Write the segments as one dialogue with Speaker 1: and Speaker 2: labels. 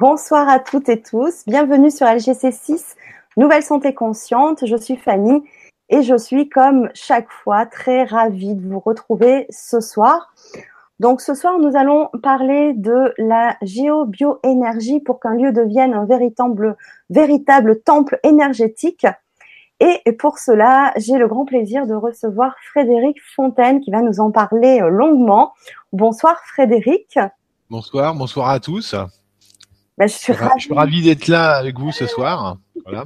Speaker 1: Bonsoir à toutes et tous. Bienvenue sur LGC6, Nouvelle Santé Consciente. Je suis Fanny et je suis comme chaque fois très ravie de vous retrouver ce soir. Donc ce soir, nous allons parler de la géobioénergie pour qu'un lieu devienne un véritable, véritable temple énergétique. Et pour cela, j'ai le grand plaisir de recevoir Frédéric Fontaine qui va nous en parler longuement. Bonsoir Frédéric.
Speaker 2: Bonsoir, bonsoir à tous.
Speaker 1: Ben, je, suis
Speaker 2: je suis ravi d'être là avec vous ce soir. Voilà.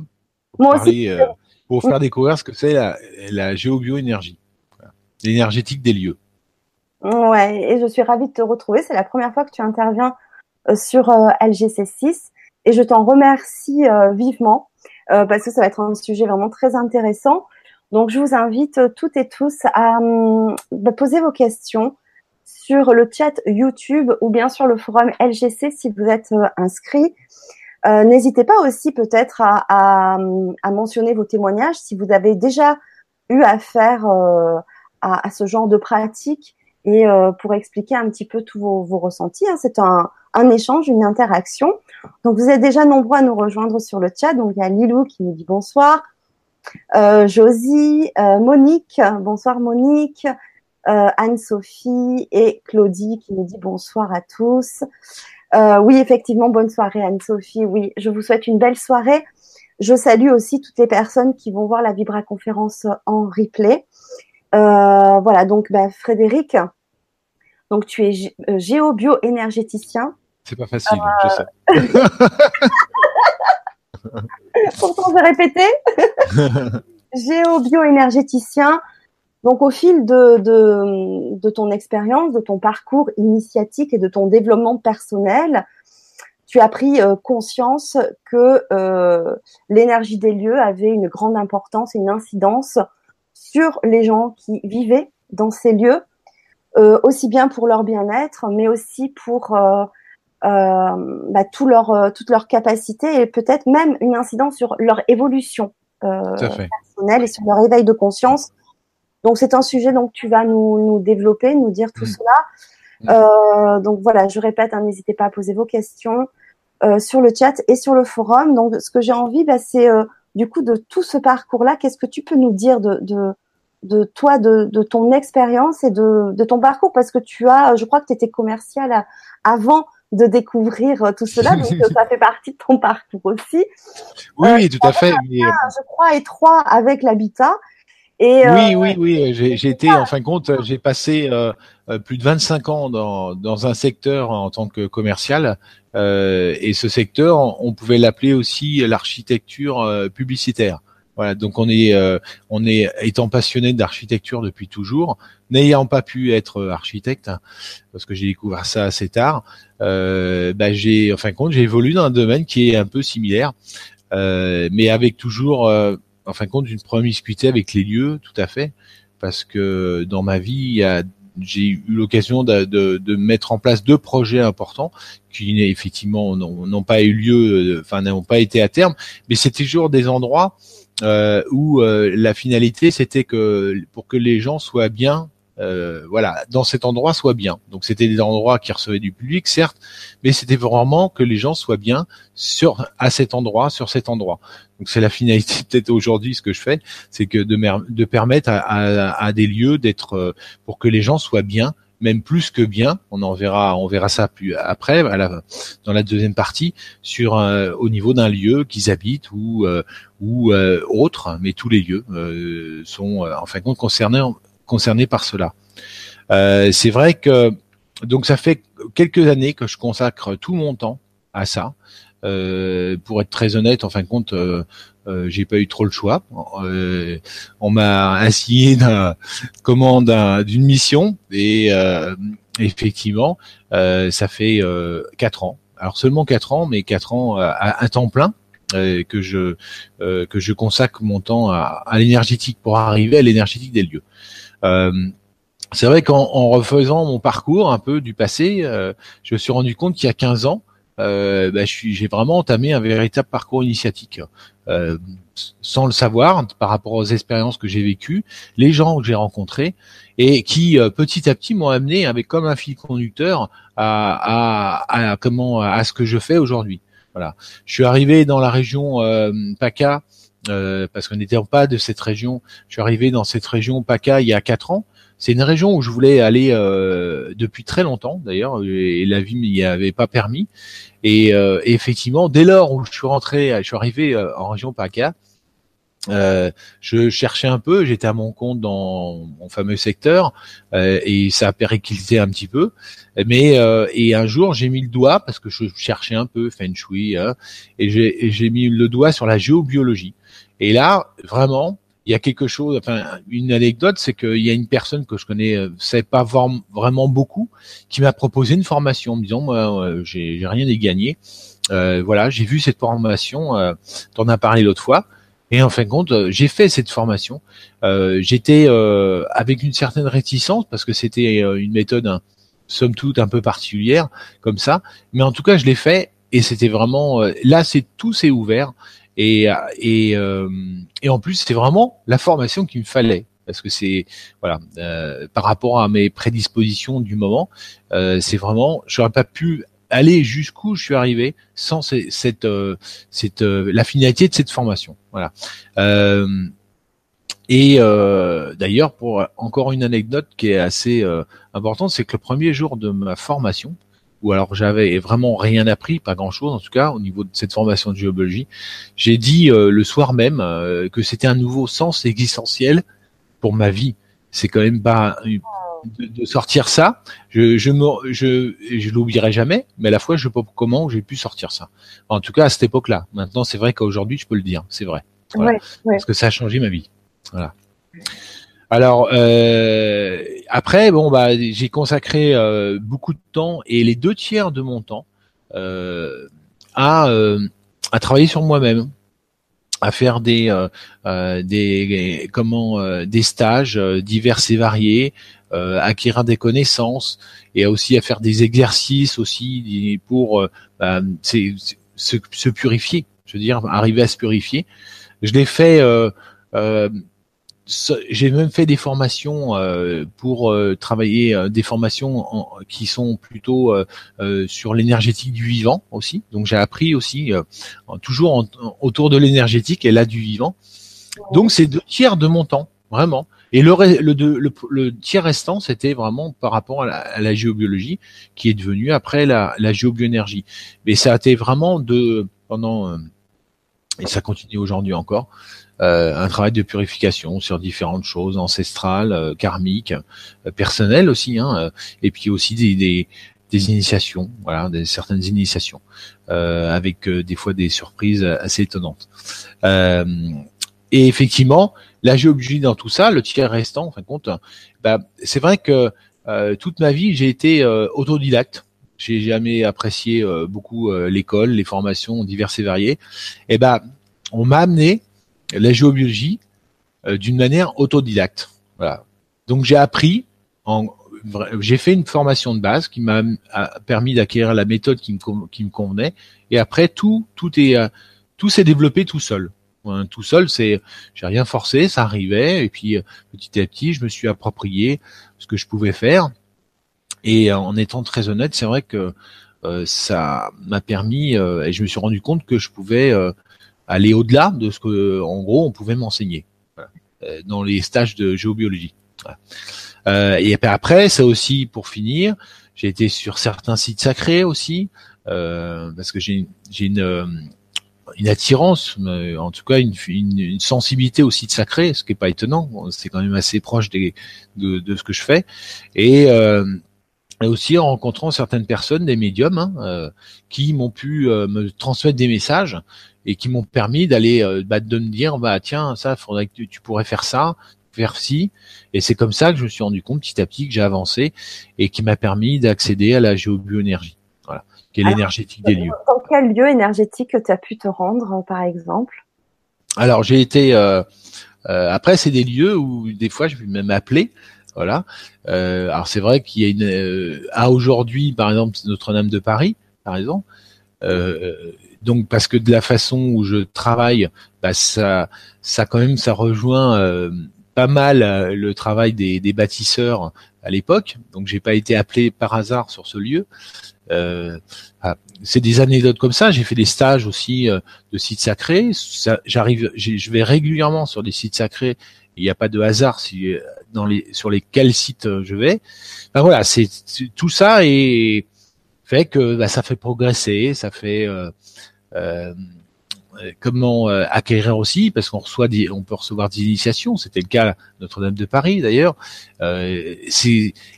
Speaker 1: Moi aussi.
Speaker 2: Euh, pour faire découvrir ce que c'est la, la géobioénergie, l'énergétique des lieux.
Speaker 1: Ouais, et je suis ravie de te retrouver. C'est la première fois que tu interviens euh, sur euh, LGC6 et je t'en remercie vivement parce que ça va être un sujet vraiment très intéressant. Donc, je vous invite toutes et tous à hum, bah, poser vos questions sur le chat YouTube ou bien sur le forum LGC si vous êtes euh, inscrit. Euh, N'hésitez pas aussi peut-être à, à, à, mentionner vos témoignages si vous avez déjà eu affaire euh, à, à, ce genre de pratique et euh, pour expliquer un petit peu tous vos, vos ressentis. Hein. C'est un, un, échange, une interaction. Donc vous êtes déjà nombreux à nous rejoindre sur le chat. Donc il y a Lilou qui nous dit bonsoir. Euh, Josie, euh, Monique, bonsoir Monique, euh, Anne-Sophie et Claudie qui nous dit bonsoir à tous. Euh, oui, effectivement, bonne soirée Anne-Sophie. Oui, je vous souhaite une belle soirée. Je salue aussi toutes les personnes qui vont voir la Vibra conférence en replay. Euh, voilà, donc bah, Frédéric, donc tu es euh, géo-bio-énergéticien.
Speaker 2: C'est pas facile, je sais.
Speaker 1: Pourtant, je vais répéter. géo-bio-énergéticien. Donc au fil de, de, de ton expérience, de ton parcours initiatique et de ton développement personnel, tu as pris euh, conscience que euh, l'énergie des lieux avait une grande importance et une incidence sur les gens qui vivaient dans ces lieux, euh, aussi bien pour leur bien-être, mais aussi pour euh, bah, tout leur, euh, toute leur capacité et peut-être même une incidence sur leur évolution personnelle et sur leur éveil de conscience donc c'est un sujet donc tu vas nous, nous développer, nous dire tout mmh. cela. Mmh. Euh, donc voilà, je répète, hein, n'hésitez pas à poser vos questions euh, sur le chat et sur le forum. Donc ce que j'ai envie, bah, c'est euh, du coup de tout ce parcours-là, qu'est-ce que tu peux nous dire de, de, de toi, de, de ton expérience et de, de ton parcours? Parce que tu as, je crois que tu étais commercial avant de découvrir tout cela, donc ça fait partie de ton parcours aussi.
Speaker 2: Oui, oui tout à fait.
Speaker 1: Mais... Je crois étroit avec l'habitat
Speaker 2: et, euh, oui, oui, oui, j'ai été, en fin de compte, j'ai passé euh, euh, plus de 25 ans dans, dans un secteur en tant que commercial, euh, et ce secteur, on pouvait l'appeler aussi l'architecture publicitaire. Voilà, donc on est, on est étant passionné d'architecture depuis toujours, n'ayant pas pu être architecte, parce que j'ai découvert ça assez tard, bah j'ai, en fin de compte, j'ai évolué dans un domaine qui est un peu similaire, mais avec toujours en fin de compte d'une promiscuité avec les lieux, tout à fait, parce que dans ma vie, j'ai eu l'occasion de, mettre en place deux projets importants qui effectivement n'ont pas eu lieu, enfin n'ont pas été à terme, mais c'était toujours des endroits euh, où euh, la finalité c'était que pour que les gens soient bien euh, voilà, dans cet endroit soit bien. Donc c'était des endroits qui recevaient du public, certes, mais c'était vraiment que les gens soient bien sur à cet endroit, sur cet endroit. Donc c'est la finalité peut-être aujourd'hui ce que je fais, c'est que de, de permettre à, à, à des lieux d'être euh, pour que les gens soient bien, même plus que bien. On en verra, on verra ça plus après, à la, dans la deuxième partie, sur euh, au niveau d'un lieu qu'ils habitent ou ou autre, mais tous les lieux sont en fin de compte concernés concerné par cela. Euh, c'est vrai que donc ça fait quelques années que je consacre tout mon temps à ça. Euh, pour être très honnête, en fin de compte, euh, euh j'ai pas eu trop le choix. Euh, on m'a assigné d'un commande d'une mission et euh, effectivement, ça fait quatre ans. Alors seulement quatre ans, mais quatre ans à un temps plein que je que je consacre mon temps à, à l'énergétique pour arriver à l'énergétique des lieux. Euh, c'est vrai qu'en refaisant mon parcours un peu du passé, euh, je me suis rendu compte qu'il y a 15 ans, euh, bah, j'ai vraiment entamé un véritable parcours initiatique. Euh, sans le savoir, par rapport aux expériences que j'ai vécues, les gens que j'ai rencontrés, et qui petit à petit m'ont amené avec comme un fil conducteur à, à, à, comment à ce que je fais aujourd'hui. Voilà. Je suis arrivé dans la région PACA parce qu'on n'était pas de cette région. Je suis arrivé dans cette région PACA il y a quatre ans. C'est une région où je voulais aller depuis très longtemps d'ailleurs, et la vie m'y avait pas permis. Et, et, effectivement, dès lors où je suis rentré, je suis arrivé en région PACA, euh, je cherchais un peu, j'étais à mon compte dans mon fameux secteur euh, et ça a périclité un petit peu. Mais euh, et un jour j'ai mis le doigt parce que je cherchais un peu feng shui hein, et j'ai mis le doigt sur la géobiologie. Et là vraiment il y a quelque chose, enfin une anecdote, c'est qu'il y a une personne que je connais, savais pas vraiment beaucoup, qui m'a proposé une formation en me disant moi j'ai rien à gagner. voilà, j'ai vu cette formation, euh, t'en as parlé l'autre fois. Et en fin de compte, euh, j'ai fait cette formation. Euh, J'étais euh, avec une certaine réticence parce que c'était euh, une méthode, hein, somme toute, un peu particulière comme ça. Mais en tout cas, je l'ai fait et c'était vraiment là, c'est tout s'est ouvert et et, et en plus, c'était vraiment la formation qu'il me fallait parce que c'est voilà par rapport à mes prédispositions du moment, c'est vraiment, j'aurais pas pu aller jusqu'où je suis arrivé sans cette, euh, cette, euh, la finalité de cette formation. Voilà. Euh, et d'ailleurs, pour encore une anecdote qui est assez importante, c'est que le premier jour de ma formation, ou alors j'avais vraiment rien appris, pas grand-chose en tout cas au niveau de cette formation de géobiologie, j'ai dit le soir même que c'était un nouveau sens existentiel pour ma vie. C'est quand même pas de, sortir ça. Je je je, je l'oublierai jamais, mais à la fois je sais pas comment j'ai pu sortir ça. En tout cas à cette époque-là. Maintenant c'est vrai qu'aujourd'hui je peux le dire, c'est vrai, parce que ça a changé ma vie. Voilà. Alors euh, après bon bah j'ai consacré euh, beaucoup de temps et les deux tiers de mon temps euh, à à travailler sur moi-même à faire des des comment des stages divers et variés euh, acquérir des connaissances et aussi à faire des exercices aussi pour euh, bah, se, purifier, je veux dire arriver à se purifier. Je l'ai fait. Euh, j'ai même fait des formations pour travailler des formations qui sont plutôt sur l'énergétique du vivant aussi. Donc j'ai appris aussi toujours autour de l'énergétique et là du vivant. Donc c'est deux tiers de mon temps, vraiment. Et le, le, le, tiers restant, c'était vraiment par rapport à la, géobiologie, qui est devenue après la, la géobioénergie. Mais ça a été vraiment de pendant euh, et ça continue aujourd'hui encore, euh, un travail de purification sur différentes choses ancestrales, euh, karmiques, personnelles aussi, hein, et puis aussi des, des, des initiations, voilà, des, certaines initiations, avec des fois des surprises assez étonnantes. et effectivement, la géobiologie dans tout ça, le tiers restant, en fin de compte, bah, c'est vrai que euh, toute ma vie, j'ai été euh, autodidacte. J'ai jamais apprécié euh, beaucoup l'école, les formations diverses et variées. Et ben, on m'a amené la géobiologie d'une manière autodidacte. Voilà. Donc j'ai appris, j'ai fait une formation de base qui m'a permis d'acquérir la méthode qui me, qui me convenait. Et après tout, tout est, tout s'est développé tout seul tout seul, c'est j'ai rien forcé, ça arrivait et puis euh, petit à petit, je me suis approprié ce que je pouvais faire. Et euh, en étant très honnête, c'est vrai que euh, ça m'a permis et je me suis rendu compte que je pouvais aller au-delà de ce que, en gros, on pouvait m'enseigner dans les stages de géobiologie. et après, ça aussi, pour finir, j'ai été sur certains sites sacrés aussi, parce que j'ai une une attirance, en tout cas une, une, sensibilité aussi de sacré, ce qui est pas étonnant. C'est quand même assez proche des, de, de, ce que je fais. Et, euh, aussi en rencontrant certaines personnes, des médiums, hein, euh, qui m'ont pu euh, me transmettre des messages et qui m'ont permis d'aller, euh, bah, de me dire, bah tiens, ça, faudrait que tu, pourrais faire ça, faire ci. Et c'est comme ça que je me suis rendu compte petit à petit que j'ai avancé et qui m'a permis d'accéder à la géobioénergie. Voilà qui est l'énergétique des lieux.
Speaker 1: Dans quel lieu énergétique tu as pu te rendre, par exemple?
Speaker 2: Alors, j'ai été... Euh, euh, après, c'est des lieux où des fois, je vais même appeler. Voilà. Euh, alors, c'est vrai qu'il y a une... Euh, à aujourd'hui, par exemple, Notre-Dame de Paris, par exemple. Euh, donc, parce que de la façon où je travaille, bah, ça, ça quand même, ça rejoint pas mal le travail des, des bâtisseurs à l'époque. Donc, j'ai pas été appelé par hasard sur ce lieu. ah, c'est des anecdotes comme ça. J'ai fait des stages aussi de sites sacrés. J'arrive, je vais régulièrement sur des sites sacrés. Il n'y a pas de hasard si dans les sur lesquels sites je vais. Ben voilà, c'est tout ça et fait que bah, ça fait progresser, ça fait euh, euh, comment euh, acquérir aussi, parce qu'on reçoit des, on peut recevoir des initiations. C'était le cas à Notre-Dame de Paris d'ailleurs. Euh,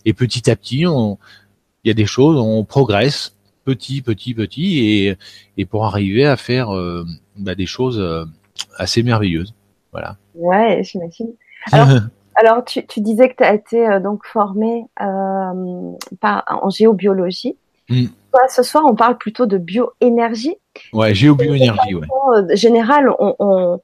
Speaker 2: et petit à petit, il y a des choses, on progresse petit, petit, petit, et, et pour arriver à faire euh, bah, des choses assez merveilleuses. Voilà.
Speaker 1: Ouais, j'imagine. Alors, alors tu, tu, disais que tu as été donc formé euh, par, en géobiologie. Mm. Ce soir, on parle plutôt de bioénergie.
Speaker 2: Ouais, géobioénergie, ouais.
Speaker 1: En général, on,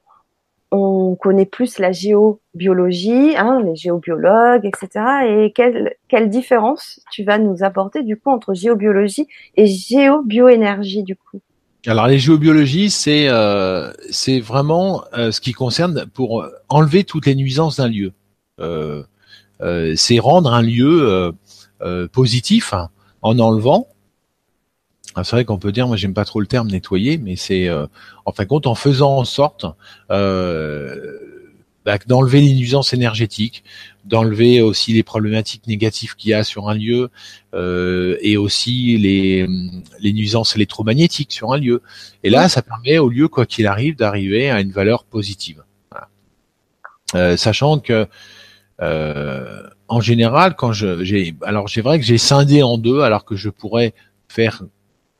Speaker 1: on, connaît plus la géobiologie, hein, les géobiologues, etc. Et quelle, quelle différence tu vas nous apporter du coup entre géobiologie et géobioénergie du coup?
Speaker 2: Alors les géobiologies, c'est euh, c'est vraiment euh, ce qui concerne pour enlever toutes les nuisances d'un lieu. Euh, c'est rendre un lieu positif hein, en enlevant c'est vrai qu'on peut dire, moi j'aime pas trop le terme nettoyer, mais c'est euh, en fin de compte en faisant en sorte euh, bah, d'enlever les nuisances énergétiques, d'enlever aussi les problématiques négatives qu'il y a sur un lieu euh, et aussi les, les nuisances électromagnétiques sur un lieu. Et là, ça permet au lieu, quoi qu'il arrive, d'arriver à une valeur positive. Euh, sachant que en général, quand je j'ai alors j'ai vrai que j'ai scindé en deux, alors que je pourrais faire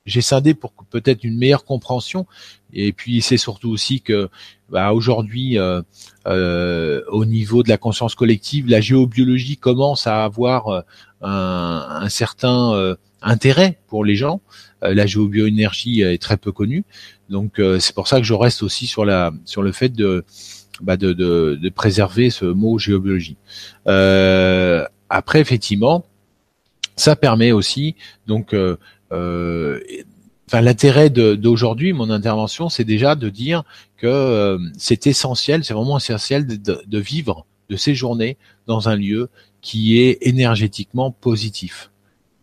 Speaker 2: j'ai scindé pour peut-être une meilleure compréhension. Et puis c'est surtout aussi que bah, aujourd'hui, euh, euh, au niveau de la conscience collective, la géobiologie commence à avoir euh, un, un certain intérêt pour les gens. la géobioénergie est très peu connue, donc c'est pour ça que je reste aussi sur la sur le fait de bah, de, de, de, préserver ce mot géobiologie. après, effectivement, ça permet aussi donc euh, enfin l'intérêt d'aujourd'hui, mon intervention, c'est déjà de dire que euh, c'est essentiel, c'est vraiment essentiel de, vivre, de séjourner dans un lieu qui est énergétiquement positif.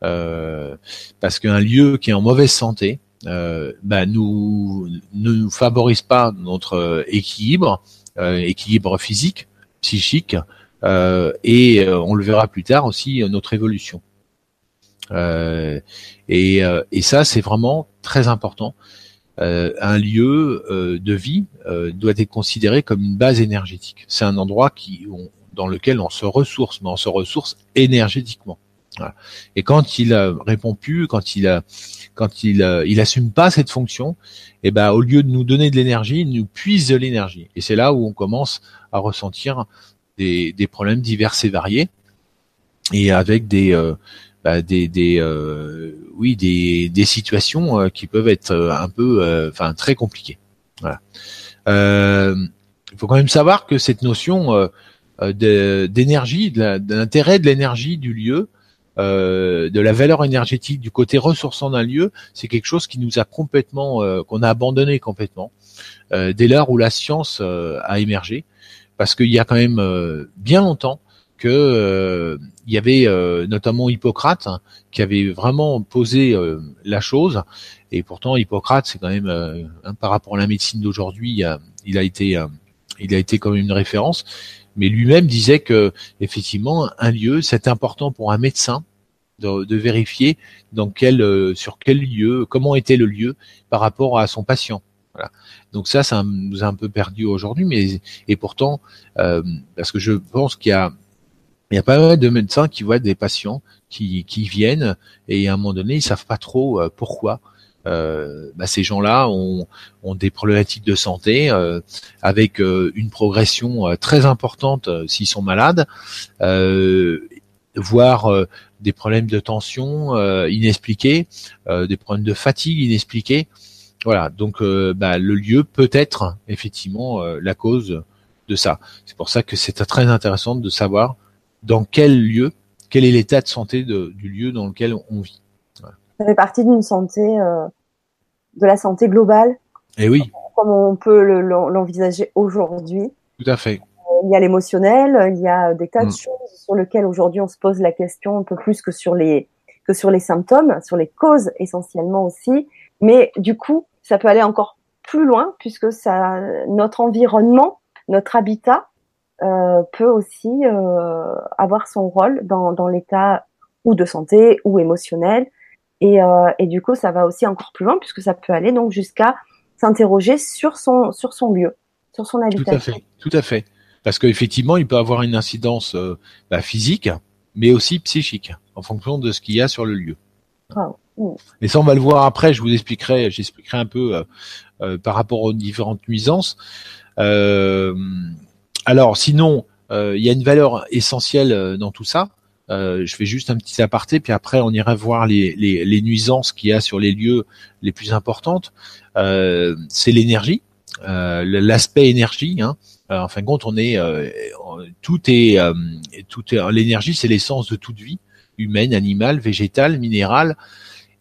Speaker 2: Euh, parce qu'un lieu qui est en mauvaise santé, euh, bah, nous ne nous favorise pas notre équilibre, équilibre physique, psychique, et on le verra plus tard aussi notre évolution. Euh, et, euh, et, ça, c'est vraiment très important. Euh, un lieu de vie doit être considéré comme une base énergétique. C'est un endroit qui, dans lequel on se ressource, mais on se ressource énergétiquement. Voilà. Et quand il répond plus, quand il quand il, il assume pas cette fonction, eh ben au lieu de nous donner de l'énergie, il nous puise de l'énergie. Et c'est là où on commence à ressentir des, des problèmes divers et variés, et avec des bah, des, des euh, oui des, des situations euh, qui peuvent être euh, un peu enfin très compliquées. Voilà. Il faut quand même savoir que cette notion d'énergie, de l'intérêt de l'énergie du lieu, euh, de la valeur énergétique du côté ressourçant d'un lieu, c'est quelque chose qui nous a complètement, euh, qu'on a abandonné complètement euh, dès l'heure où la science a émergé, parce qu'il y a quand même bien longtemps, que euh, il y avait euh, notamment Hippocrate hein, qui avait vraiment posé euh, la chose. Et pourtant Hippocrate c'est quand même hein, par rapport à la médecine d'aujourd'hui il a été il a été comme une référence. Mais lui-même disait que effectivement un lieu c'est important pour un médecin de, de, vérifier dans quel sur quel lieu comment était le lieu par rapport à son patient. Voilà. Donc ça, ça nous a un peu perdu aujourd'hui, mais et pourtant, parce que je pense qu'il y a il y a pas mal de médecins qui voient des patients qui, qui viennent et à un moment donné, ils savent pas trop euh, pourquoi. Euh, bah, ces gens-là ont, ont, des problématiques de santé euh, avec euh, une progression euh, très importante s'ils sont malades, voire des problèmes de tension inexpliqués, des problèmes de fatigue inexpliqués. Voilà, donc bah, le lieu peut être effectivement la cause de ça. C'est pour ça que c'est très intéressant de savoir dans quel lieu, quel est l'état de santé de, du lieu dans lequel on vit.
Speaker 1: Ça fait partie d'une santé, euh, de la santé globale.
Speaker 2: Et eh oui.
Speaker 1: Comme on peut l'envisager aujourd'hui.
Speaker 2: Tout à fait.
Speaker 1: Il y a l'émotionnel, il y a des tas de mm. choses sur lesquelles aujourd'hui on se pose la question un peu plus que sur les, que sur les symptômes, sur les causes essentiellement aussi. Mais du coup, ça peut aller encore plus loin puisque ça, notre environnement, notre habitat euh, peut aussi euh, avoir son rôle dans, dans l'état ou de santé ou émotionnel. Et, euh, et du coup, ça va aussi encore plus loin puisque ça peut aller donc jusqu'à s'interroger sur son sur son lieu, sur son habitat.
Speaker 2: Tout à fait, tout à fait. Parce qu'effectivement, il peut avoir une incidence bah, physique, mais aussi psychique, en fonction de ce qu'il y a sur le lieu. Et ça, on va le voir après. Je vous expliquerai, j'expliquerai un peu euh, euh, par rapport aux différentes nuisances. Euh, alors, sinon, il y a une valeur essentielle dans tout ça. je fais juste un petit aparté, puis après on ira voir les, nuisances qu'il y a sur les lieux les plus importantes. c'est l'énergie, l'aspect énergie. Hein. en fin de compte, on est tout est tout est l'énergie, c'est l'essence de toute vie humaine, animale, végétale, minérale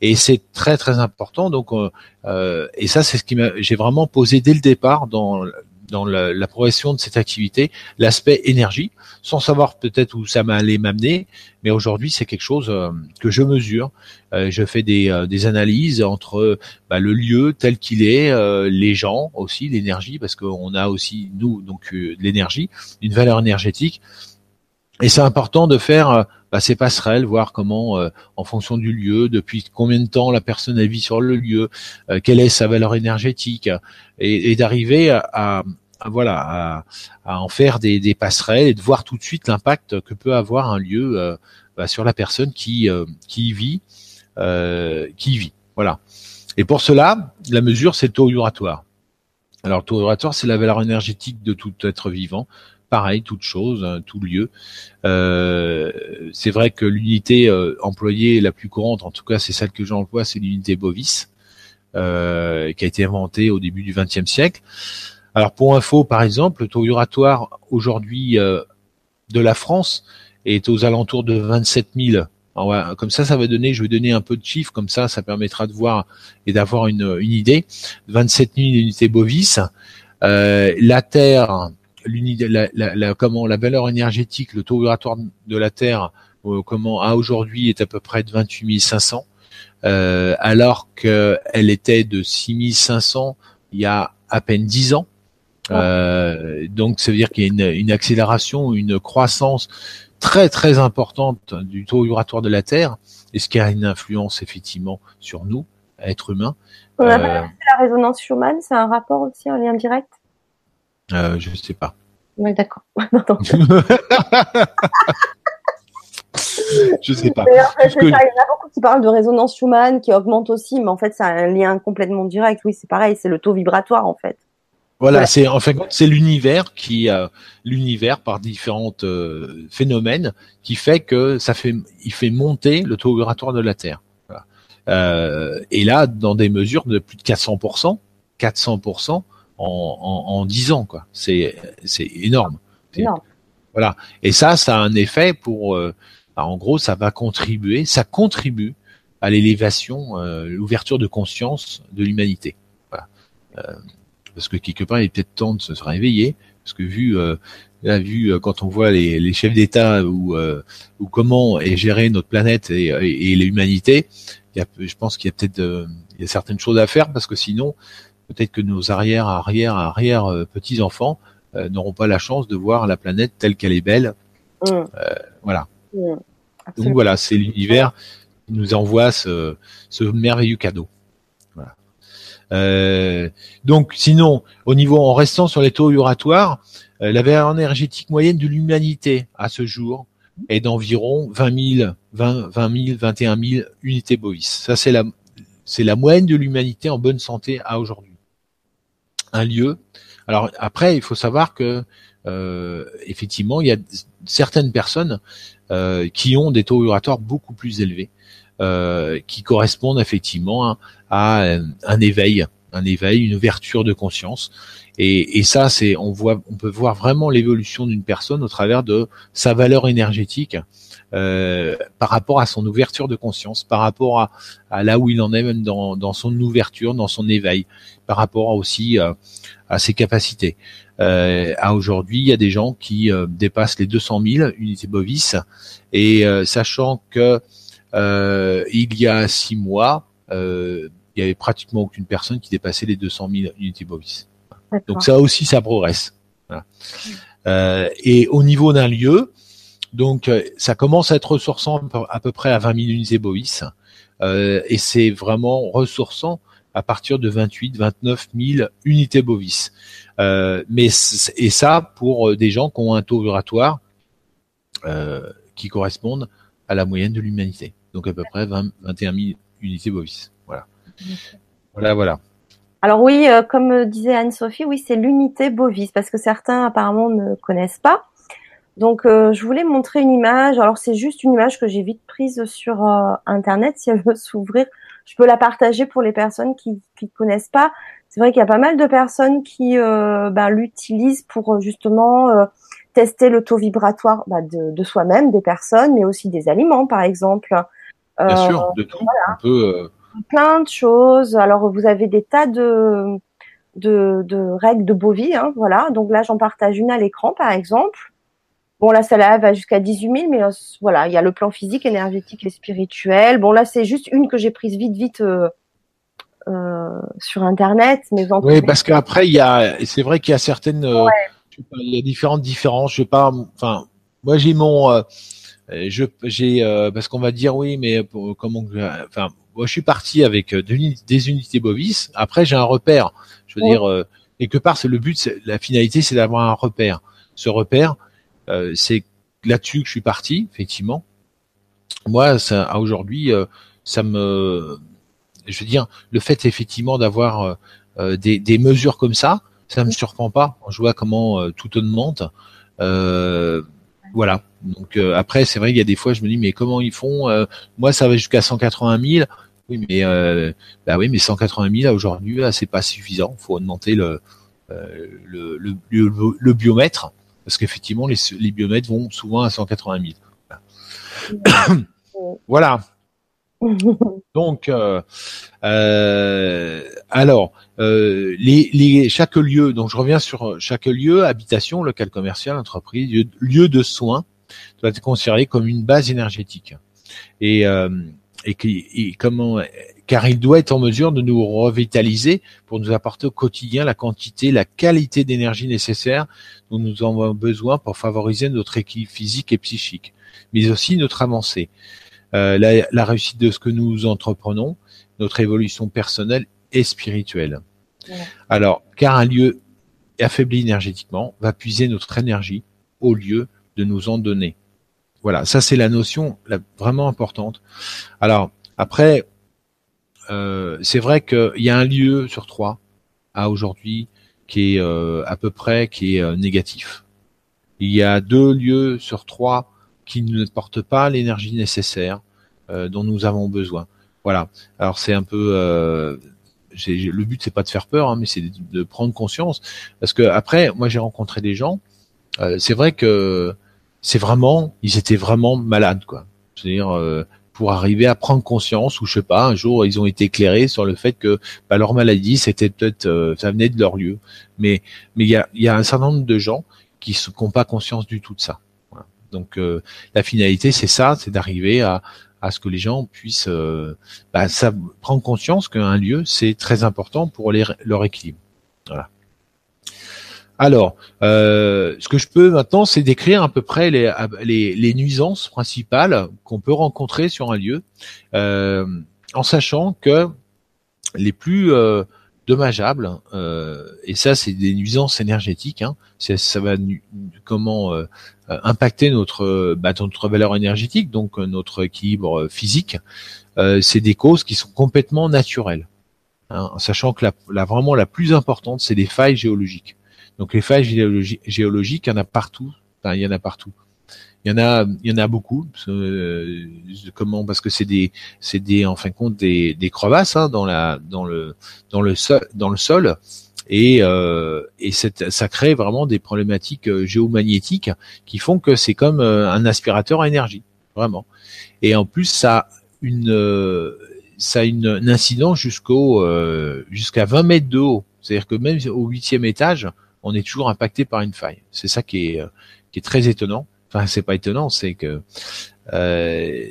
Speaker 2: et c'est très très important. Donc, euh, euh, et ça, c'est ce qui j'ai vraiment posé dès le départ dans dans la, la progression de cette activité, l'aspect énergie, sans savoir peut-être où ça m'allait m'amener, mais aujourd'hui c'est quelque chose euh, que je mesure. Euh, je fais des, des analyses entre bah, le lieu tel qu'il est, les gens aussi, l'énergie, parce qu'on a aussi nous donc l'énergie, une valeur énergétique, et c'est important de faire bah, ces passerelles, voir comment, euh, en fonction du lieu, depuis combien de temps la personne vit sur le lieu, euh, quelle est sa valeur énergétique, et, et d'arriver à, voilà à, en faire des, passerelles et de voir tout de suite l'impact que peut avoir un lieu euh, bah, sur la personne qui qui y vit, qui y vit. Voilà. Et pour cela, la mesure, c'est le taux vibratoire. Alors, le taux vibratoire, c'est la valeur énergétique de tout être vivant pareil, toute chose, hein, tout lieu. Euh, c'est vrai que l'unité euh, employée la plus courante, en tout cas c'est celle que j'emploie, c'est l'unité bovis, euh, qui a été inventée au début du XXe siècle. Alors pour info, par exemple, le taux uratoire aujourd'hui de la France est aux alentours de 27 000. comme ça, ça va donner, je vais donner un peu de chiffres, comme ça, ça permettra de voir et d'avoir une, une idée. 27 000 unités bovis. la Terre, la, la, la, comment la valeur énergétique, le taux vibratoire de la Terre, euh, comment à aujourd'hui est à peu près de 28 500, euh, alors qu'elle était de 6 500 il y a à peine 10 ans. Euh, donc ça veut dire qu'il y a une, une, accélération, une croissance très très importante du taux vibratoire de la Terre, et ce qui a une influence effectivement sur nous, êtres humains?
Speaker 1: On a euh, la résonance Schumann, c'est un rapport aussi, un lien direct?
Speaker 2: Euh, Je ne sais pas.
Speaker 1: Oui, d'accord.
Speaker 2: je sais pas.
Speaker 1: Il y en a beaucoup qui parlent de résonance Schumann qui augmente aussi, mais en fait, c'est un lien complètement direct. Oui, c'est pareil, c'est le taux vibratoire en fait.
Speaker 2: Voilà, c'est en fait c'est l'univers qui euh, l'univers par différents euh, phénomènes qui fait que ça fait il fait monter le taux vibratoire de la Terre. Euh, et là, dans des mesures de plus de 400%, 400%, en, en, 10 ans, quoi. C'est c'est énorme. Voilà. Et ça, ça a un effet pour. Euh, bah, en gros, ça va contribuer, ça contribue à l'élévation, euh, l'ouverture de conscience de l'humanité. Voilà. Euh, parce que quelque part, il est peut-être temps de se réveiller, parce que vu euh, là, vu euh, quand on voit les, les chefs d'État ou, ou comment est gérée notre planète et, et, l'humanité, il y a, je pense qu'il y a peut-être il y a certaines choses à faire parce que sinon peut-être que nos arrière, arrière, arrière euh, petits enfants euh, n'auront pas la chance de voir la planète telle qu'elle est belle. Mm. Euh, voilà. Mm. Donc voilà, c'est l'univers qui nous envoie ce, ce merveilleux cadeau. Euh, donc sinon, au niveau en restant sur les taux vibratoires, la valeur énergétique moyenne de l'humanité à ce jour est d'environ 20 000, 20, 20 000, 21 000 unités bovis. Ça c'est la c'est la moyenne de l'humanité en bonne santé à aujourd'hui un lieu. Alors après, il faut savoir que euh, effectivement, il y a certaines personnes euh, qui ont des taux vibratoires beaucoup plus élevés, euh, qui correspondent effectivement à, un, éveil, un éveil, une ouverture de conscience. Et, et ça, c'est on voit, on peut voir vraiment l'évolution d'une personne au travers de sa valeur énergétique euh, par rapport à son ouverture de conscience, par rapport à, à là où il en est même dans, dans, son ouverture, dans son éveil, par rapport aussi euh, à ses capacités. Euh, à aujourd'hui, il y a des gens qui euh, dépassent les 200 000 unités bovis, et sachant que il y a six mois, il y avait pratiquement aucune personne qui dépassait les 200 000 unités bovis. Donc ça aussi, ça progresse. et au niveau d'un lieu, donc ça commence à être ressourçant à peu près à 20 000 unités bovis. et c'est vraiment ressourçant à partir de 28, 29 000 unités bovis. Euh, mais et ça pour euh, des gens qui ont un taux vibratoire euh, qui correspondent à la moyenne de l'humanité. Donc à peu près 20, 21 000 unités bovis. Voilà. Voilà, voilà.
Speaker 1: Alors oui, euh, comme disait Anne-Sophie, oui, c'est l'unité bovis parce que certains apparemment ne connaissent pas. Donc euh, je voulais montrer une image. Alors c'est juste une image que j'ai vite prise sur internet si elle veut s'ouvrir je peux la partager pour les personnes qui ne connaissent pas. C'est vrai qu'il y a pas mal de personnes qui euh, ben, l'utilisent pour euh, justement euh, tester le taux vibratoire de, de soi-même, des personnes, mais aussi des aliments, par exemple.
Speaker 2: Bien sûr, de tout. Un peu,
Speaker 1: Plein de choses. Alors, vous avez des tas de, de, de règles de Bovie, hein, voilà. Donc là, j'en partage une à l'écran, par exemple. Bon, là, ça va jusqu'à 18 000, mais euh, voilà, il y a le plan physique, énergétique et spirituel. Bon, là, c'est juste une que j'ai prise vite, vite euh, euh, sur Internet. Mais
Speaker 2: oui, parce qu'après, il y a, c'est vrai qu'il y a certaines, il y a différentes différences. Je sais pas, enfin, moi, j'ai mon, je, j'ai, parce qu'on va dire oui, mais comment, enfin, moi, je suis parti avec des unités bovis. Après, j'ai un repère. Je veux dire, quelque part, c'est le but, la finalité, c'est d'avoir un repère. Ce repère, euh, c'est là-dessus que je suis parti, effectivement. Moi, ça, aujourd'hui, euh, ça me, je veux dire, le fait effectivement d'avoir euh, des, des, mesures comme ça, ça me surprend pas. Je vois comment tout augmente. Voilà. Donc après, c'est vrai qu'il y a des fois, je me dis, mais comment ils font Moi, ça va jusqu'à 180 000. Oui, mais bah oui, mais 180 000 aujourd'hui, c'est pas suffisant. Il faut augmenter le, le, le, le, biomètre parce qu'effectivement, les, les, biomètres vont souvent à 180 000. Voilà. Donc, euh, euh, alors, euh, les, les, chaque lieu, donc je reviens sur chaque lieu, habitation, local commercial, entreprise, lieu, de soins, doit être considéré comme une base énergétique. Et, euh, et, et comment car il doit être en mesure de nous revitaliser pour nous apporter au quotidien la quantité, la qualité d'énergie nécessaire dont nous avons besoin pour favoriser notre équilibre physique et psychique, mais aussi notre avancée, euh, la, réussite de ce que nous entreprenons, notre évolution personnelle et spirituelle. Alors, car un lieu affaibli énergétiquement va puiser notre énergie au lieu de nous en donner. Voilà, ça c'est la notion vraiment importante. Alors, après, euh, c'est vrai qu'il y a un lieu sur trois à aujourd'hui qui est euh, à peu près qui est euh, négatif. Il y a deux lieux sur trois qui ne portent pas l'énergie nécessaire dont nous avons besoin. Voilà. Alors c'est un peu le but c'est pas de faire peur, hein, mais c'est de, prendre conscience parce que après moi j'ai rencontré des gens. c'est vrai que c'est vraiment ils étaient vraiment malades quoi. C'est-à-dire pour arriver à prendre conscience ou je sais pas un jour ils ont été éclairés sur le fait que bah, leur maladie c'était peut-être euh, ça venait de leur lieu mais mais il y a, y a un certain nombre de gens qui n'ont pas conscience du tout de ça donc euh, la finalité c'est ça c'est d'arriver à à ce que les gens puissent euh, bah, ça, prendre conscience qu'un lieu c'est très important pour les, leur équilibre. Voilà. Alors, euh, ce que je peux maintenant, c'est décrire à peu près les, les, nuisances principales qu'on peut rencontrer sur un lieu, euh, en sachant que les plus euh, dommageables, et ça c'est des nuisances énergétiques, hein, ça va comment impacter notre, bah, notre valeur énergétique, donc notre équilibre physique, c'est des causes qui sont complètement naturelles. Hein, en sachant que la, vraiment la plus importante, c'est les failles géologiques. Donc les failles géologiques, il y en a partout. Enfin, il y en a partout. Il y en a, il y en a beaucoup. Euh, comment Parce que c'est des, c'est des, en fin de compte, des, des crevasses hein, dans la, dans le, dans le sol, dans le sol. Et, euh, et ça crée vraiment des problématiques euh, géomagnétiques qui font que c'est comme euh, un aspirateur à énergie, vraiment. Et en plus, ça a une, ça a une, un incident jusqu'au, jusqu'à 20 mètres de haut. C'est-à-dire que même au huitième étage, on est toujours impacté par une faille. C'est ça qui est, euh, qui est très étonnant. Enfin, c'est pas étonnant, c'est que euh,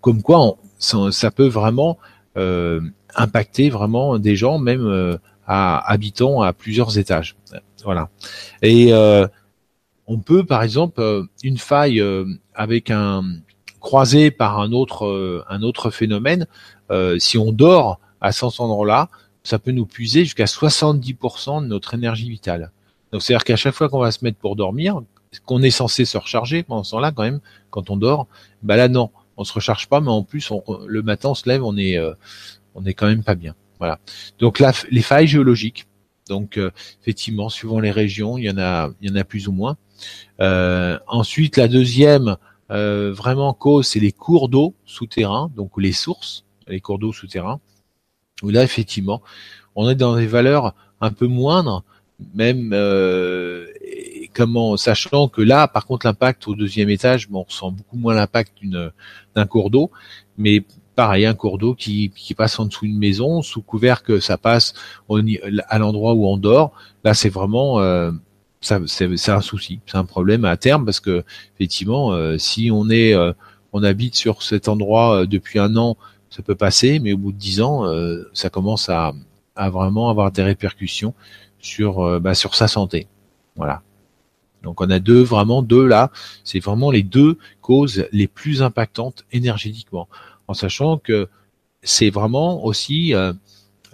Speaker 2: comme quoi ça, peut vraiment impacter vraiment des gens, même à habitants à plusieurs étages. Voilà. Et on peut, par exemple, une faille avec un croisé par un autre un autre phénomène, si on dort à cet endroit-là, ça peut nous puiser jusqu'à 70% de notre énergie vitale. Donc c'est-à-dire qu'à chaque fois qu'on va se mettre pour dormir, qu'on est censé se recharger pendant ce temps-là quand même, quand on dort, bah là non, on se recharge pas, mais en plus le matin on se lève, on est euh, on est quand même pas bien. Voilà. Donc là, les failles géologiques. Donc euh, effectivement, suivant les régions, il y en a il y en a plus ou moins. Euh, ensuite, la deuxième vraiment cause, c'est les cours d'eau souterrains, donc les sources, les cours d'eau souterrains où là effectivement on est dans des valeurs un peu moindres, même euh, comment sachant que là par contre l'impact au deuxième étage, bon, on ressent beaucoup moins l'impact d'un cours d'eau, mais pareil un cours d'eau qui, passe en dessous d'une maison sous couvert que ça passe à l'endroit où on dort, là c'est vraiment euh, c'est un souci, c'est un problème à terme parce que effectivement euh, si on est euh, on habite sur cet endroit depuis un an ça peut passer, mais au bout de dix ans, ça commence à, vraiment avoir des répercussions sur bah, sur sa santé. Voilà. Donc on a deux vraiment deux là, c'est vraiment les deux causes les plus impactantes énergétiquement, en sachant que c'est vraiment aussi euh,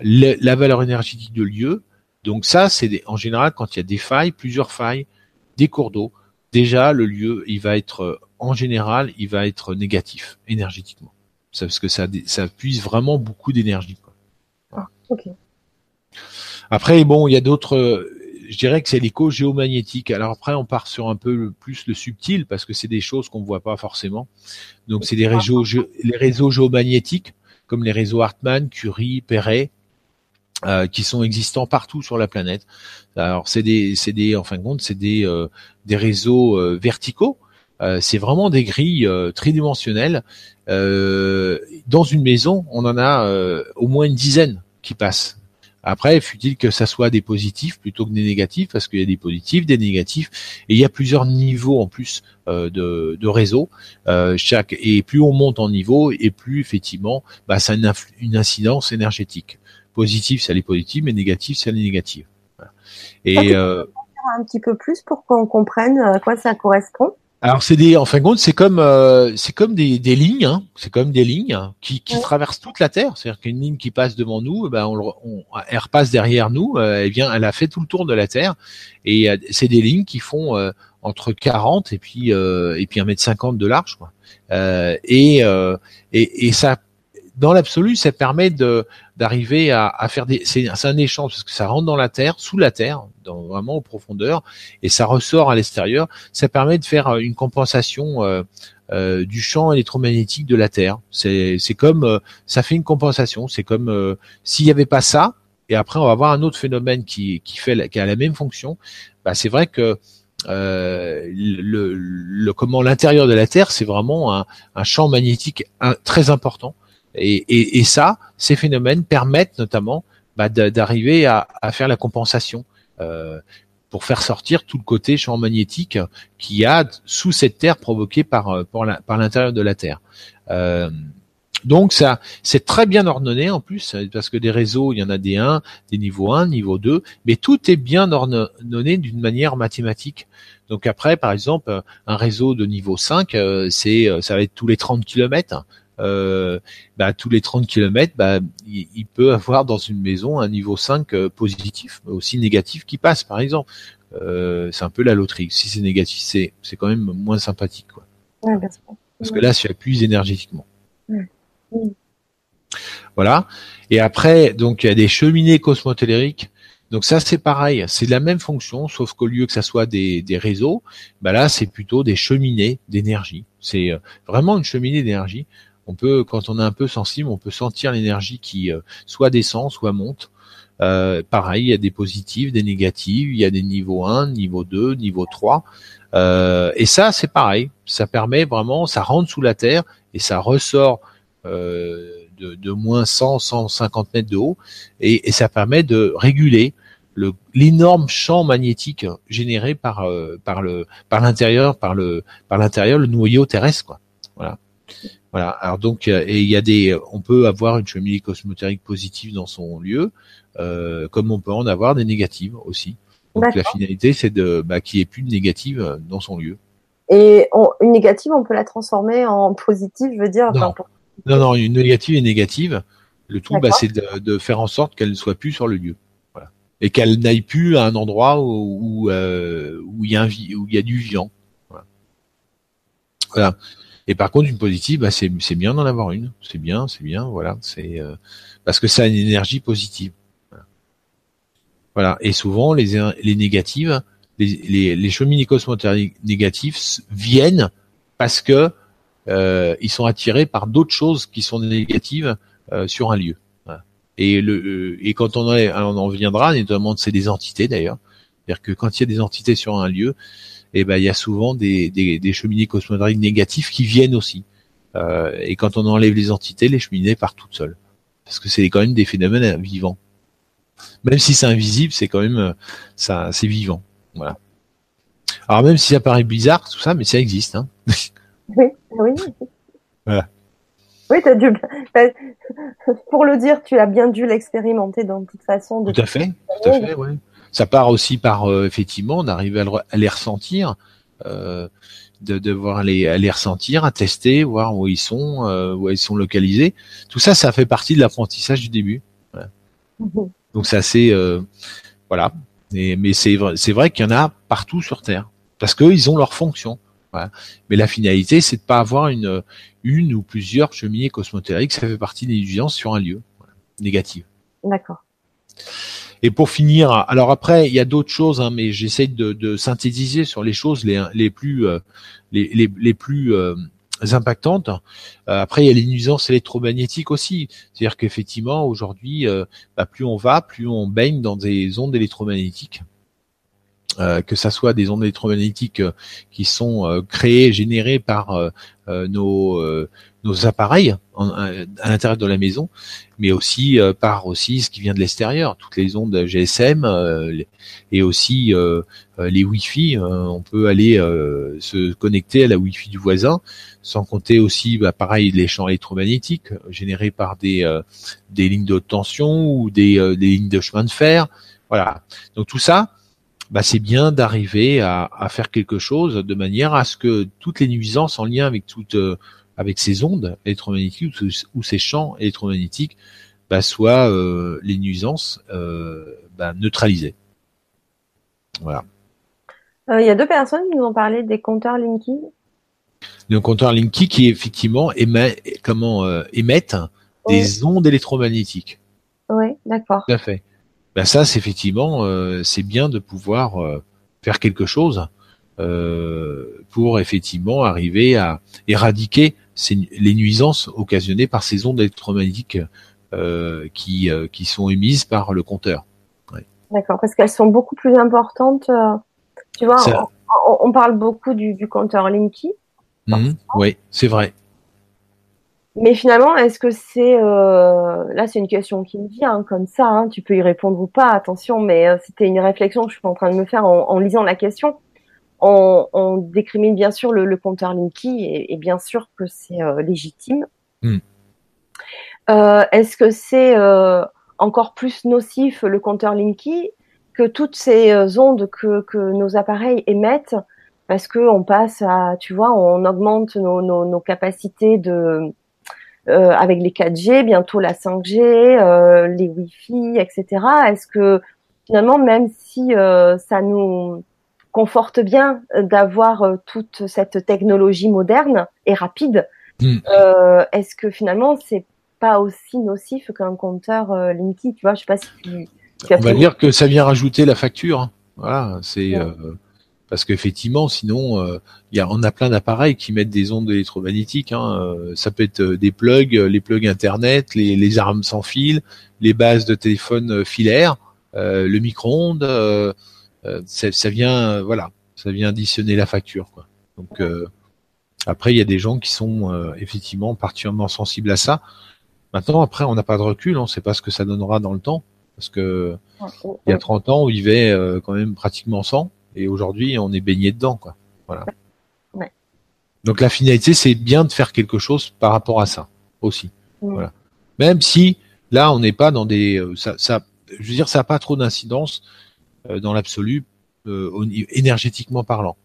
Speaker 2: la valeur énergétique de lieu. Donc ça, c'est en général quand il y a des failles, plusieurs failles, des cours d'eau. Déjà, le lieu, il va être en général, il va être négatif énergétiquement parce que ça, ça puise vraiment beaucoup d'énergie.
Speaker 1: Ah,
Speaker 2: après, bon, il y a d'autres. Je dirais que c'est l'écho géomagnétique. Alors après, on part sur un peu plus le subtil parce que c'est des choses qu'on ne voit pas forcément. Donc c'est des réseaux, les réseaux géomagnétiques comme les réseaux Hartmann, Curie, Perret, euh, qui sont existants partout sur la planète. Alors c'est des, c'est des, en fin de compte, c'est des, euh, des réseaux euh, verticaux euh, c'est vraiment des grilles euh, tridimensionnelles. Euh, dans une maison, on en a au moins une dizaine qui passent. Après, fut-il que ça soit des positifs plutôt que des négatifs, parce qu'il y a des positifs, des négatifs, et il y a plusieurs niveaux en plus de, de, réseau. chaque et plus on monte en niveau, et plus effectivement, bah, ça a une, incidence énergétique. Positif, c'est les positifs, mais négatif, c'est les négatifs.
Speaker 1: Et un petit peu plus pour qu'on comprenne à quoi ça correspond.
Speaker 2: Alors c'est des, en fin de compte, c'est comme euh, c'est comme des, des lignes, hein. c'est comme des lignes qui, qui traversent toute la Terre. C'est-à-dire qu'une ligne qui passe devant nous, eh ben on, on, elle repasse derrière nous. Euh, eh bien, elle a fait tout le tour de la Terre. Et euh, c'est des lignes qui font euh, entre 40 et puis et puis 1 mètre 50 de large. Quoi. et, et et ça dans l'absolu, ça permet de d'arriver à, à, faire des. C'est un échange parce que ça rentre dans la terre, sous la terre, dans vraiment aux profondeurs, et ça ressort à l'extérieur. Ça permet de faire euh, une compensation euh, euh, du champ électromagnétique de la terre. C'est c'est comme euh, ça fait une compensation. C'est comme euh, s'il n'y avait pas ça, et après on va avoir un autre phénomène qui qui fait qui a la même fonction. Bah c'est vrai que euh, le, le, comment l'intérieur de la Terre, c'est vraiment un, un champ magnétique très important et, et, ça, ces phénomènes permettent notamment bah, d'arriver à, à, faire la compensation euh, pour faire sortir tout le côté champ magnétique qu'il y a sous cette Terre provoqué par, euh, par l'intérieur de la Terre. Euh, donc ça, c'est très bien ordonné en plus, parce que des réseaux, il y en a des 1, des niveaux 1, niveau 2, mais tout est bien ordonné d'une manière mathématique. Donc après, par exemple, un réseau de niveau 5, euh, c'est ça va être tous les 30 km euh, bah, tous les 30 km, bah, il, peut avoir dans une maison un niveau 5 euh, positif, mais aussi négatif qui passe, par exemple. Euh, c'est un peu la loterie. Si c'est négatif, c'est, c'est quand même moins sympathique. Quoi. Parce que là, ça appuie énergétiquement. Voilà. Et après, donc il y a des cheminées cosmotelluriques. Donc ça c'est pareil, c'est la même fonction, sauf qu'au lieu que ça soit des, des réseaux, bah là c'est plutôt des cheminées d'énergie. C'est euh, vraiment une cheminée d'énergie on peut, quand on est un peu sensible, on peut sentir l'énergie qui euh, soit descend, soit monte. Euh, pareil, il y a des positifs, des négatifs, il y a des niveaux 1, niveau 2, niveau 3. Euh, et ça, c'est pareil. Ça permet vraiment, ça rentre sous la terre et ça ressort de, de, moins 100, 150 mètres de haut. Et, ça permet de réguler l'énorme champ magnétique généré par par l'intérieur le par l'intérieur le noyau terrestre quoi voilà Voilà. Alors donc, et il y a des, on peut avoir une cheminée cosmotérique positive dans son lieu, euh, comme on peut en avoir des négatives aussi. Donc la finalité, c'est de bah, qu'il n'y ait plus de négative dans son lieu.
Speaker 1: Et une négative, on peut la transformer en positive, je veux dire.
Speaker 2: Non, non, non, une négative est négative. Le tout, bah, c'est de, de, faire en sorte qu'elle ne soit plus sur le lieu. Voilà. Et qu'elle n'aille plus à un endroit où, où, euh, où il y a un, où il y a du vivant. Voilà. voilà. Et par contre, une positive, bah, c'est bien d'en avoir une. C'est bien, c'est bien, voilà. C'est euh, parce que ça a une énergie positive. Voilà. Et souvent, les, les négatives, les, les, les cheminées négatifs viennent parce que euh, ils sont attirés par d'autres choses qui sont négatives euh, sur un lieu. Et, le, et quand on, on en viendra, notamment c'est des entités d'ailleurs, c'est-à-dire que quand il y a des entités sur un lieu, et eh ben il y a souvent des, des, des cheminées cosmodriques négatifs qui viennent aussi. Euh, et quand on enlève les entités, les cheminées partent toutes seules, parce que c'est quand même des phénomènes vivants. Même si c'est invisible, c'est quand même ça, c'est vivant. Voilà. Alors même si ça paraît bizarre, tout ça, mais ça existe. Hein.
Speaker 1: Oui, oui. Voilà. Oui, as dû. Pour le dire, tu as bien dû l'expérimenter dans toute façon.
Speaker 2: tout à fait, tout à fait, ouais ça part aussi par euh, effectivement d'arriver à, les ressentir, euh, de devoir les, à les ressentir, à tester, voir où ils sont, euh, où ils sont localisés. Tout ça, ça fait partie de l'apprentissage du début. Mhm. Donc c'est assez, voilà. mais c'est vrai, c'est vrai qu'il y en a partout sur Terre parce qu'ils ont leur fonction. Mais la finalité, c'est de pas avoir une, une ou plusieurs cheminées cosmotériques. Ça fait partie des nuisances sur un lieu négative.
Speaker 1: D'accord.
Speaker 2: Et pour finir, alors après, il y a d'autres choses, hein, mais j'essaie de, de, synthétiser sur les choses les, les plus euh, les, les, les, plus euh, impactantes. Euh, après, il y a les nuisances électromagnétiques aussi. C'est-à-dire qu'effectivement, aujourd'hui, bah, plus on va, plus on baigne dans des ondes électromagnétiques. Que ça soit des ondes électromagnétiques qui sont créées, générées par nos nos appareils à l'intérieur de la maison, mais aussi euh, par aussi ce qui vient de l'extérieur, toutes les ondes GSM euh, et aussi euh, les Wi-Fi. on peut aller se connecter à la Wi-Fi du voisin, sans compter aussi, bah, pareil, les champs électromagnétiques générés par des des lignes de tension ou des, des lignes de chemin de fer. Voilà. Donc tout ça, bah, c'est bien d'arriver à, à, faire quelque chose de manière à ce que toutes les nuisances en lien avec toute avec ces ondes électromagnétiques ou ces champs électromagnétiques bah, soient euh, les nuisances euh, bah, neutralisées. Voilà.
Speaker 1: Euh, il y a deux personnes qui nous ont parlé des compteurs Linky.
Speaker 2: Le compteur Linky qui effectivement émet, comment émettent des ondes électromagnétiques.
Speaker 1: Oui, d'accord.
Speaker 2: Tout à fait. Ben ça, c'est effectivement, c'est bien de pouvoir faire quelque chose pour effectivement arriver à éradiquer les nuisances occasionnées par ces ondes électromagnétiques euh, qui, euh, qui sont émises par le compteur.
Speaker 1: D'accord, parce qu'elles sont beaucoup plus importantes. Euh, tu vois, on, parle beaucoup du, du compteur Linky.
Speaker 2: Mhm, oui, c'est vrai.
Speaker 1: Mais finalement, est-ce que c'est là c'est une question qui me vient comme ça, hein, tu peux y répondre ou pas, attention, mais c'était une réflexion que je suis en train de me faire en lisant la question. On, on, décrimine bien sûr le, compteur Linky et, bien sûr que c'est euh, légitime. Euh, est-ce que c'est euh, encore plus nocif le compteur Linky que toutes ces ondes que, nos appareils émettent? Parce que on passe à, tu vois, on augmente nos, capacités de avec les 4G, bientôt la 5G, les Wi-Fi, etc. Est-ce que finalement, même si ça nous conforte bien euh, d'avoir euh, toute cette technologie moderne et rapide. Euh, est-ce que finalement c'est pas aussi nocif qu'un compteur Linky Tu vois, je sais pas si tu.
Speaker 2: On va dire que ça vient rajouter la facture. Hein. Voilà, c'est parce qu'effectivement, sinon, il y a, on a plein d'appareils qui mettent des ondes électromagnétiques. Hein. ça peut être des plugs, les plugs internet, les, les armes sans fil, les bases de téléphone filaires, le micro-ondes. Euh, ça vient, euh, voilà, ça vient additionner la facture, quoi. Donc euh, après, il y a des gens qui sont effectivement particulièrement sensibles à ça. Maintenant, après, on n'a pas de recul, on ne sait pas ce que ça donnera dans le temps, parce que il y a 30 ans, on vivait quand même pratiquement sans, et aujourd'hui, on est baigné dedans, quoi. Voilà. Donc la finalité, c'est bien de faire quelque chose par rapport à ça aussi. Voilà. Même si là, on n'est pas dans des, euh, ça, ça, je veux dire, ça n'a pas trop d'incidence euh, dans l'absolu, euh, énergétiquement parlant.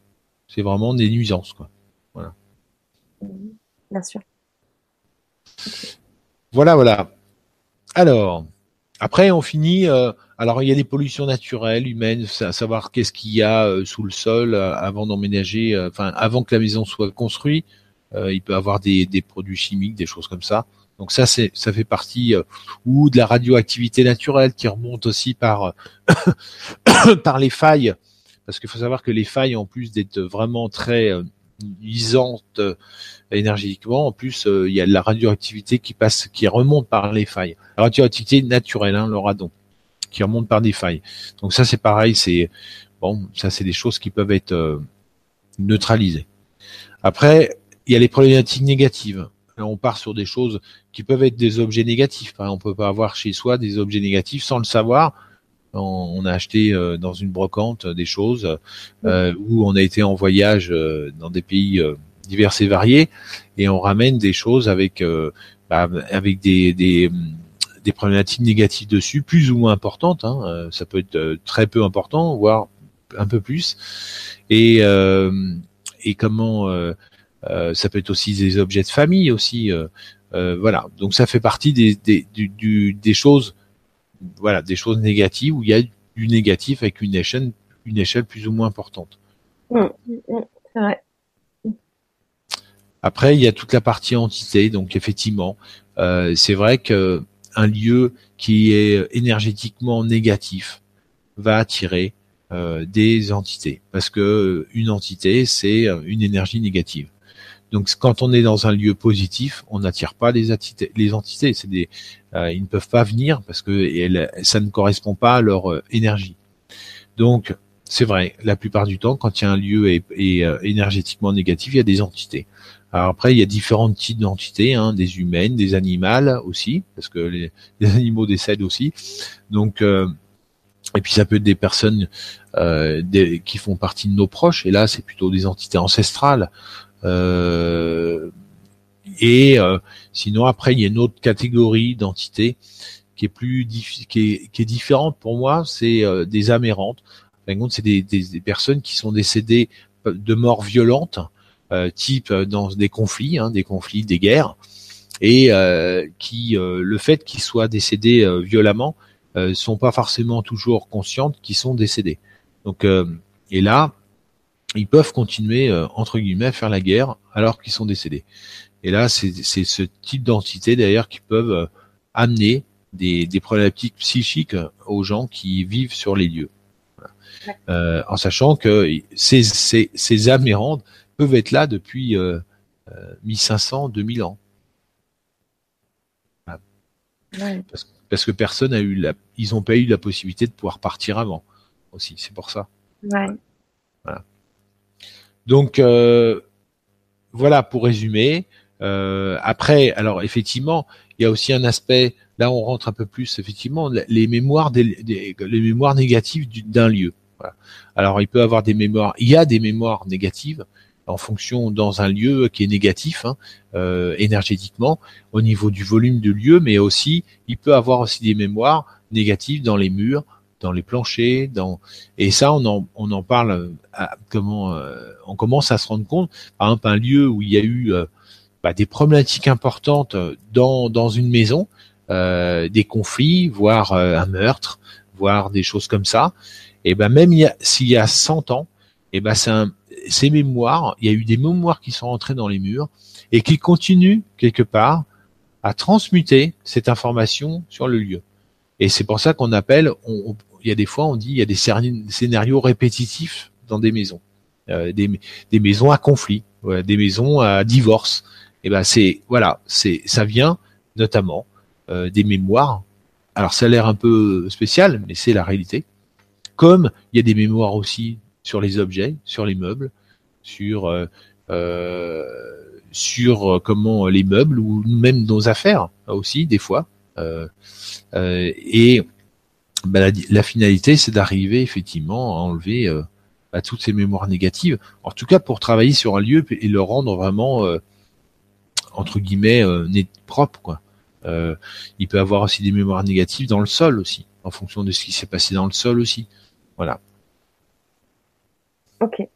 Speaker 2: C'est vraiment des nuisances, quoi. Voilà.
Speaker 1: Bien sûr.
Speaker 2: Voilà, voilà. Alors, après, on finit. Euh, alors, il y a des pollutions naturelles, humaines, savoir qu'est-ce qu'il y a euh, sous le sol euh, avant d'emménager, enfin, avant que la maison soit construite. il peut avoir des, des, produits chimiques, des choses comme ça. Donc ça, c'est, ça fait partie ou de la radioactivité naturelle qui remonte aussi par par les failles, parce qu'il faut savoir que les failles, en plus d'être vraiment très nuisantes énergétiquement. En plus, euh, il y a de la radioactivité qui passe, qui remonte par les failles. La radioactivité naturelle, hein, le radon, qui remonte par des failles. Donc ça, c'est pareil. C'est bon, ça, c'est des choses qui peuvent être euh, neutralisées. Après, il y a les problématiques négatives. on part sur des choses qui peuvent être des objets négatifs. Exemple, on peut pas avoir chez soi des objets négatifs sans le savoir. On a acheté euh, dans une brocante des choses, euh, ou on a été en voyage dans des pays divers et variés, et on ramène des choses avec euh, bah, avec des, des, des problématiques négatives dessus, plus ou moins importantes. Hein. Euh, ça peut être euh, très peu important, voire un peu plus. Et et comment ça peut être aussi des objets de famille aussi. voilà. Donc ça fait partie des des, du, des choses voilà des choses négatives où il y a du négatif avec une échelle une échelle plus ou moins importante.
Speaker 1: Mmh, mmh, mmh. c'est vrai.
Speaker 2: Après, il y a toute la partie entité. Donc, effectivement, euh, c'est vrai que un lieu qui est énergétiquement négatif va attirer euh, des entités, parce que une entité, c'est une énergie négative. Donc, quand on est dans un lieu positif, on n'attire pas les entités. C'est des, euh, ils ne peuvent pas venir parce que ça ne correspond pas à leur énergie. Donc, c'est vrai, la plupart du temps, quand il y a un lieu est, énergétiquement négatif, il y a des entités. Alors après, il y a différents types d'entités, hein, des humaines, des animales aussi, parce que les, animaux décèdent aussi. Donc, euh, et puis ça peut être des personnes euh, qui font partie de nos proches, et là c'est plutôt des entités ancestrales. Euh, et sinon après, il y a une autre catégorie d'entités qui est plus qui est, qui est différente pour moi, c'est des amérantes. En c'est des, des, des personnes qui sont décédées de mort violente euh, type euh, dans des conflits, hein, des conflits, des guerres, et euh, qui le fait qu'ils soient décédés violemment sont pas forcément toujours conscientes qu'ils sont décédés. Donc et là, ils peuvent continuer entre guillemets à faire la guerre alors qu'ils sont décédés. Et là, c'est ce type d'entité d'ailleurs qui peuvent amener des, des, problématiques psychiques aux gens qui vivent sur les lieux. Euh, en sachant que ces, ces, ces amérandes peuvent être là depuis euh, 1500, euh, 2000 ans. Parce, que personne a eu la, ils n'ont pas eu la possibilité de pouvoir partir avant aussi. C'est pour ça.
Speaker 1: Voilà.
Speaker 2: Donc euh, voilà pour résumer. Euh, après, alors effectivement, il y a aussi un aspect. Là, on rentre un peu plus effectivement les mémoires les mémoires négatives d'un lieu. Alors, il peut avoir des mémoires. Il y a des mémoires négatives en fonction dans un lieu qui est négatif hein, euh, énergétiquement au niveau du volume du lieu, mais aussi il peut avoir aussi des mémoires négatives dans les murs, dans les planchers, dans et ça on en, on en parle euh, comment euh, on commence à se rendre compte. Par exemple un lieu où il y a eu bah, des problématiques importantes dans dans une maison, des conflits, voire un meurtre, voire des choses comme ça. Et ben même s'il y a 100 ans, et ben c'est ces mémoires, il y a eu des mémoires qui sont entrées dans les murs et qui continuent quelque part à transmuter cette information sur le lieu. Et c'est pour ça qu'on appelle, il y a des fois on dit il y a des scénarios répétitifs dans des maisons, euh, des, maisons à conflit, des maisons à divorce. Et ben c'est voilà, c'est ça vient notamment euh, des mémoires. Alors ça a l'air un peu spécial, mais c'est la réalité. Comme il y a des mémoires aussi sur les objets, sur les meubles, sur euh, euh, sur euh, comment les meubles ou même nos affaires aussi des fois. et bah, la, finalité, c'est d'arriver effectivement à enlever bah, toutes ces mémoires négatives. En tout cas, pour travailler sur un lieu et le rendre vraiment entre guillemets net, propre, quoi. il peut avoir aussi des mémoires négatives dans le sol aussi, en fonction de ce qui s'est passé dans le sol aussi. Voilà.
Speaker 1: Ok.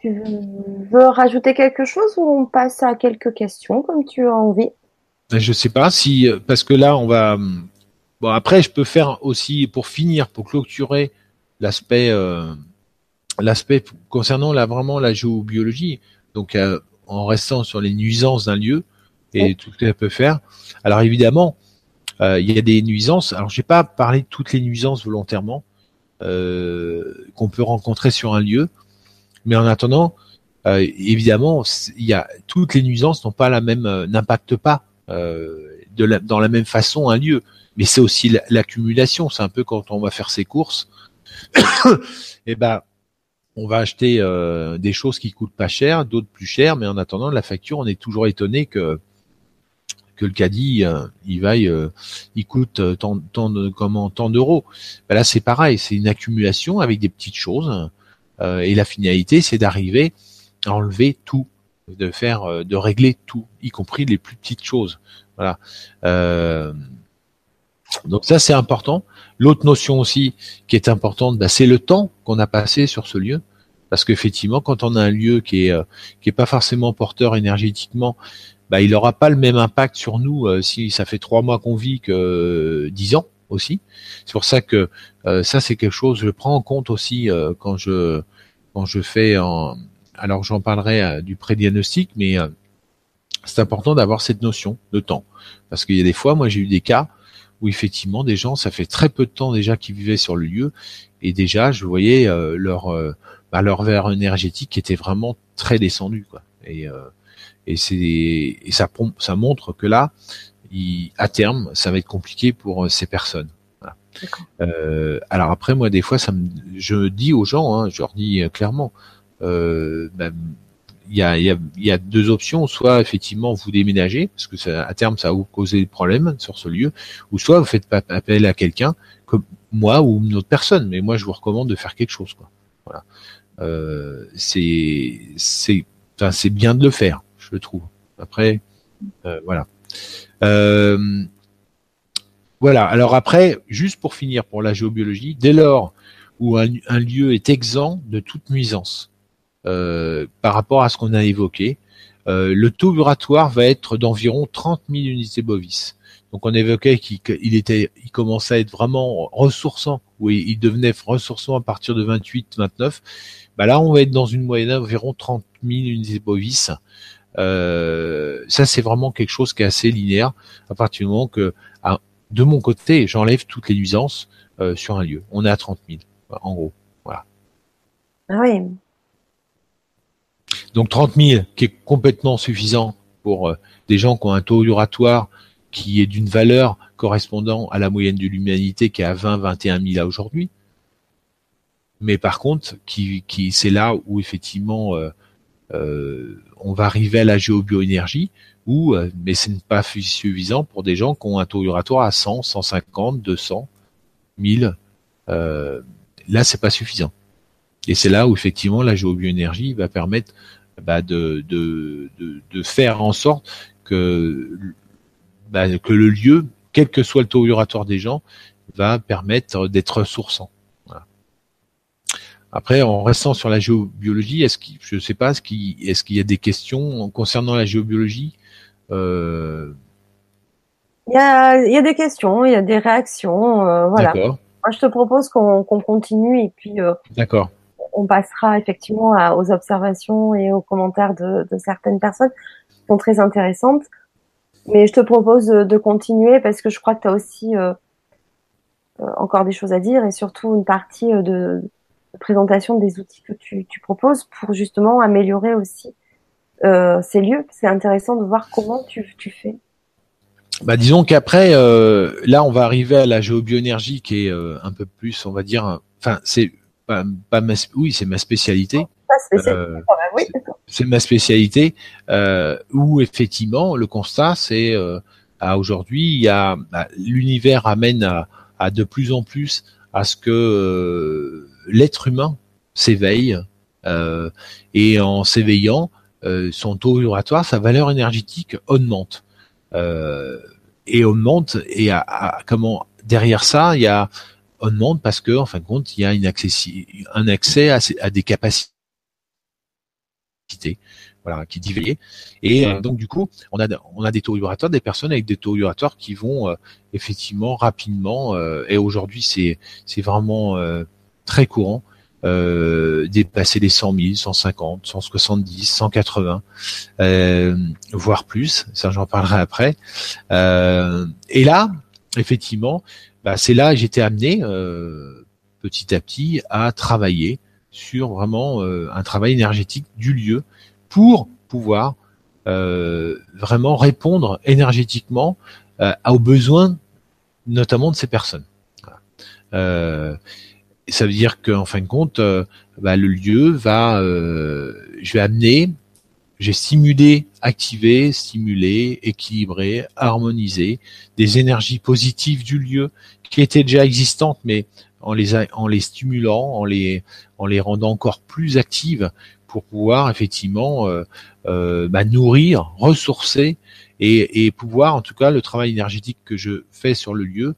Speaker 1: Tu veux, rajouter quelque chose ou on passe à quelques questions comme tu as envie?
Speaker 2: Ben, Je sais pas si parce que là on va bon après je peux faire aussi pour finir pour clôturer l'aspect euh, l'aspect concernant là vraiment la géobiologie donc euh, en restant sur les nuisances d'un lieu et tout ce qu'elle peut faire. Alors évidemment, euh, il y a des nuisances. Alors j'ai pas parlé de toutes les nuisances volontairement euh, qu'on peut rencontrer sur un lieu, mais en attendant, euh, évidemment, il y a toutes les nuisances n'ont pas la même, n'impactent pas de la, dans la même façon un lieu. Mais c'est aussi l'accumulation. C'est un peu quand on va faire ses courses. et eh ben, on va acheter des choses qui coûtent pas cher, d'autres plus cher, mais en attendant la facture, on est toujours étonné que que le caddie euh, il vaille, euh, il coûte euh, tant, tant de comment tant d'euros. Ben là c'est pareil, c'est une accumulation avec des petites choses et la finalité c'est d'arriver à enlever tout, de faire, de régler tout, y compris les plus petites choses. Voilà. donc ça c'est important. L'autre notion aussi qui est importante, ben, c'est le temps qu'on a passé sur ce lieu parce qu'effectivement, quand on a un lieu qui est qui est pas forcément porteur énergétiquement, bah, il n'aura pas le même impact sur nous euh, si ça fait trois mois qu'on vit que euh, dix ans aussi. C'est pour ça que euh, ça c'est quelque chose je prends en compte aussi quand je quand je fais en alors j'en parlerai du prédiagnostic, mais c'est important d'avoir cette notion de temps parce qu'il y a des fois, moi j'ai eu des cas où effectivement des gens, ça fait très peu de temps déjà qu'ils vivaient sur le lieu et déjà je voyais leur bah, leur verre énergétique était vraiment très descendu quoi. Et et c'est et ça ça montre que là, à terme, ça va être compliqué pour euh, ces personnes. Euh, alors après, moi, des fois, ça me, je dis aux gens, hein, je leur dis euh, clairement, euh, ben, il y, a, y, a, y a deux options, soit effectivement vous déménagez, parce que ça, à terme ça va vous causer des problèmes sur ce lieu, ou soit vous faites appel à quelqu'un comme moi ou une autre personne, mais moi je vous recommande de faire quelque chose. Quoi. Voilà. Euh, c'est c'est c'est bien de le faire je trouve. Après, euh, voilà. Euh, voilà. Alors après, juste pour finir pour la géobiologie, dès lors où un, lieu est exempt de toute nuisance euh, par rapport à ce qu'on a évoqué, le taux vibratoire va être d'environ 30 000 unités bovis. Donc on évoquait qu'il était, il commençait à être vraiment ressourçant, ou il, devenait ressourçant à partir de 28, 29. Bah là, on va être dans une moyenne d'environ 30 000 unités bovis. Euh, ça, c'est vraiment quelque chose qui est assez linéaire à partir du moment que, de mon côté, j'enlève toutes les nuisances euh, sur un lieu. On est à 30 000, en gros. Voilà.
Speaker 1: Ah oui.
Speaker 2: Donc 30 000, qui est complètement suffisant pour euh, des gens qui ont un taux uratoire qui est d'une valeur correspondant à la moyenne de l'humanité qui est à 20, 21 000 à aujourd'hui. Mais par contre, qui, qui c'est là où effectivement euh, on va arriver à la géobioénergie, ou euh, mais ce n'est pas suffisant pour des gens qui ont un taux uratoire à 100, 150, 200, 1000. Euh, là, c'est pas suffisant. Et c'est là où effectivement la géobioénergie va permettre bah, de, de, de, faire en sorte que, bah, que le lieu, quel que soit le taux uratoire des gens, va permettre d'être ressourçant. Après, en restant sur la géobiologie, est-ce qu'il, je sais pas, est-ce qu'il, est-ce qu'il y a des questions concernant la géobiologie?
Speaker 1: Euh... il, y a, il y a des questions, il y a des réactions, euh, voilà. Moi, je te propose qu'on, continue et puis.
Speaker 2: Euh.
Speaker 1: On passera effectivement à, aux observations et aux commentaires de, de, certaines personnes qui sont très intéressantes. Mais je te propose de, de continuer parce que je crois que tu as aussi euh, euh, encore des choses à dire et surtout une partie de présentation des outils que tu, tu proposes pour justement améliorer aussi euh, ces lieux. C'est intéressant de voir comment tu, tu fais.
Speaker 2: Bah disons qu'après, euh, là, on va arriver à la géobioénergie qui est euh, un peu plus, on va dire, enfin, c'est pas, pas ma, oui, c'est ma spécialité. Euh, c'est ma spécialité euh, où effectivement le constat c'est à aujourd'hui, il y a bah, l'univers amène à, à, de plus en plus à ce que l'être humain s'éveille et en s'éveillant, son taux vibratoire, sa valeur énergétique augmente et augmente et à, comment derrière ça il y a augmente parce que en fin de compte il y a une accès, un accès à, à des capacités voilà, qui divulguent. Et euh, donc du coup, on a on a des taux vibratoires, des personnes avec des taux vibratoires qui vont euh, effectivement rapidement. Euh, et aujourd'hui, c'est c'est vraiment très courant. Dépasser les 100 000, 150, 170, 180, voire plus. Ça, j'en parlerai après. et là, effectivement, bah, c'est là que j'étais amené petit à petit à travailler sur vraiment un travail énergétique du lieu pour pouvoir euh, vraiment répondre énergétiquement euh, aux besoins notamment de ces personnes. Euh, ça veut dire qu'en fin de compte, bah, le lieu va, je vais amener, j'ai stimulé, activé, stimulé, équilibré, harmonisé des énergies positives du lieu qui étaient déjà existantes, mais en les stimulant, en les en les rendant encore plus actives pour pouvoir effectivement euh, euh, bah, nourrir, ressourcer et, et, pouvoir, en tout cas, le travail énergétique que je fais sur le lieu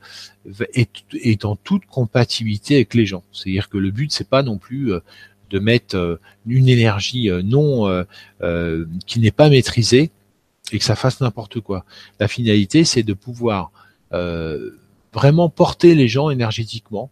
Speaker 2: est, est en toute compatibilité avec les gens. C'est-à-dire que le but, c'est pas non plus euh, de mettre une énergie non qui n'est pas maîtrisée et que ça fasse n'importe quoi. La finalité, c'est de pouvoir vraiment porter les gens énergétiquement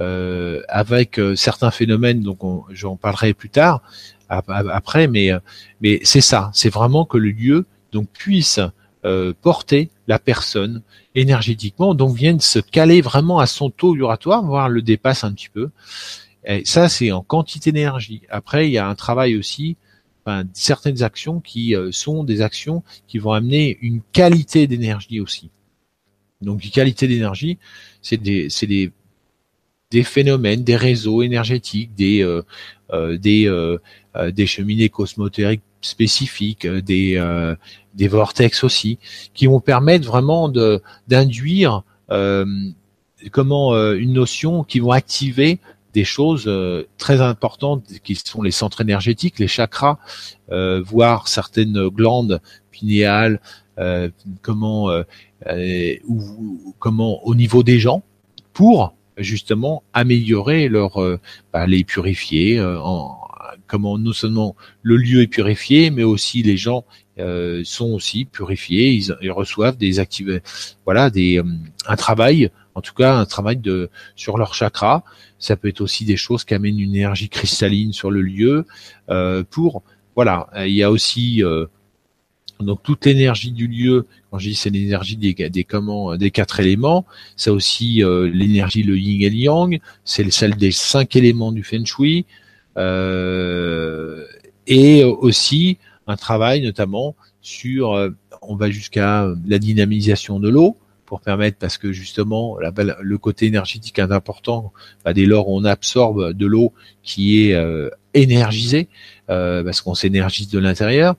Speaker 2: euh, avec certains phénomènes, donc j'en parlerai plus tard, après, mais euh, mais c'est ça, c'est vraiment que le lieu donc puisse euh, porter la personne énergétiquement, donc vienne se caler vraiment à son taux vibratoire, voire le dépasse un petit peu. Et ça, c'est en quantité d'énergie. Après, il y a un travail aussi, certaines actions qui euh, sont des actions qui vont amener une qualité d'énergie aussi. Donc, une qualité d'énergie, c'est des, c'est des, des phénomènes, des réseaux énergétiques, des, euh, des, des cheminées cosmotériques spécifiques, euh, des, euh, des vortex aussi, qui vont permettre vraiment de d'induire comment une notion qui vont activer des choses très importantes qui sont les centres énergétiques, les chakras, voire certaines glandes pinéales, comment ou comment au niveau des gens pour justement améliorer leur bah, les purifier en, comment non seulement le lieu est purifié, mais aussi les gens euh, sont aussi purifiés. Ils, reçoivent des activités, voilà, des euh, un travail, en tout cas un travail de sur leur chakra. Ça peut être aussi des choses qui amènent une énergie cristalline sur le lieu. Euh, pour voilà, il y a aussi donc toute l'énergie du lieu, quand je dis c'est l'énergie des, comment des quatre éléments, c'est aussi l'énergie le yin et le yang, c'est celle des cinq éléments du feng shui, et aussi un travail notamment sur, euh, on va jusqu'à la dynamisation de l'eau pour permettre, parce que justement le côté énergétique est important, bah, dès lors on absorbe de l'eau qui est euh, énergisée, parce qu'on s'énergise de l'intérieur,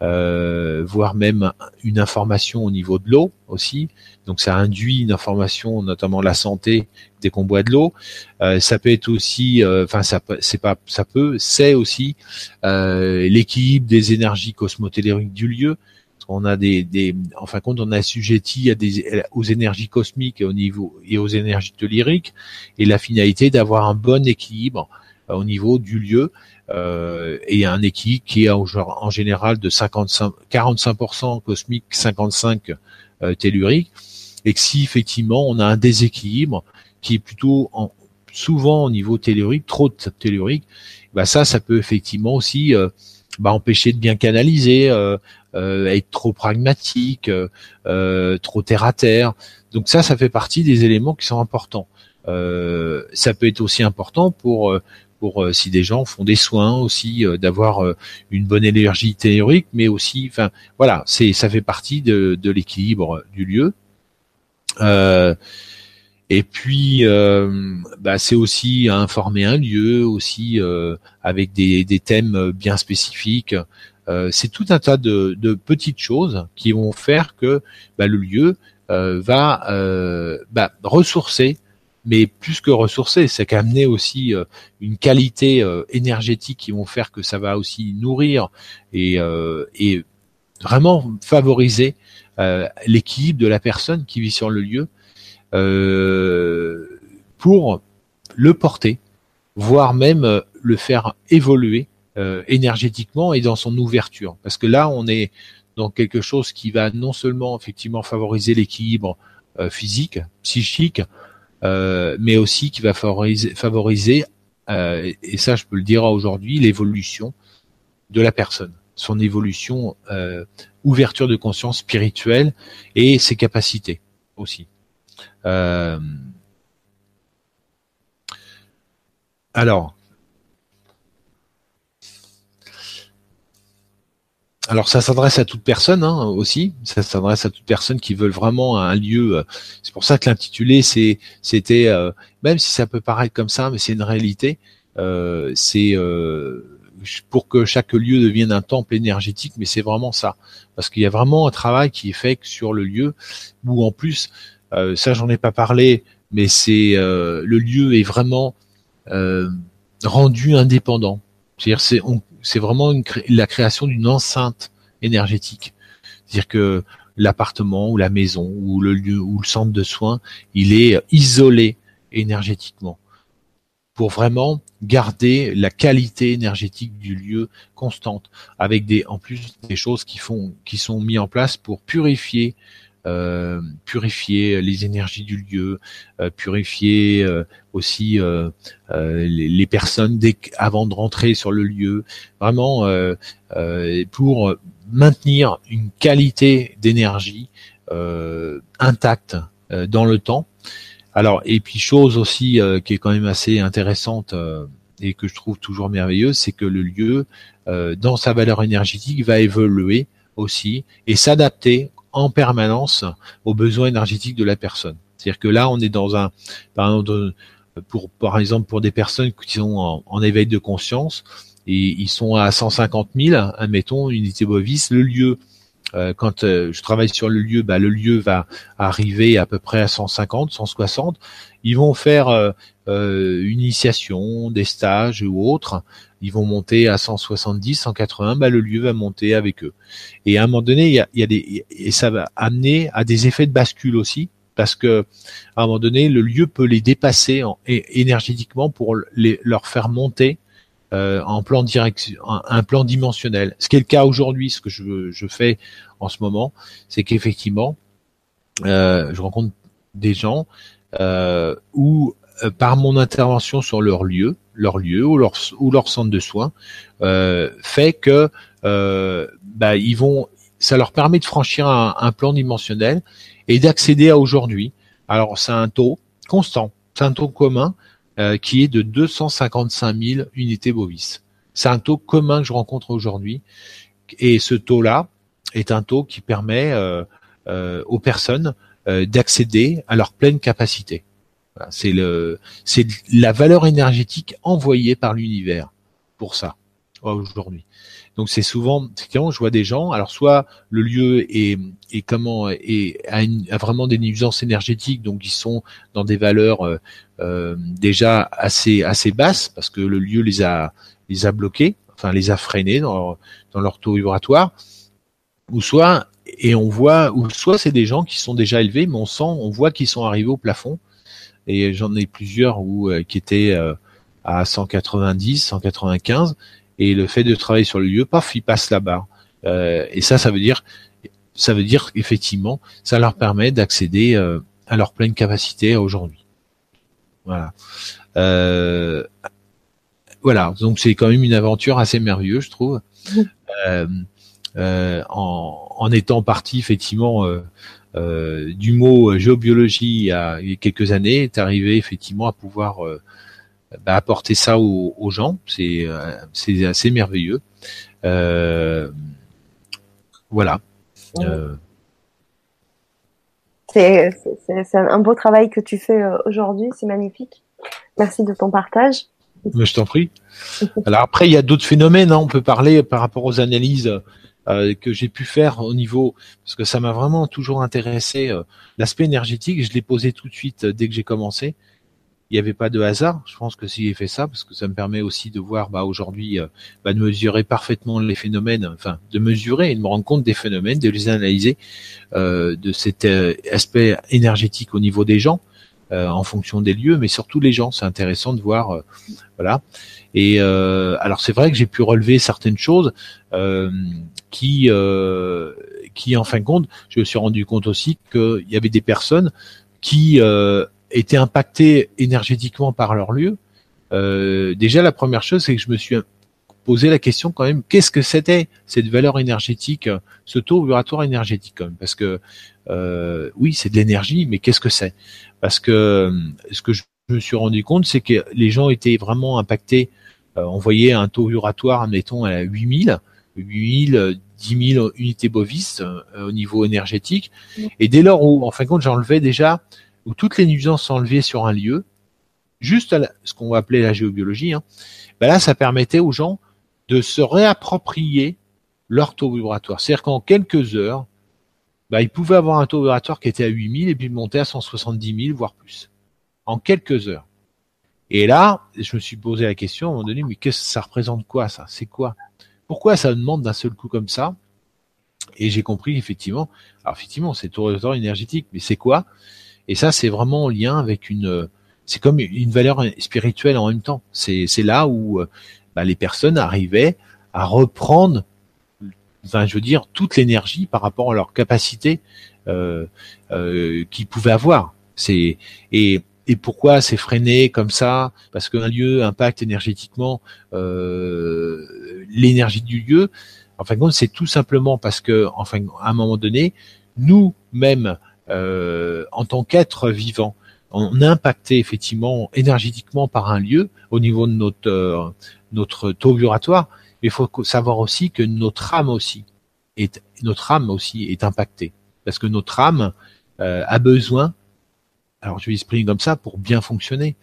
Speaker 2: euh, voire même une information au niveau de l'eau aussi. Donc ça induit une information, notamment la santé dès qu'on boit de l'eau. Euh, ça peut être aussi, euh, enfin ça c'est pas, ça peut, c'est aussi l'équilibre des énergies cosmotelluriques du lieu. On a des, des, en fin de compte, on a assujetti à des, aux énergies cosmiques au niveau et aux énergies telluriques, et la finalité d'avoir un bon équilibre au niveau du lieu euh, et un équilibre qui est en, général de 55, 45% cosmique, 55% euh, tellurique, et que si effectivement on a un déséquilibre qui est plutôt en, souvent au niveau tellurique, trop tellurique, bah ça, ça peut effectivement aussi euh, bah, empêcher de bien canaliser, euh, euh être trop pragmatique, euh, trop terre à terre. Donc ça, ça fait partie des éléments qui sont importants. ça peut être aussi important pour pour euh, si des gens font des soins aussi euh, d'avoir euh, une bonne énergie théorique mais aussi enfin voilà c'est ça fait partie de, de l'équilibre du lieu et puis bah, c'est aussi informer un lieu aussi avec des, des thèmes bien spécifiques. C'est tout un tas de, petites choses qui vont faire que bah, le lieu va bah, ressourcer mais plus que ressourcer, c'est qu'amener aussi euh, une qualité euh, énergétique qui vont faire que ça va aussi nourrir et, euh, et vraiment favoriser l'équilibre de la personne qui vit sur le lieu pour le porter, voire même le faire évoluer énergétiquement et dans son ouverture. Parce que là, on est dans quelque chose qui va non seulement effectivement favoriser l'équilibre physique, psychique, euh, mais aussi qui va favoriser, favoriser euh, et ça je peux le dire aujourd'hui, l'évolution de la personne, son évolution, euh, ouverture de conscience spirituelle et ses capacités aussi. alors, Alors ça s'adresse à toute personne hein, aussi. Ça s'adresse à toute personne qui veut vraiment un lieu. Euh, c'est pour ça que l'intitulé c'est c'était euh, même si ça peut paraître comme ça, mais c'est une réalité. Euh, c'est pour que chaque lieu devienne un temple énergétique, mais c'est vraiment ça, parce qu'il y a vraiment un travail qui est fait sur le lieu où en plus ça j'en ai pas parlé, mais c'est le lieu est vraiment rendu indépendant. C'est-à-dire c'est c'est vraiment la création d'une enceinte énergétique. C'est-à-dire que l'appartement ou la maison ou le lieu ou le centre de soins, il est isolé énergétiquement pour vraiment garder la qualité énergétique du lieu constante avec des en plus des choses qui font qui sont mis en place pour purifier euh, purifier les énergies du lieu, euh, purifier euh, aussi les, personnes dès avant de rentrer sur le lieu, vraiment pour maintenir une qualité d'énergie intacte dans le temps. Alors et puis chose aussi qui est quand même assez intéressante et que je trouve toujours merveilleuse, c'est que le lieu dans sa valeur énergétique va évoluer aussi et s'adapter en permanence aux besoins énergétiques de la personne. C'est-à-dire que là, on est dans un, par exemple, pour, par exemple, pour des personnes qui sont en, éveil de conscience et ils sont à 150 000, admettons, unité bovis, le lieu, euh, quand euh, je travaille sur le lieu, bah, le lieu va arriver à peu près à 150, 160. Ils vont faire euh, une initiation, des stages ou autres ils vont monter à 170, 180, bah, le lieu va monter avec eux. Et à un moment donné, il y a, des, et ça va amener à des effets de bascule aussi, parce que à un moment donné, le lieu peut les dépasser en, énergétiquement pour les, leur faire monter euh, en plan direction, un, plan dimensionnel. Ce qui est le cas aujourd'hui, ce que je, je fais en ce moment, c'est qu'effectivement, euh, je rencontre des gens euh, où euh, par mon intervention sur leur lieu, leur lieu ou leur, ou leur centre de soins, euh, fait que euh, bah, ils vont, ça leur permet de franchir un, plan dimensionnel et d'accéder à aujourd'hui. Alors c'est un taux constant, c'est un taux commun qui est de 255 000 unités bovis. C'est un taux commun que je rencontre aujourd'hui et ce taux-là est un taux qui permet aux personnes d'accéder à leur pleine capacité. C'est la valeur énergétique envoyée par l'univers pour ça aujourd'hui. Donc c'est souvent, quand je vois des gens, alors soit le lieu est, est comment est a, vraiment des nuisances énergétiques, donc ils sont dans des valeurs euh, euh, déjà assez assez basses parce que le lieu les a les a bloqués, enfin les a freinés dans leur, dans leur taux vibratoire, ou soit et on voit, ou soit c'est des gens qui sont déjà élevés, mais on sent, on voit qu'ils sont arrivés au plafond et j'en ai plusieurs où euh, qui étaient euh, à 190, 195 et le fait de travailler sur le lieu, paf, ils passent là-bas. Euh, et ça, ça veut dire, ça veut dire effectivement, ça leur permet d'accéder à leur pleine capacité aujourd'hui. Voilà. voilà. Donc c'est quand même une aventure assez merveilleuse, je trouve. en, en, étant parti effectivement euh, du mot euh, géobiologie il y a, quelques années est arrivé effectivement à pouvoir euh, bah, apporter ça aux, gens. C'est c'est assez merveilleux. voilà.
Speaker 1: C'est un beau travail que tu fais aujourd'hui, c'est magnifique. Merci de ton partage.
Speaker 2: Mais je t'en prie. Alors après, il y a d'autres phénomènes. Hein. On peut parler par rapport aux analyses euh, que j'ai pu faire au niveau, parce que ça m'a vraiment toujours intéressé. Euh, l'aspect énergétique, je l'ai posé tout de suite euh, dès que j'ai commencé. Il n'y avait pas de hasard. Je pense que si j'ai fait ça, parce que ça me permet aussi de voir, bah, aujourd'hui, bah, de mesurer parfaitement les phénomènes, enfin, de mesurer et de me rendre compte des phénomènes, de les analyser, de cet aspect énergétique au niveau des gens. en fonction des lieux, mais surtout les gens. C'est intéressant de voir, voilà. Et alors c'est vrai que j'ai pu relever certaines choses qui, euh, qui en fin de compte, je me suis rendu compte aussi qu'il y avait des personnes qui euh, étaient impactées énergétiquement par leur lieu. Euh, déjà, la première chose, c'est que je me suis posé la question quand même, qu'est-ce que c'était cette valeur énergétique, ce taux vibratoire énergétique quand même? Parce que euh, oui, c'est de l'énergie, mais qu'est-ce que c'est? Parce que ce que je me suis rendu compte, c'est que les gens étaient vraiment impactés. on voyait un taux vibratoire, admettons, à 8000 8000, 10 000 unités bovis euh, au niveau énergétique. Et dès lors où, en fin de compte, j'enlevais déjà, où toutes les nuisances sont enlevées sur un lieu, juste à ce qu'on va appeler la géobiologie, hein, ben là, ça permettait aux gens de se réapproprier leur taux vibratoire. C'est-à-dire qu'en quelques heures, ben, ils pouvaient avoir un taux vibratoire qui était à 8000 et puis monter à 170 000, voire plus. En quelques heures. Et là, je me suis posé la question à un moment donné, mais qu'est-ce que ça représente quoi ça? C'est quoi? Pourquoi ça demande d'un seul coup comme ça? Et j'ai compris effectivement. Alors effectivement, c'est tour énergétique, mais c'est quoi? Et ça, c'est vraiment en lien avec une. C'est comme une valeur spirituelle en même temps. C'est là où bah, les personnes arrivaient à reprendre, enfin, je veux dire, toute l'énergie par rapport à leur capacité euh, euh, qu'ils pouvaient avoir. C'est et et pourquoi c'est freiné comme ça? Parce qu'un lieu impacte énergétiquement euh, l'énergie du lieu. En fin de compte, c'est tout simplement parce que, enfin, à un moment donné, nous-mêmes, euh, en tant qu'êtres vivants, on est impacté effectivement énergétiquement par un lieu au niveau de notre euh, notre taux vibratoire. Il faut savoir aussi que notre âme aussi est notre âme aussi est impactée parce que notre âme euh, a besoin alors je vais exprimer comme ça pour bien fonctionner,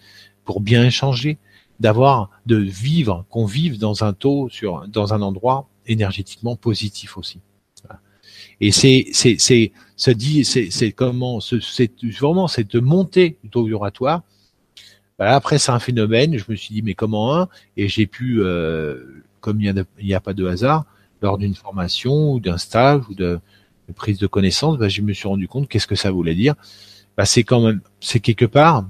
Speaker 2: pour bien échanger, d'avoir, de vivre, qu'on vive dans un taux sur, dans un endroit énergétiquement positif aussi. Et c'est, c'est, c'est, ça dit, c'est, comment, c'est vraiment cette montée du taux vibratoire. Bah, après, c'est un phénomène. Je me suis dit, mais comment un? Et j'ai pu, euh, comme il n'y a, a, pas de hasard, lors d'une formation ou d'un stage ou de, prise de connaissance, bah, je me suis rendu compte qu'est-ce que ça voulait dire bah, c'est quand même, c'est quelque part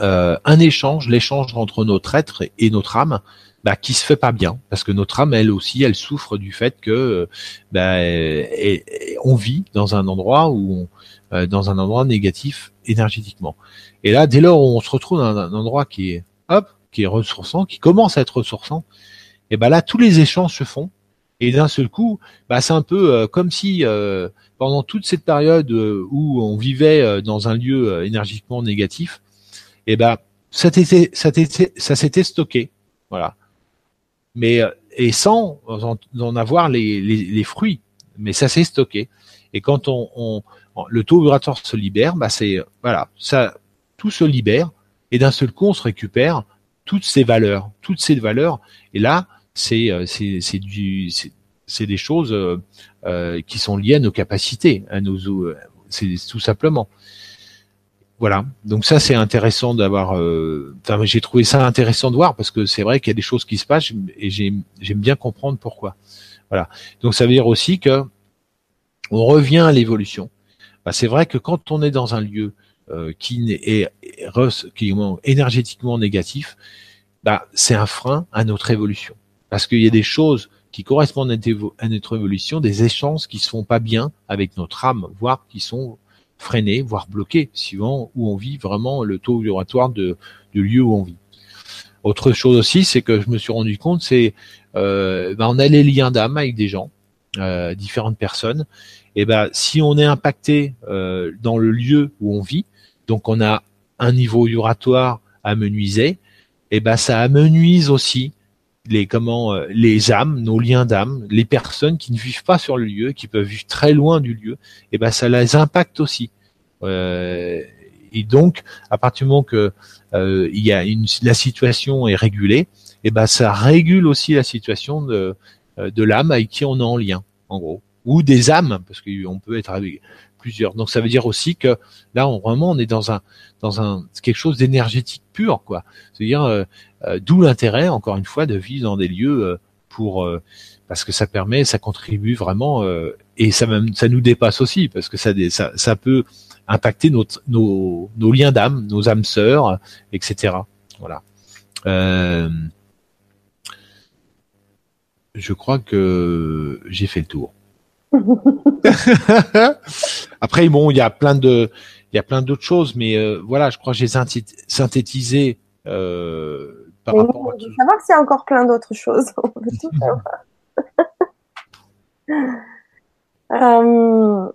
Speaker 2: euh, un échange, l'échange entre notre être et notre âme, bah, qui se fait pas bien, parce que notre âme, elle aussi, elle souffre du fait que bah, on vit dans un endroit où, euh, dans un endroit négatif énergétiquement. Et là, dès lors où on se retrouve dans un, endroit qui est, hop, qui est ressourçant, qui commence à être ressourçant, et ben là, tous les échanges se font. Et d'un seul coup, bah, c'est un peu euh, comme si pendant toute cette période euh, où on vivait euh, dans un lieu euh, énergiquement négatif, eh ben ça ça s'était stocké, voilà. Mais et sans en, avoir les, fruits, mais ça s'est stocké. Et quand on, le taux vibratoire se libère, bah c'est voilà, ça tout se libère et d'un seul coup on se récupère toutes ces valeurs, toutes ces valeurs. Et là, c'est c'est du c'est des choses euh, euh, qui sont liées à nos capacités, à nos euh, c'est tout simplement. Voilà. Donc ça c'est intéressant d'avoir. Enfin, j'ai trouvé ça intéressant de voir parce que c'est vrai qu'il y a des choses qui se passent et j'aime bien comprendre pourquoi. Voilà. Donc ça veut dire aussi que on revient à l'évolution. Bah, c'est vrai que quand on est dans un lieu qui est, qui est énergétiquement négatif, bah, c'est un frein à notre évolution. Parce qu'il y a des choses qui correspondent à notre évolution, des échanges qui se font pas bien avec notre âme, voire qui sont freinés, voire bloqués, suivant où on vit vraiment le taux vibratoire de, du lieu où on vit. Autre chose aussi, c'est que je me suis rendu compte, c'est euh, ben on a les liens d'âme avec des gens, euh, différentes personnes. Et ben si on est impacté euh, dans le lieu où on vit, donc on a un niveau vibratoire amenuisé, et ben ça amenuise aussi les comment euh, les âmes, nos liens d'âme, les personnes qui ne vivent pas sur le lieu, qui peuvent vivre très loin du lieu, et eh ben ça les impacte aussi. Euh, et donc, à partir du moment que il y a une, la situation est régulée, et ben ça régule aussi la situation de de l'âme avec qui on est en lien, en gros, ou des âmes, parce qu'on peut être avec Donc ça veut dire aussi que là, on, vraiment, on est dans un dans un quelque chose d'énergétique pur, quoi. C'est-à-dire d'où l'intérêt, encore une fois, de vivre dans des lieux pour parce que ça permet, ça contribue vraiment et ça même ça nous dépasse aussi parce que ça ça, ça peut impacter notre, nos, nos liens d'âme, nos âmes sœurs, etc. Voilà. Euh, je crois que j'ai fait le tour. Après, bon, il y a plein de, il y a plein d'autres choses, mais euh, voilà, je crois que j'ai synthétisé euh,
Speaker 1: par rapport. à... savoir s'il y a encore plein d'autres choses. On peut tout euh,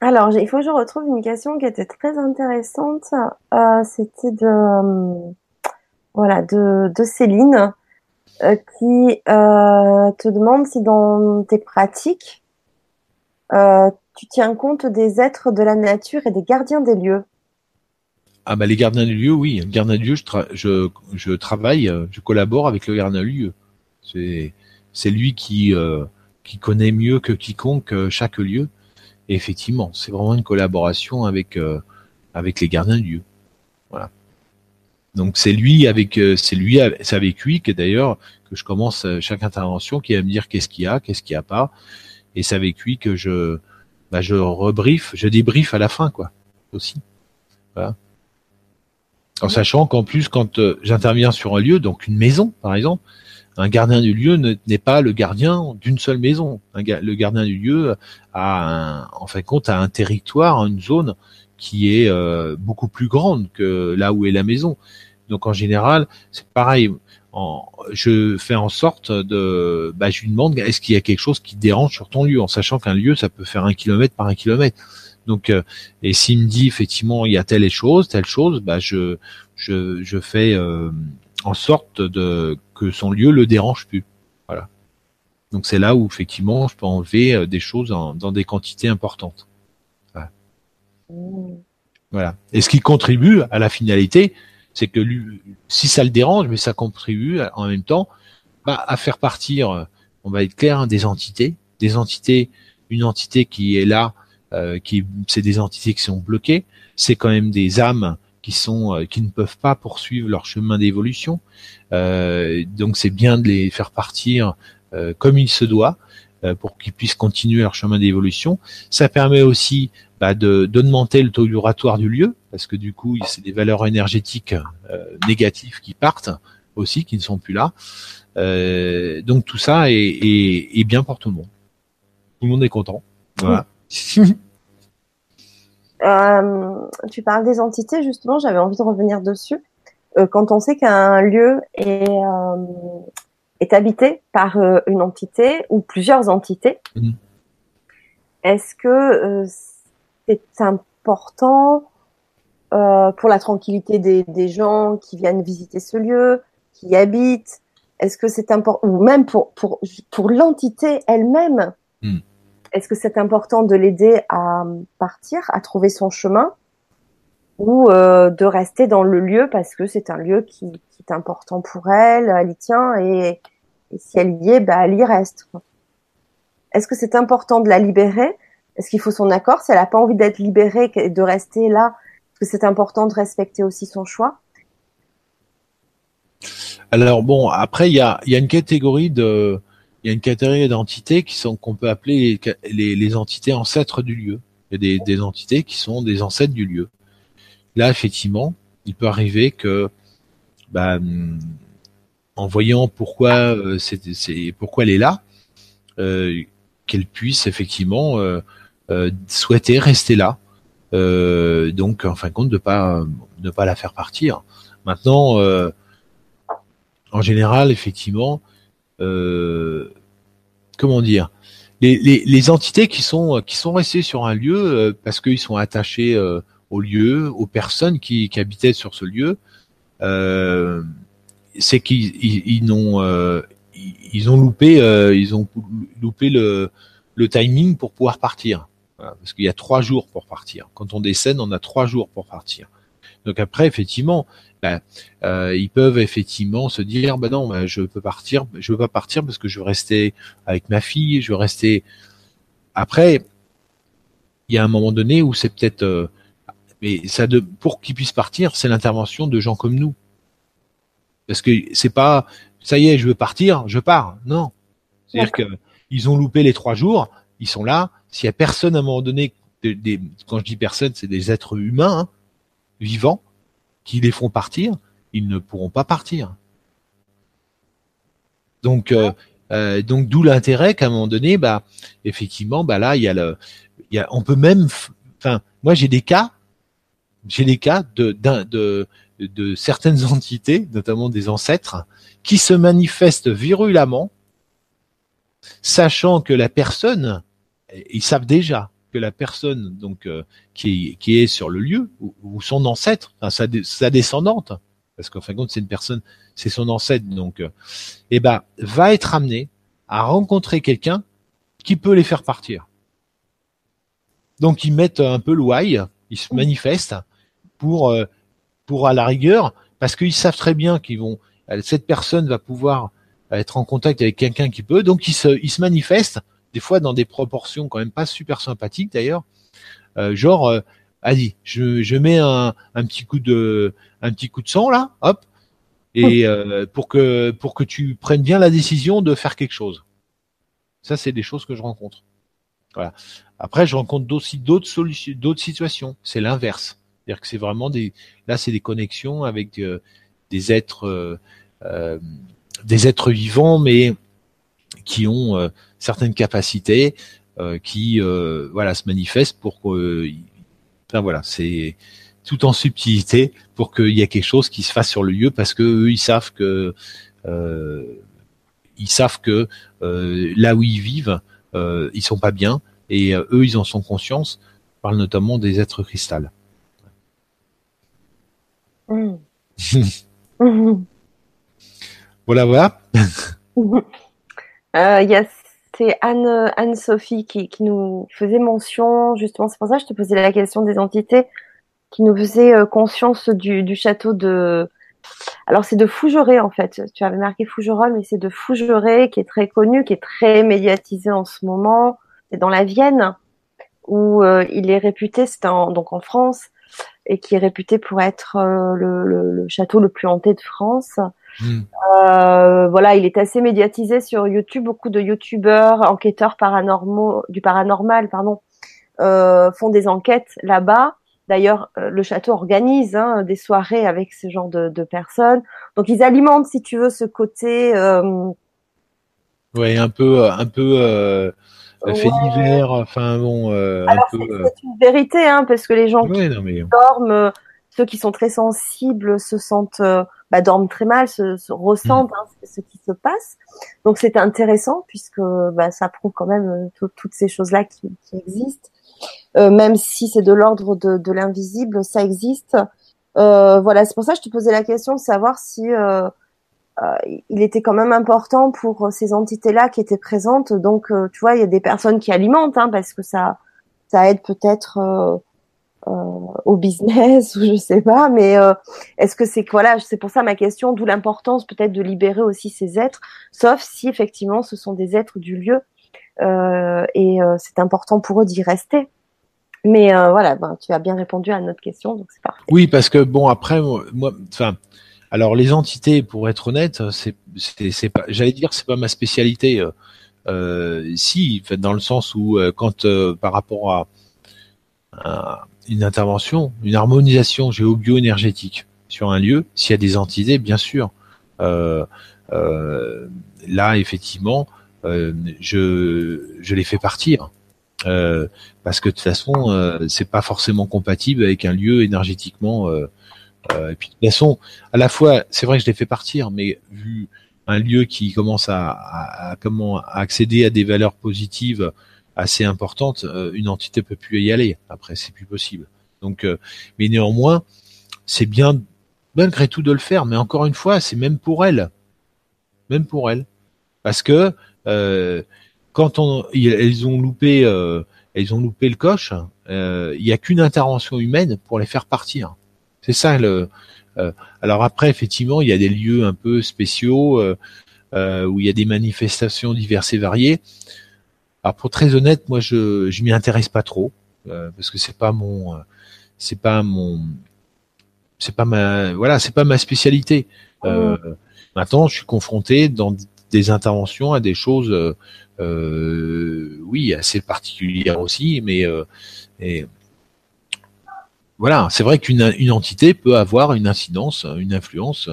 Speaker 1: alors, il faut que je retrouve une question qui était très intéressante. Euh, C'était de voilà de, de Céline qui euh, te demande si dans tes pratiques euh, tu tiens compte des êtres de la nature et des gardiens des lieux.
Speaker 2: Ah bah les gardiens des lieux, oui. Le gardien des lieux, je, je, je, travaille, je collabore avec le gardien des lieux. C'est lui qui qui connaît mieux que quiconque chaque lieu et effectivement, c'est vraiment une collaboration avec euh, avec les gardiens du lieu. Donc c'est lui avec euh, c'est lui c'est avec lui que d'ailleurs que je commence euh, chaque intervention qui va me dire qu'est-ce qu'il y a, qu'est-ce qu'il y a pas, et c'est avec lui que je bah, je rebrief, je débrief à la fin quoi aussi. Voilà. En sachant qu'en plus quand j'interviens sur un lieu, donc une maison par exemple, un gardien du lieu n'est pas le gardien d'une seule maison. le gardien du lieu a, un, en fin de compte, a un territoire, une zone qui est euh, beaucoup plus grande que là où est la maison. Donc en général, c'est pareil. je fais en sorte de, bah, je lui demande est-ce qu'il y a quelque chose qui dérange sur ton lieu, en sachant qu'un lieu ça peut faire un kilomètre par un kilomètre. Donc, euh, et s'il me dit effectivement il y a telle chose, telle chose, bah je je, je fais euh, en sorte de que son lieu le dérange plus. Voilà. Donc c'est là où effectivement je peux enlever euh, des choses dans des quantités importantes. Voilà. Et ce qui contribue à la finalité, c'est que si ça le dérange, mais ça contribue en même temps bah, à faire partir, euh, on va être clair, hein, des entités, des entités, une entité qui est là, euh, c'est des entités qui sont bloquées, c'est quand même des âmes qui euh, ne peuvent pas poursuivre leur chemin d'évolution. Donc c'est bien de les faire partir comme il se doit pour qu'ils puissent continuer leur chemin d'évolution. Ça permet aussi bah, d'augmenter le taux vibratoire du lieu parce que du coup c'est des valeurs énergétiques négatives qui partent aussi qui ne sont plus là. donc tout ça est, est, est, bien pour tout le monde. Tout le monde est content. Voilà.
Speaker 1: Euh, tu parles des entités, justement, j'avais envie de revenir dessus. Euh, quand on sait qu'un lieu est, euh, est habité par euh, une entité ou plusieurs entités, mhm. est-ce que euh, c'est important pour la tranquillité des, des, gens qui viennent visiter ce lieu, qui y habitent? Est-ce que c'est important, ou même pour, pour, pour l'entité elle-même? Mhm. Est-ce que c'est important de l'aider à partir, à trouver son chemin, ou euh, de rester dans le lieu parce que c'est un lieu qui, est important pour elle, elle y tient, et, si elle y est, bah, elle y reste. Est-ce que c'est important de la libérer? Est-ce qu'il faut son accord? Si elle n'a pas envie d'être libérée et de rester là, est-ce que c'est important de respecter aussi son choix?
Speaker 2: Alors bon, après il y a, une catégorie de il y a une catégorie d'entités qui sont qu'on peut appeler les, les, entités ancêtres du lieu. Il y a des, entités qui sont des ancêtres du lieu. Là, effectivement, il peut arriver que, bah, en voyant pourquoi euh, pourquoi elle est là, euh, qu'elle puisse effectivement euh, souhaiter rester là. Donc, en fin de compte, ne pas la faire partir. Maintenant, en général, effectivement, comment dire les, entités qui sont qui sont restées sur un lieu parce qu'ils sont attachés au lieu, aux personnes qui, qui habitaient sur ce lieu, euh, c'est qu'ils ils, ont ils ont loupé ils ont loupé le, le timing pour pouvoir partir parce qu'il y a trois jours pour partir. Quand on décède, on a trois jours pour partir. Donc après, effectivement, bah, euh, ils peuvent effectivement se dire, bah non, bah, je peux partir, je veux pas partir parce que je veux rester avec ma fille, je veux rester. Après, il y a un moment donné où c'est peut-être, euh, mais ça de, pour qu'ils puissent partir, c'est l'intervention de gens comme nous, parce que c'est pas, ça y est, je veux partir, je pars. Non, c'est-à-dire que ils ont loupé les trois jours, ils sont là. S'il y a personne à un moment donné, des, quand je dis personne, c'est des êtres humains hein, vivants qui les font partir, ils ne pourront pas partir. Donc, euh, euh, donc d'où l'intérêt qu'à un moment donné, bah, effectivement, bah là, il y a le, il y a, on peut même, enfin, moi j'ai des cas, j'ai des cas de, de, de certaines entités, notamment des ancêtres, qui se manifestent virulemment, sachant que la personne, ils savent déjà que la personne donc euh, qui, est, qui est sur le lieu ou, son ancêtre, enfin, sa, descendante, parce qu'en fin de compte c'est une personne, c'est son ancêtre, donc euh, eh ben va être amené à rencontrer quelqu'un qui peut les faire partir. Donc ils mettent un peu l'ouaille, ils se manifestent pour euh, pour à la rigueur, parce qu'ils savent très bien qu'ils vont, cette personne va pouvoir être en contact avec quelqu'un qui peut, donc ils se, ils se manifestent des fois dans des proportions quand même pas super sympathiques d'ailleurs. Euh, genre, euh, allez, je, je mets un, un, petit coup de un petit coup de sang là, hop, et euh, pour que pour que tu prennes bien la décision de faire quelque chose. Ça, c'est des choses que je rencontre. Voilà. Après, je rencontre aussi d'autres solutions, d'autres situations. C'est l'inverse. C'est-à-dire que c'est vraiment des, là, c'est des connexions avec euh, des êtres, euh, des êtres vivants, mais qui ont euh, certaines capacités euh, qui euh, voilà se manifestent pour que enfin voilà c'est tout en subtilité pour qu'il y ait quelque chose qui se fasse sur le lieu parce que eux ils savent que ils savent que là où ils vivent ils sont pas bien et eux ils en sont conscients parle notamment des êtres cristal voilà voilà.
Speaker 1: Euh, il y a c'est Anne Anne Sophie qui, qui nous faisait mention justement c'est pour ça que je te posais la question des entités qui nous faisait euh, conscience du, du château de alors c'est de Fougeray en fait. Tu avais marqué Fougerolles mais c'est de Fougeray qui est très connu qui est très médiatisé en ce moment. C'est dans la Vienne où euh, il est réputé c'est donc en France et qui est réputé pour être le, le, le, château le plus hanté de France Hmm. Euh, voilà, il est assez médiatisé sur YouTube. Beaucoup de YouTubeurs, enquêteurs paranormaux, du paranormal, pardon, euh, font des enquêtes là-bas. D'ailleurs, euh, le château organise hein, des soirées avec ce genre de, de, personnes. Donc, ils alimentent, si tu veux, ce côté. Euh...
Speaker 2: Ouais, un peu, un peu euh, fait divers. Enfin bon.
Speaker 1: Alors, c'est une vérité, hein, parce que les gens qui dorment, ceux qui sont très sensibles, se sentent bah, dorment très mal, se, se ressentent hein, ce qui se passe. Donc c'est intéressant puisque bah, ça prouve quand même euh, toutes ces choses-là qui, qui, existent. Euh, même si c'est de l'ordre de, de l'invisible, ça existe. Euh, voilà, c'est pour ça que je te posais la question de savoir si euh, euh il était quand même important pour ces entités-là qui étaient présentes. Donc, tu vois, il y a des personnes qui alimentent, hein, parce que ça, ça aide peut-être euh, au business ou je sais pas, mais euh, est-ce que c'est voilà, c'est pour ça ma question, d'où l'importance peut-être de libérer aussi ces êtres, sauf si effectivement ce sont des êtres du lieu euh, et c'est important pour eux d'y rester. Mais voilà, ben, tu as bien répondu à notre question, donc c'est parfait.
Speaker 2: Oui, parce que bon après, moi, enfin, alors les entités, pour être honnête, c'est pas, j'allais dire, c'est pas ma spécialité. Euh, si, dans le sens où quand par rapport à, une intervention, une harmonisation géobio-énergétique sur un lieu, s'il y a des entités, bien sûr. Euh, euh, là, effectivement, euh, je, je les fais partir. parce que de toute façon, c'est pas forcément compatible avec un lieu énergétiquement. Et puis de toute façon, à la fois, c'est vrai que je les fais partir, mais vu un lieu qui commence à, à, à comment à accéder à des valeurs positives assez importante, euh, une entité peut plus y aller. Après, c'est plus possible. Donc, euh, mais néanmoins, c'est bien malgré tout de le faire. Mais encore une fois, c'est même pour elle, même pour elle, parce que euh, quand on, elles ont loupé, elles ont loupé le coche. Il n'y a qu'une intervention humaine pour les faire partir. C'est ça le. alors après, effectivement, il y a des lieux un peu spéciaux où il y a des manifestations diverses et variées. Alors pour très honnête, moi je je m'y intéresse pas trop parce que c'est pas mon c'est pas mon c'est pas ma voilà c'est pas ma spécialité. Euh, maintenant, je suis confronté dans des interventions à des choses, euh, euh oui, assez particulières aussi, mais euh, et, voilà, c'est vrai qu'une une entité peut avoir une incidence, une influence.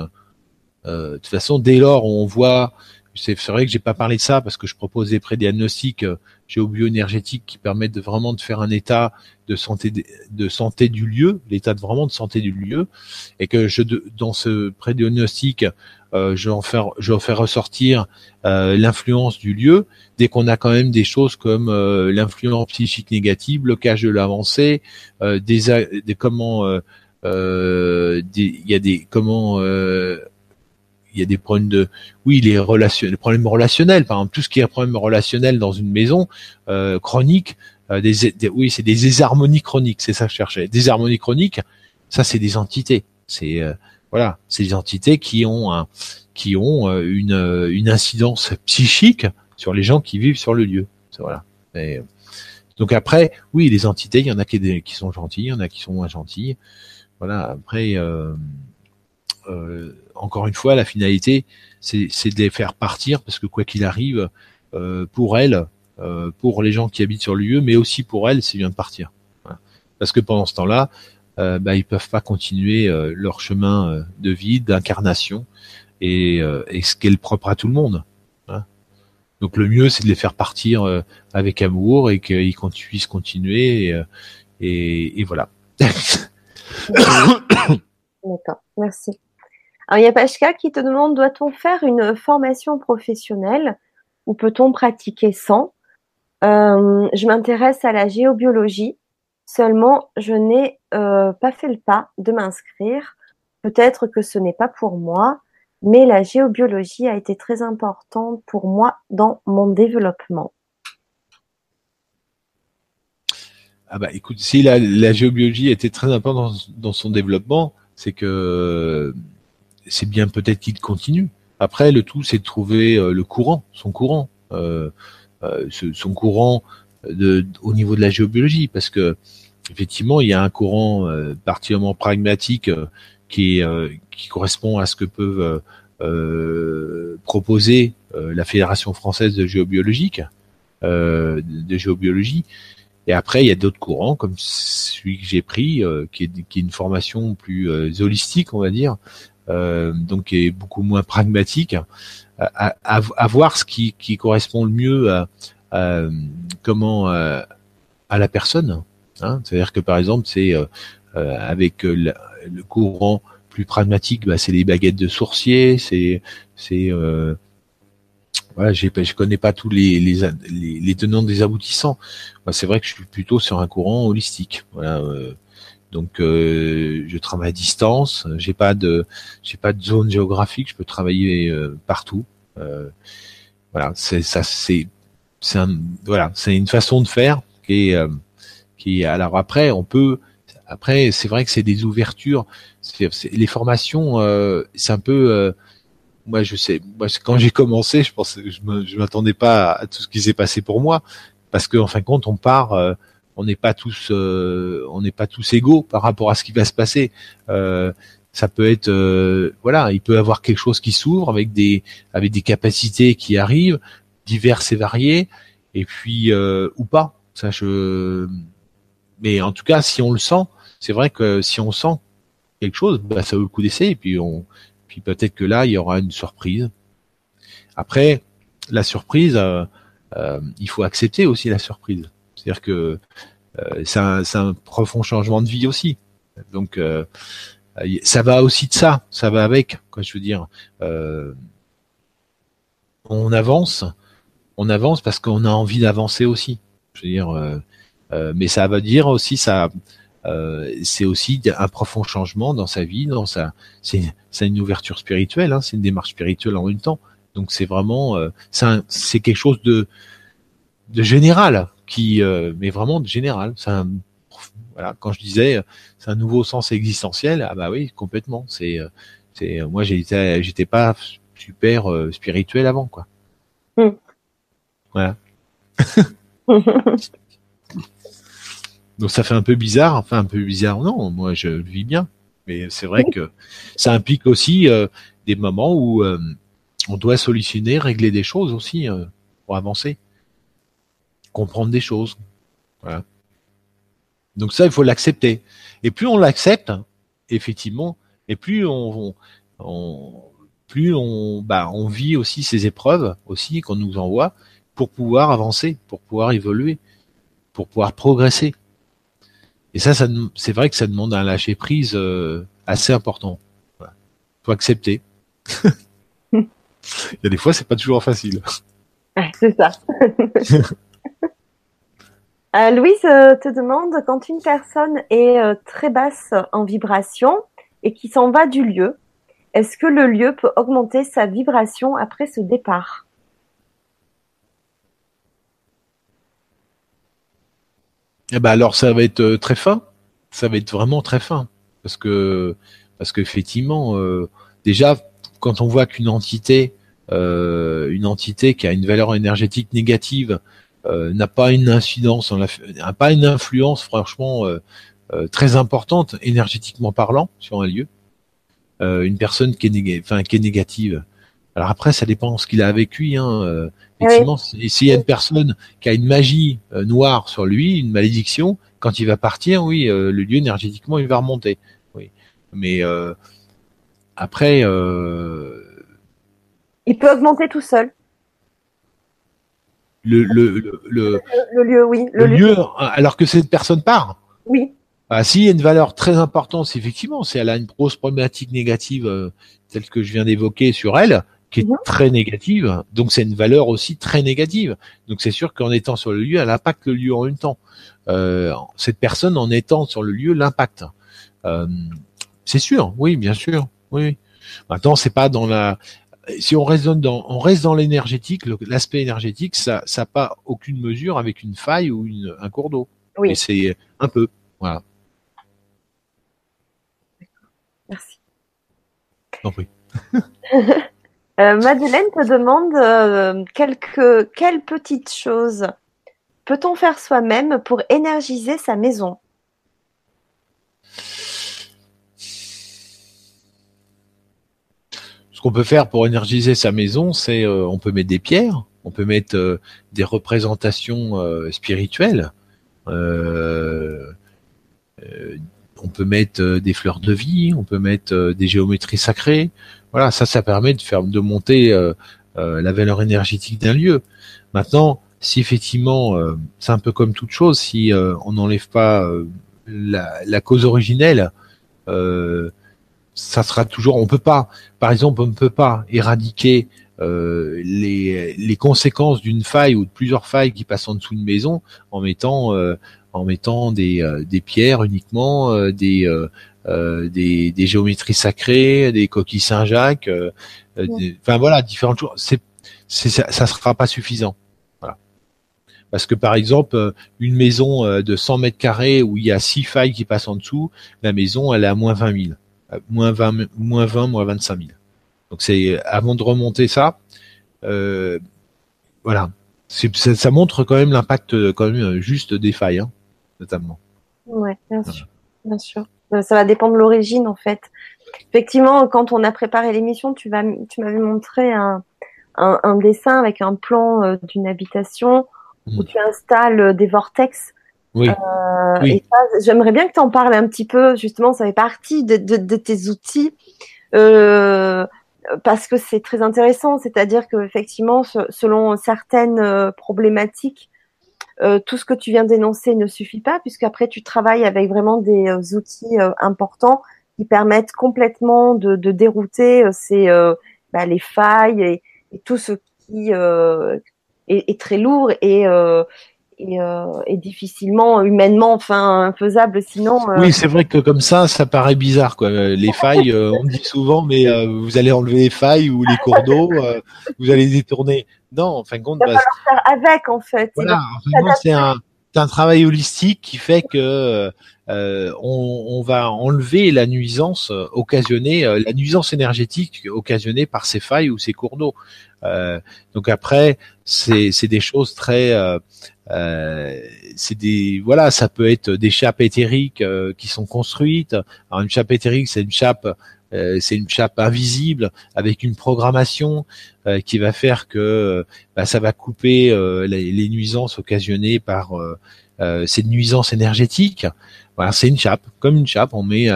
Speaker 2: Euh, de toute façon, dès lors on voit, c'est vrai que j'ai pas parlé de ça parce que je propose des prédiagnostics géobioénergétiques qui permettent vraiment de faire un état de santé de santé du lieu, l'état de vraiment de santé du lieu, et que je dans ce prédiagnostic, euh, je vais en faire je vais faire ressortir euh, l'influence du lieu. Dès qu'on a quand même des choses comme euh, l'influence psychique négative, blocage de l'avancée, euh, des, des comment euh, il y a des comment il y a des problèmes de, oui, les relations, les problèmes relationnels, par exemple, tout ce qui est problème relationnel dans une maison euh, chronique, euh, des, oui, c'est des désharmonies chroniques, c'est ça que je cherchais. Des harmonies chroniques, ça c'est des entités, c'est euh, voilà, c'est des entités qui ont euh, une, euh, une incidence psychique sur les gens qui vivent sur le lieu. Voilà. Et, donc après, oui, les entités, il y en a qui, sont gentilles, il y en a qui sont moins gentilles. Voilà. Après. Euh, euh, encore une fois, la finalité, c'est de les faire partir parce que quoi qu'il arrive, euh, pour elles, euh, pour les gens qui habitent sur le lieu, mais aussi pour elles, c'est bien de partir. Parce que pendant ce temps-là, euh, bah, ils peuvent pas continuer leur chemin de vie, d'incarnation, et, et, ce qui est le propre à tout le monde. Hein. Donc le mieux, c'est de les faire partir avec amour et qu'ils puissent continuer. Et, et, et voilà.
Speaker 1: D'accord, merci. Alors, il y a Pashka qui te demande doit-on faire une formation professionnelle ou peut-on pratiquer sans? Euh, Je m'intéresse à la géobiologie, seulement je n'ai euh, pas fait le pas de m'inscrire. Peut-être que ce n'est pas pour moi, mais la géobiologie a été très importante pour moi dans mon développement.
Speaker 2: Ah bah écoute, si la, géobiologie a été très importante dans, son développement, c'est que c'est bien peut-être qu'il continue. Après, le tout, c'est de trouver euh, le courant, son courant, euh, son courant au niveau de la géobiologie, parce que effectivement, il y a un courant euh, particulièrement pragmatique qui, qui correspond à ce que peuvent proposer la Fédération française de géobiologique, de géobiologie. Et après, il y a d'autres courants, comme celui que j'ai pris, qui, est, qui est une formation plus holistique, on va dire, euh, donc qui est beaucoup moins pragmatique, à, à, à, voir ce qui, qui correspond le mieux à, comment euh, à la personne. Hein. C'est-à-dire que par exemple, c'est euh, avec le, courant plus pragmatique, bah, c'est les baguettes de sourcier, c'est c'est voilà, j'ai, je connais pas tous les, les, les, tenants des aboutissants. c'est vrai que je suis plutôt sur un courant holistique. Voilà, euh, donc euh, je travaille à distance, j'ai pas de j'ai pas de zone géographique, je peux travailler euh, partout. Euh, voilà, c'est ça c'est c'est un voilà, c'est une façon de faire qui est qui alors après on peut après c'est vrai que c'est des ouvertures, les formations c'est un peu moi je sais moi quand j'ai commencé, je pense je m'attendais pas à tout ce qui s'est passé pour moi parce qu'en en fin de compte on part on n'est pas tous euh, on n'est pas tous égaux par rapport à ce qui va se passer. Euh, ça peut être euh, voilà, il peut avoir quelque chose qui s'ouvre avec des avec des capacités qui arrivent diverses et variées et puis ou pas. Ça je mais en tout cas si on le sent, c'est vrai que si on sent quelque chose, bah, ça vaut le coup d'essayer et puis on puis peut-être que là il y aura une surprise. Après la surprise il faut accepter aussi la surprise. C'est-à-dire que euh, c'est un, profond changement de vie aussi. Donc euh, ça va aussi de ça, ça va avec, quoi je veux dire. Euh, on avance, on avance parce qu'on a envie d'avancer aussi. Je veux dire, mais ça veut dire aussi ça, c'est aussi un profond changement dans sa vie, dans sa, c'est, une ouverture spirituelle, hein, c'est une démarche spirituelle en même temps. Donc c'est vraiment, c'est quelque chose de de général qui, euh, mais vraiment de général. C'est un, voilà, quand je disais c'est un nouveau sens existentiel, ah bah oui, complètement. C'est, c'est moi j'étais, j'étais pas super spirituel avant quoi. Mm. Voilà. Donc ça fait un peu bizarre, enfin un peu bizarre. Non, moi je vis bien, mais c'est vrai que ça implique aussi euh, des moments où euh, on doit solutionner, régler des choses aussi euh, pour avancer, comprendre des choses. Voilà. Donc ça, il faut l'accepter. Et plus on l'accepte, effectivement, et plus on, on, plus on, bah, on vit aussi ces épreuves aussi qu'on nous envoie pour pouvoir avancer, pour pouvoir évoluer, pour pouvoir progresser. Et ça, ça c'est vrai que ça demande un lâcher prise euh, assez important. Il faut accepter. Il y a des fois, c'est pas toujours facile.
Speaker 1: c'est ça. euh, Louise euh, te demande quand une personne est euh, très basse en vibration et qui s'en va du lieu, est-ce que le lieu peut augmenter sa vibration après ce départ?
Speaker 2: Eh ben alors ça va être euh, très fin, ça va être vraiment très fin parce que parce qu'effectivement euh, déjà quand on voit qu'une entité euh, une entité qui a une valeur énergétique négative n'a pas une incidence, n'a pas une influence franchement très importante énergétiquement parlant sur un lieu. une personne qui est, négative, alors après, ça dépend de ce qu'il a lui. Hein. Euh, effectivement, s'il y a une personne qui a une magie euh, noire sur lui, une malédiction, quand il va partir, oui, euh, le lieu énergétiquement, il va remonter. Oui. Mais après,
Speaker 1: il peut augmenter tout seul.
Speaker 2: Le, le, le,
Speaker 1: le, lieu, oui.
Speaker 2: Le, lieu, alors que cette personne part.
Speaker 1: Oui.
Speaker 2: Ah, s'il y a une valeur très importante, effectivement, si elle a une grosse problématique négative telle que je viens d'évoquer sur elle, qui est mhm. très négative. Donc c'est une valeur aussi très négative. Donc c'est sûr qu'en étant sur le lieu, elle impacte le lieu en même temps. Euh, cette personne en étant sur le lieu l'impacte. Euh, c'est sûr, oui, bien sûr, oui. Maintenant c'est pas dans la si on raisonne dans, on reste dans l'énergétique, l'aspect énergétique, ça, ça n'a pas aucune mesure avec une faille ou une, un cours d'eau. Oui. Et c'est un peu, voilà.
Speaker 1: Merci.
Speaker 2: Non, oui.
Speaker 1: Euh, Madeleine te demande euh, quelques, quelles petites choses peut-on faire soi-même pour énergiser sa maison?
Speaker 2: Ce qu'on peut faire pour énergiser sa maison, c'est euh, on peut mettre des pierres, on peut mettre des représentations spirituelles, on peut mettre des fleurs de vie, on peut mettre des géométries sacrées, voilà, ça, ça permet de faire de monter euh, euh, la valeur énergétique d'un lieu. Maintenant, si effectivement, euh, c'est un peu comme toute chose, si on n'enlève pas la, cause originelle, ça sera toujours. On peut pas, par exemple, on ne peut pas éradiquer les, les conséquences d'une faille ou de plusieurs failles qui passent en dessous d'une maison en mettant en mettant des, des pierres uniquement, des euh, des, des, géométries sacrées, des coquilles Saint-Jacques, euh, euh, enfin voilà, différentes choses. C'est, c'est, ça, ça sera pas suffisant. Voilà. Parce que par exemple, une maison de 100 mètres carrés où il y a six failles qui passent en dessous, la maison elle est à moins 20 000, moins 20, moins 20, moins 25 000. Donc c'est avant de remonter ça, euh, voilà, c'est, ça, ça, montre quand même l'impact quand même juste des failles, hein, notamment.
Speaker 1: Ouais, bien sûr, bien sûr. Euh, ça va dépendre de l'origine en fait. Effectivement, quand on a préparé l'émission, tu vas, tu m'avais montré un, un, un, dessin avec un plan euh, d'une habitation où hmm. tu installes euh, des vortex.
Speaker 2: Oui.
Speaker 1: Euh, oui. j'aimerais bien que tu en parles un petit peu. Justement, ça fait partie de, de, de tes outils. Euh, parce que c'est très intéressant, c'est-à-dire que effectivement, selon certaines problématiques, euh, tout ce que tu viens d'énoncer ne suffit pas, puisqu'après tu travailles avec vraiment des euh, outils euh, importants qui permettent complètement de, dérouter ces, bah, les failles et, et, tout ce qui est, est, très lourd et, et, et, difficilement humainement enfin faisable sinon
Speaker 2: oui c'est vrai que comme ça ça paraît bizarre quoi les failles on dit souvent mais vous allez enlever les failles ou les cours d'eau vous allez détourner non, en fin de compte,
Speaker 1: il va bah, faire avec en fait.
Speaker 2: Voilà, c'est un, un travail holistique qui fait que euh, on, on, va enlever la nuisance occasionnée, la nuisance énergétique occasionnée par ces failles ou ces cours d'eau. Donc après, c'est des choses très euh, c'est des voilà, ça peut être des chapes éthériques euh, qui sont construites. Alors une chape éthérique, c'est une chape, euh, c'est une chape invisible avec une programmation qui va faire que bah, ça va couper les, nuisances occasionnées par ces nuisances énergétiques. Voilà, c'est une chape, comme une chape, on met,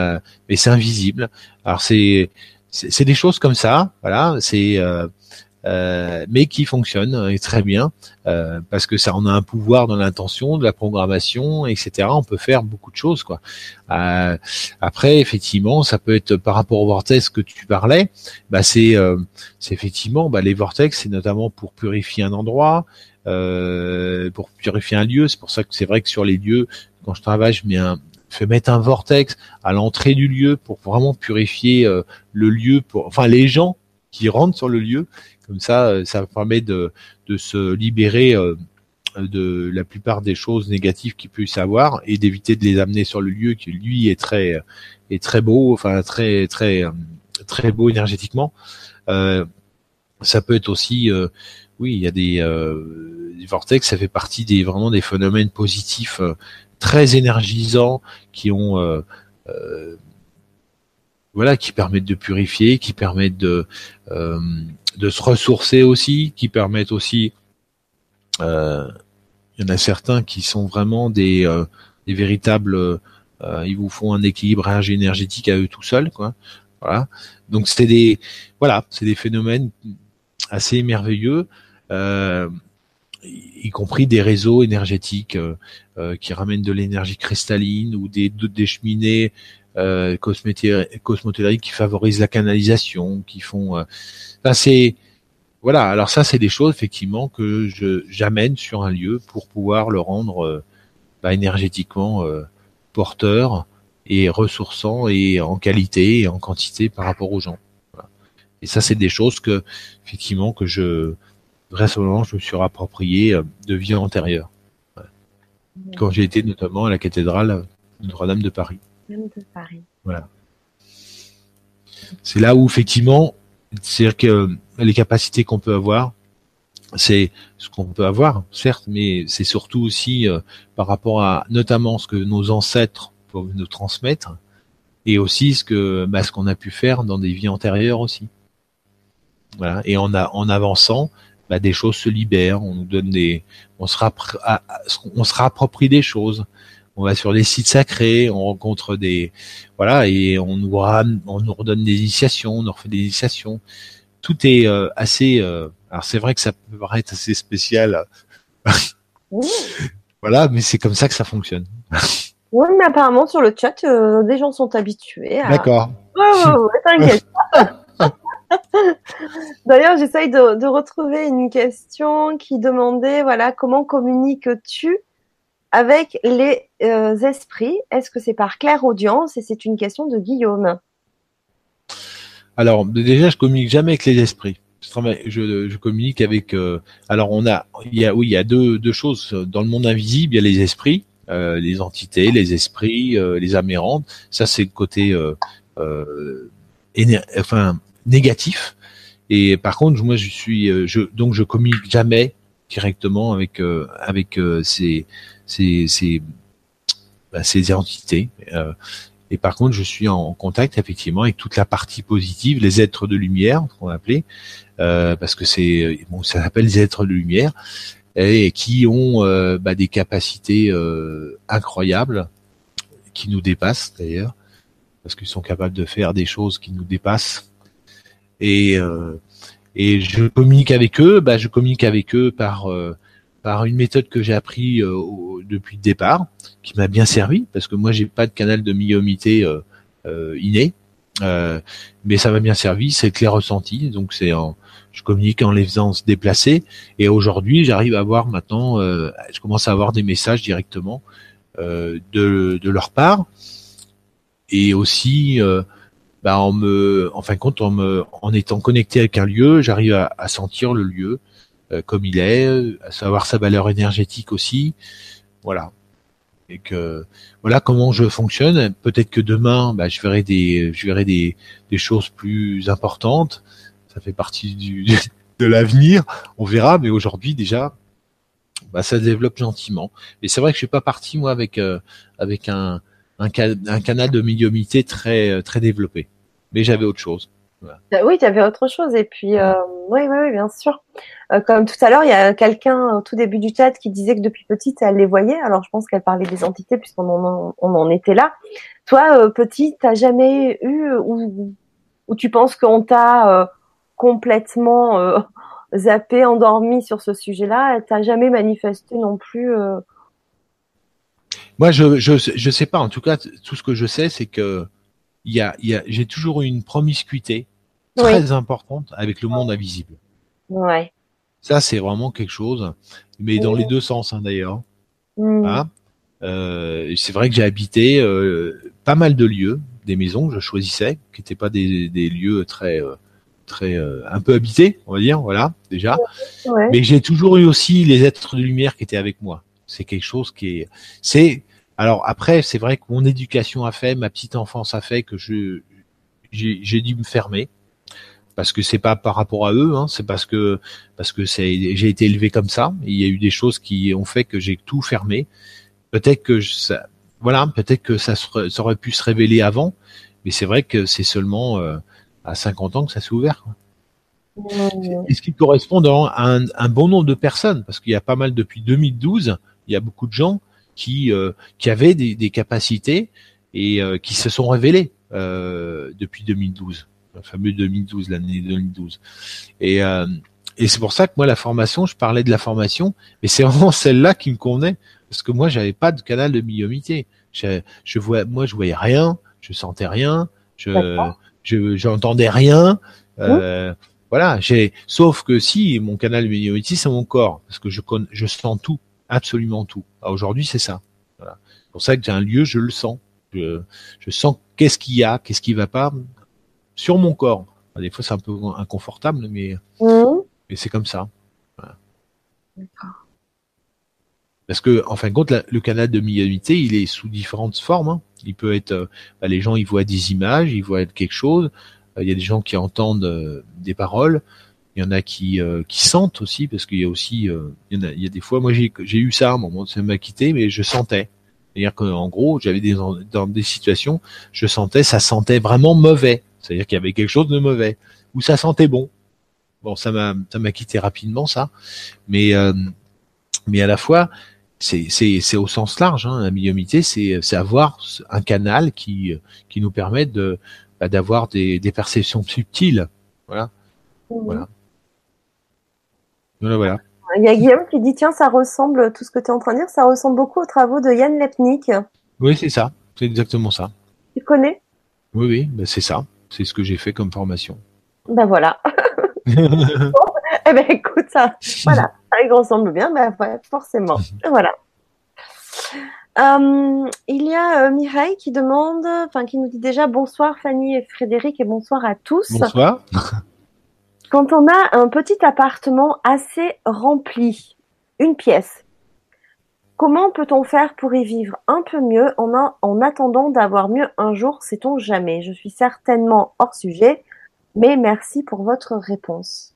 Speaker 2: mais c'est invisible. Alors c'est c'est des choses comme ça, voilà. C'est euh, mais qui fonctionne euh, très bien euh, parce que ça on a un pouvoir dans l'intention, de la programmation, etc. On peut faire beaucoup de choses quoi. Euh, après effectivement, ça peut être par rapport au vortex que tu parlais, bah c'est c'est effectivement bah, les vortex, c'est notamment pour purifier un endroit, pour purifier un lieu. C'est pour ça que c'est vrai que sur les lieux, quand je travaille, je mets un fais mettre un vortex à l'entrée du lieu pour vraiment purifier le lieu pour enfin les gens qui rentrent sur le lieu comme ça, euh, ça permet de, de se libérer euh, de la plupart des choses négatives qu'il puisse avoir et d'éviter de les amener sur le lieu qui lui est très est très beau, enfin très très très beau énergétiquement. Euh, ça peut être aussi, oui, il y a des, des, vortex, ça fait partie des vraiment des phénomènes positifs très énergisants qui ont voilà, qui permettent de purifier, qui permettent de de se ressourcer aussi, qui permettent aussi. Euh, il y en a certains qui sont vraiment des, euh, des véritables. Euh, ils vous font un équilibrage énergétique à eux tout seuls, quoi. Voilà. Donc c'est des, voilà, c'est des phénomènes assez merveilleux, y compris des réseaux énergétiques qui ramènent de l'énergie cristalline ou des, cheminées euh, qui favorisent la canalisation, qui font. Euh, c'est voilà. Alors ça, c'est des choses effectivement que je j'amène sur un lieu pour pouvoir le rendre euh, bah, énergétiquement euh, porteur et ressourçant et en qualité et en quantité par rapport aux gens. Et ça, c'est des choses que effectivement que je récemment je me suis rapproprié de vie antérieure. Quand j'ai été notamment à la cathédrale Notre-Dame de Paris. Voilà. C'est là où effectivement, c'est-à-dire que les capacités qu'on peut avoir, c'est ce qu'on peut avoir, certes, mais c'est surtout aussi euh, par rapport à notamment ce que nos ancêtres peuvent nous transmettre, et aussi ce que bah, ce qu'on a pu faire dans des vies antérieures aussi. Voilà. Et en, avançant, bah, des choses se libèrent, on nous donne des, on se, on se réapproprie des choses on va sur des sites sacrés, on rencontre des voilà et on nous on nous redonne des initiations, on nous refait des initiations. Tout est euh, assez. Euh, alors c'est vrai que ça peut paraître assez spécial. voilà, mais c'est comme ça que ça fonctionne.
Speaker 1: oui, mais apparemment sur le chat, euh, des gens sont habitués. À...
Speaker 2: D'accord.
Speaker 1: Ouais, ouais, t'inquiète. D'ailleurs, j'essaye de, de, retrouver une question qui demandait, voilà, comment communiques-tu avec les euh, esprits, est-ce que c'est par claire audience Et c'est une question de Guillaume?
Speaker 2: Alors déjà, je communique jamais avec les esprits. Je, communique avec. Euh, alors on a, il y a, oui, il y a deux, choses dans le monde invisible. Il y a les esprits, euh, les entités, les esprits, les amérantes. Ça, c'est le côté, enfin, négatif. Et par contre, moi, je suis, donc, je communique jamais directement avec avec ces ces, bah, ces, entités. Euh, et par contre, je suis en contact effectivement avec toute la partie positive, les êtres de lumière, qu'on appelait, euh, parce que c'est bon, ça s'appelle les êtres de lumière, et qui ont euh, bah, des capacités incroyables, qui nous dépassent d'ailleurs, parce qu'ils sont capables de faire des choses qui nous dépassent. Et et je communique avec eux, bah, je communique avec eux par par une méthode que j'ai appris euh, depuis le départ, qui m'a bien servi, parce que moi j'ai pas de canal de médiumnité euh, euh, inné, mais ça m'a bien servi, c'est que les ressentis, donc c'est en, je communique en les faisant se déplacer, et aujourd'hui j'arrive à avoir maintenant, je commence à avoir des messages directement de, de leur part, et aussi bah, en me, en fin de compte, en me, en étant connecté avec un lieu, j'arrive à, sentir le lieu, euh, comme il est, à savoir sa valeur énergétique aussi. voilà. Et que voilà comment je fonctionne. Peut-être que demain, bah, je verrai des, je verrai des, des choses plus importantes. Ça fait partie du, de l'avenir. On verra, mais aujourd'hui déjà, bah, ça se développe gentiment. Et c'est vrai que je suis pas parti moi avec euh, avec un, un, un canal de médiumité très euh, très développé, mais j'avais autre chose.
Speaker 1: Oui, tu avais autre chose. Et puis, euh, oui, oui, oui, bien sûr. Euh, comme tout à l'heure, il y a quelqu'un au tout début du chat qui disait que depuis petite, elle les voyait. Alors, je pense qu'elle parlait des entités puisqu'on en, on en était là. Toi, euh, petit, t'as jamais eu ou, ou tu penses qu'on t'a complètement zappé, endormi sur ce sujet-là? T'as jamais manifesté non plus
Speaker 2: Moi, je, je je sais pas. En tout cas, tout ce que je sais, c'est que il y a, y a j'ai toujours eu une promiscuité très importante avec le monde invisible.
Speaker 1: Ouais.
Speaker 2: Ça, c'est vraiment quelque chose, mais dans les deux sens hein, d'ailleurs. Mm. Hein? Euh, c'est vrai que j'ai habité euh, pas mal de lieux, des maisons que je choisissais, qui n'étaient pas des, des, lieux très euh, très euh, un peu habités, on va dire, voilà déjà. Ouais. Mais j'ai toujours eu aussi les êtres de lumière qui étaient avec moi. C'est quelque chose qui est, c'est alors après, c'est vrai que mon éducation a fait, ma petite enfance a fait que je j'ai dû me fermer parce que c'est pas par rapport à eux, hein, c'est parce que parce que c'est j'ai été élevé comme ça. il y a eu des choses qui ont fait que j'ai tout fermé. Peut-être que ça, voilà, peut-être que ça, ça, aurait pu se révéler avant, mais c'est vrai que c'est seulement euh, à 50 ans que ça s'est ouvert. Quoi. Et ce qui correspond à un, un, bon nombre de personnes, parce qu'il y a pas mal depuis 2012, il y a beaucoup de gens qui euh, qui avaient des, des capacités et euh, qui se sont révélés euh, depuis 2012, le fameux 2012, l'année 2012. Et et c'est pour ça que moi la formation, je parlais de la formation, mais c'est vraiment celle-là qui me convenait parce que moi j'avais pas de canal de médiumité. Je, je vois, moi je voyais rien, je sentais rien, je je j'entendais rien. Euh, voilà, j'ai sauf que si mon canal de médiumité c'est mon corps parce que je je sens tout absolument tout. Ah, aujourd'hui, c'est ça. Voilà. C'est pour ça que j'ai un lieu, je le sens. Je, je sens qu'est-ce qu'il y a, qu'est-ce qui va pas sur mon corps. Des fois, c'est un peu inconfortable, mais, mmh. mais c'est comme ça. Voilà. Parce que, en fin de compte, le canal de médiumnité, il est sous différentes formes. Hein. Il peut être, euh, bah, les gens, ils voient des images, ils voient quelque chose. Euh, il y a des gens qui entendent euh, des paroles. Il y en a qui euh, qui sentent aussi parce qu'il y a aussi euh, il, y a, il y a des fois moi j'ai j'ai eu ça à un moment ça m'a quitté mais je sentais. C'est-à-dire qu'en gros j'avais des dans des situations je sentais ça sentait vraiment mauvais. C'est-à-dire qu'il y avait quelque chose de mauvais. Ou ça sentait bon. Bon ça m'a ça m'a quitté rapidement ça. Mais euh, mais à la fois c'est c'est c'est au sens large hein, la médiumité c'est c'est avoir un canal qui qui nous permet de bah, d'avoir des des perceptions subtiles. Voilà. Mmh. voilà voilà,
Speaker 1: Il y a Guillaume qui dit tiens, ça ressemble, tout ce que tu es en train de dire, ça ressemble beaucoup aux travaux de Yann Lepnik.
Speaker 2: Oui, c'est ça. C'est exactement ça.
Speaker 1: Tu connais?
Speaker 2: Oui, oui, ben c'est ça. C'est ce que j'ai fait comme formation.
Speaker 1: Ben voilà. eh ben écoute, ça, voilà, ça ressemble bien, ben ouais, forcément. voilà. Euh, il y a euh, Mireille qui demande, enfin qui nous dit déjà bonsoir Fanny et Frédéric et bonsoir à tous.
Speaker 2: Bonsoir.
Speaker 1: Quand on a un petit appartement assez rempli, une pièce, comment peut-on faire pour y vivre un peu mieux en, a, en attendant d'avoir mieux un jour, sait-on jamais? Je suis certainement hors sujet, mais merci pour votre réponse.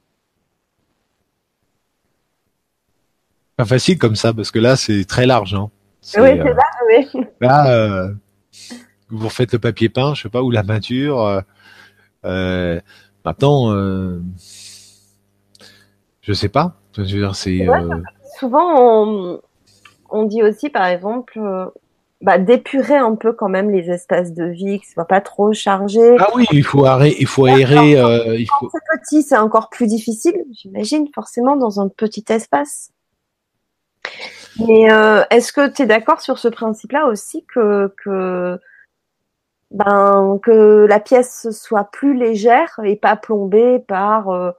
Speaker 2: Pas facile comme ça, parce que là, c'est très large. Hein.
Speaker 1: Oui, c'est euh, large, oui.
Speaker 2: Là, euh, vous refaites le papier peint, je sais pas, ou la peinture. Euh Maintenant, euh, je sais pas. Je veux dire, c'est.
Speaker 1: Euh... Souvent, on, on, dit aussi, par exemple, euh, bah, d'épurer un peu quand même les espaces de vie, que ce soit pas trop chargé.
Speaker 2: Ah oui, il faut aérer, il faut aérer. Euh, il faut...
Speaker 1: C'est petit, c'est encore plus difficile, j'imagine, forcément, dans un petit espace. Mais est-ce que tu es d'accord sur ce principe-là aussi que, que ben, que la pièce soit plus légère et pas plombée par euh,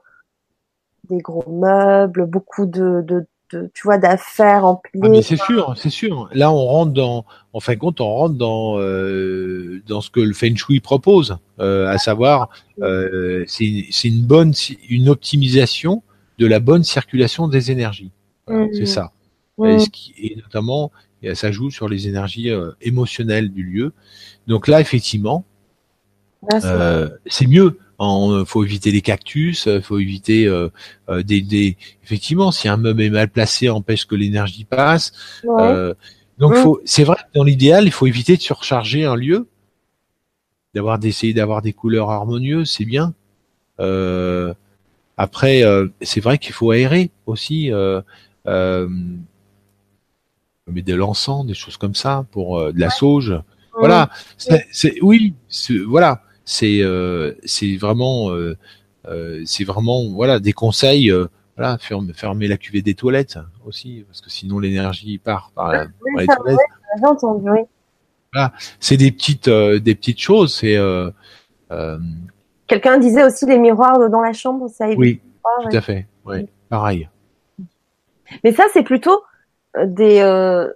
Speaker 1: des gros meubles, beaucoup de, de, de tu vois, d'affaires emplies. Ah
Speaker 2: mais c'est sûr, c'est sûr. Là, on rentre dans, en fin de compte, on rentre dans euh, dans ce que le Feng Shui propose, euh, à savoir, euh, c'est c'est une bonne, une optimisation de la bonne circulation des énergies. Voilà, mmh. C'est ça. Mmh. Et, ce qui, et notamment, et ça joue sur les énergies émotionnelles du lieu. Donc là, effectivement, c'est mieux. Il faut éviter les cactus, il faut éviter des, des, effectivement si un meuble est mal placé empêche que l'énergie passe. donc faut c'est vrai dans l'idéal il faut éviter de surcharger un lieu, d'avoir d'essayer d'avoir des couleurs harmonieuses c'est bien. Euh, après, euh, c'est vrai qu'il faut aérer aussi, euh, euh, mais de l'encens, des choses comme ça, pour euh, de la sauge. Voilà, c'est oui, voilà, c'est c'est vraiment c'est vraiment voilà des conseils. voilà, fermer, fermer la cuvée des toilettes aussi, parce que sinon l'énergie part par, par les toilettes. Voilà, c'est des petites des petites choses. C'est
Speaker 1: Quelqu'un disait aussi les miroirs dans la chambre, ça.
Speaker 2: Oui, tout à fait. Oui, pareil.
Speaker 1: Mais ça, c'est plutôt euh, des euh,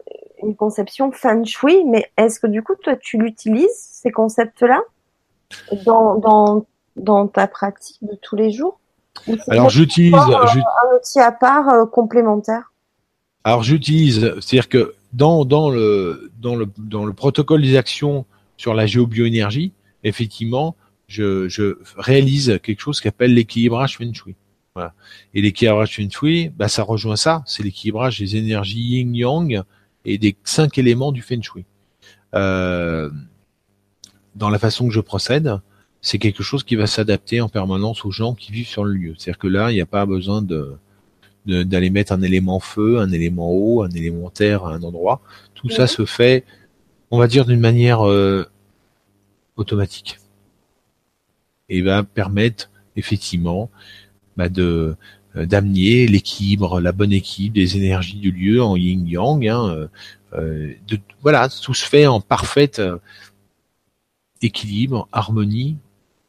Speaker 1: une conception feng shui. Mais est-ce que du coup, toi, tu l'utilises ces concepts-là dans, dans dans ta pratique de tous les jours?
Speaker 2: Alors, j'utilise
Speaker 1: un outil à part euh, complémentaire?
Speaker 2: Alors, j'utilise, c'est-à-dire que dans dans le dans le dans le protocole des actions sur la géobioénergie, effectivement, je, je réalise quelque chose qu'appelle l'équilibrage feng shui. Voilà. Et l'équilibrage feng shui, bah, ça rejoint ça, c'est l'équilibrage des énergies yin-yang et des cinq éléments du feng shui. Euh, dans la façon que je procède, c'est quelque chose qui va s'adapter en permanence aux gens qui vivent sur le lieu. C'est-à-dire que là, il n'y a pas besoin de d'aller mettre un élément feu, un élément eau, un élément terre à un endroit. Tout ça se fait, on va dire, d'une manière euh, automatique et va permettre effectivement bah, de euh, d'amener l'équilibre, la bonne équilibre des énergies du lieu en yin yang. Hein, euh, euh, de, voilà, tout se fait en parfaite équilibre, harmonie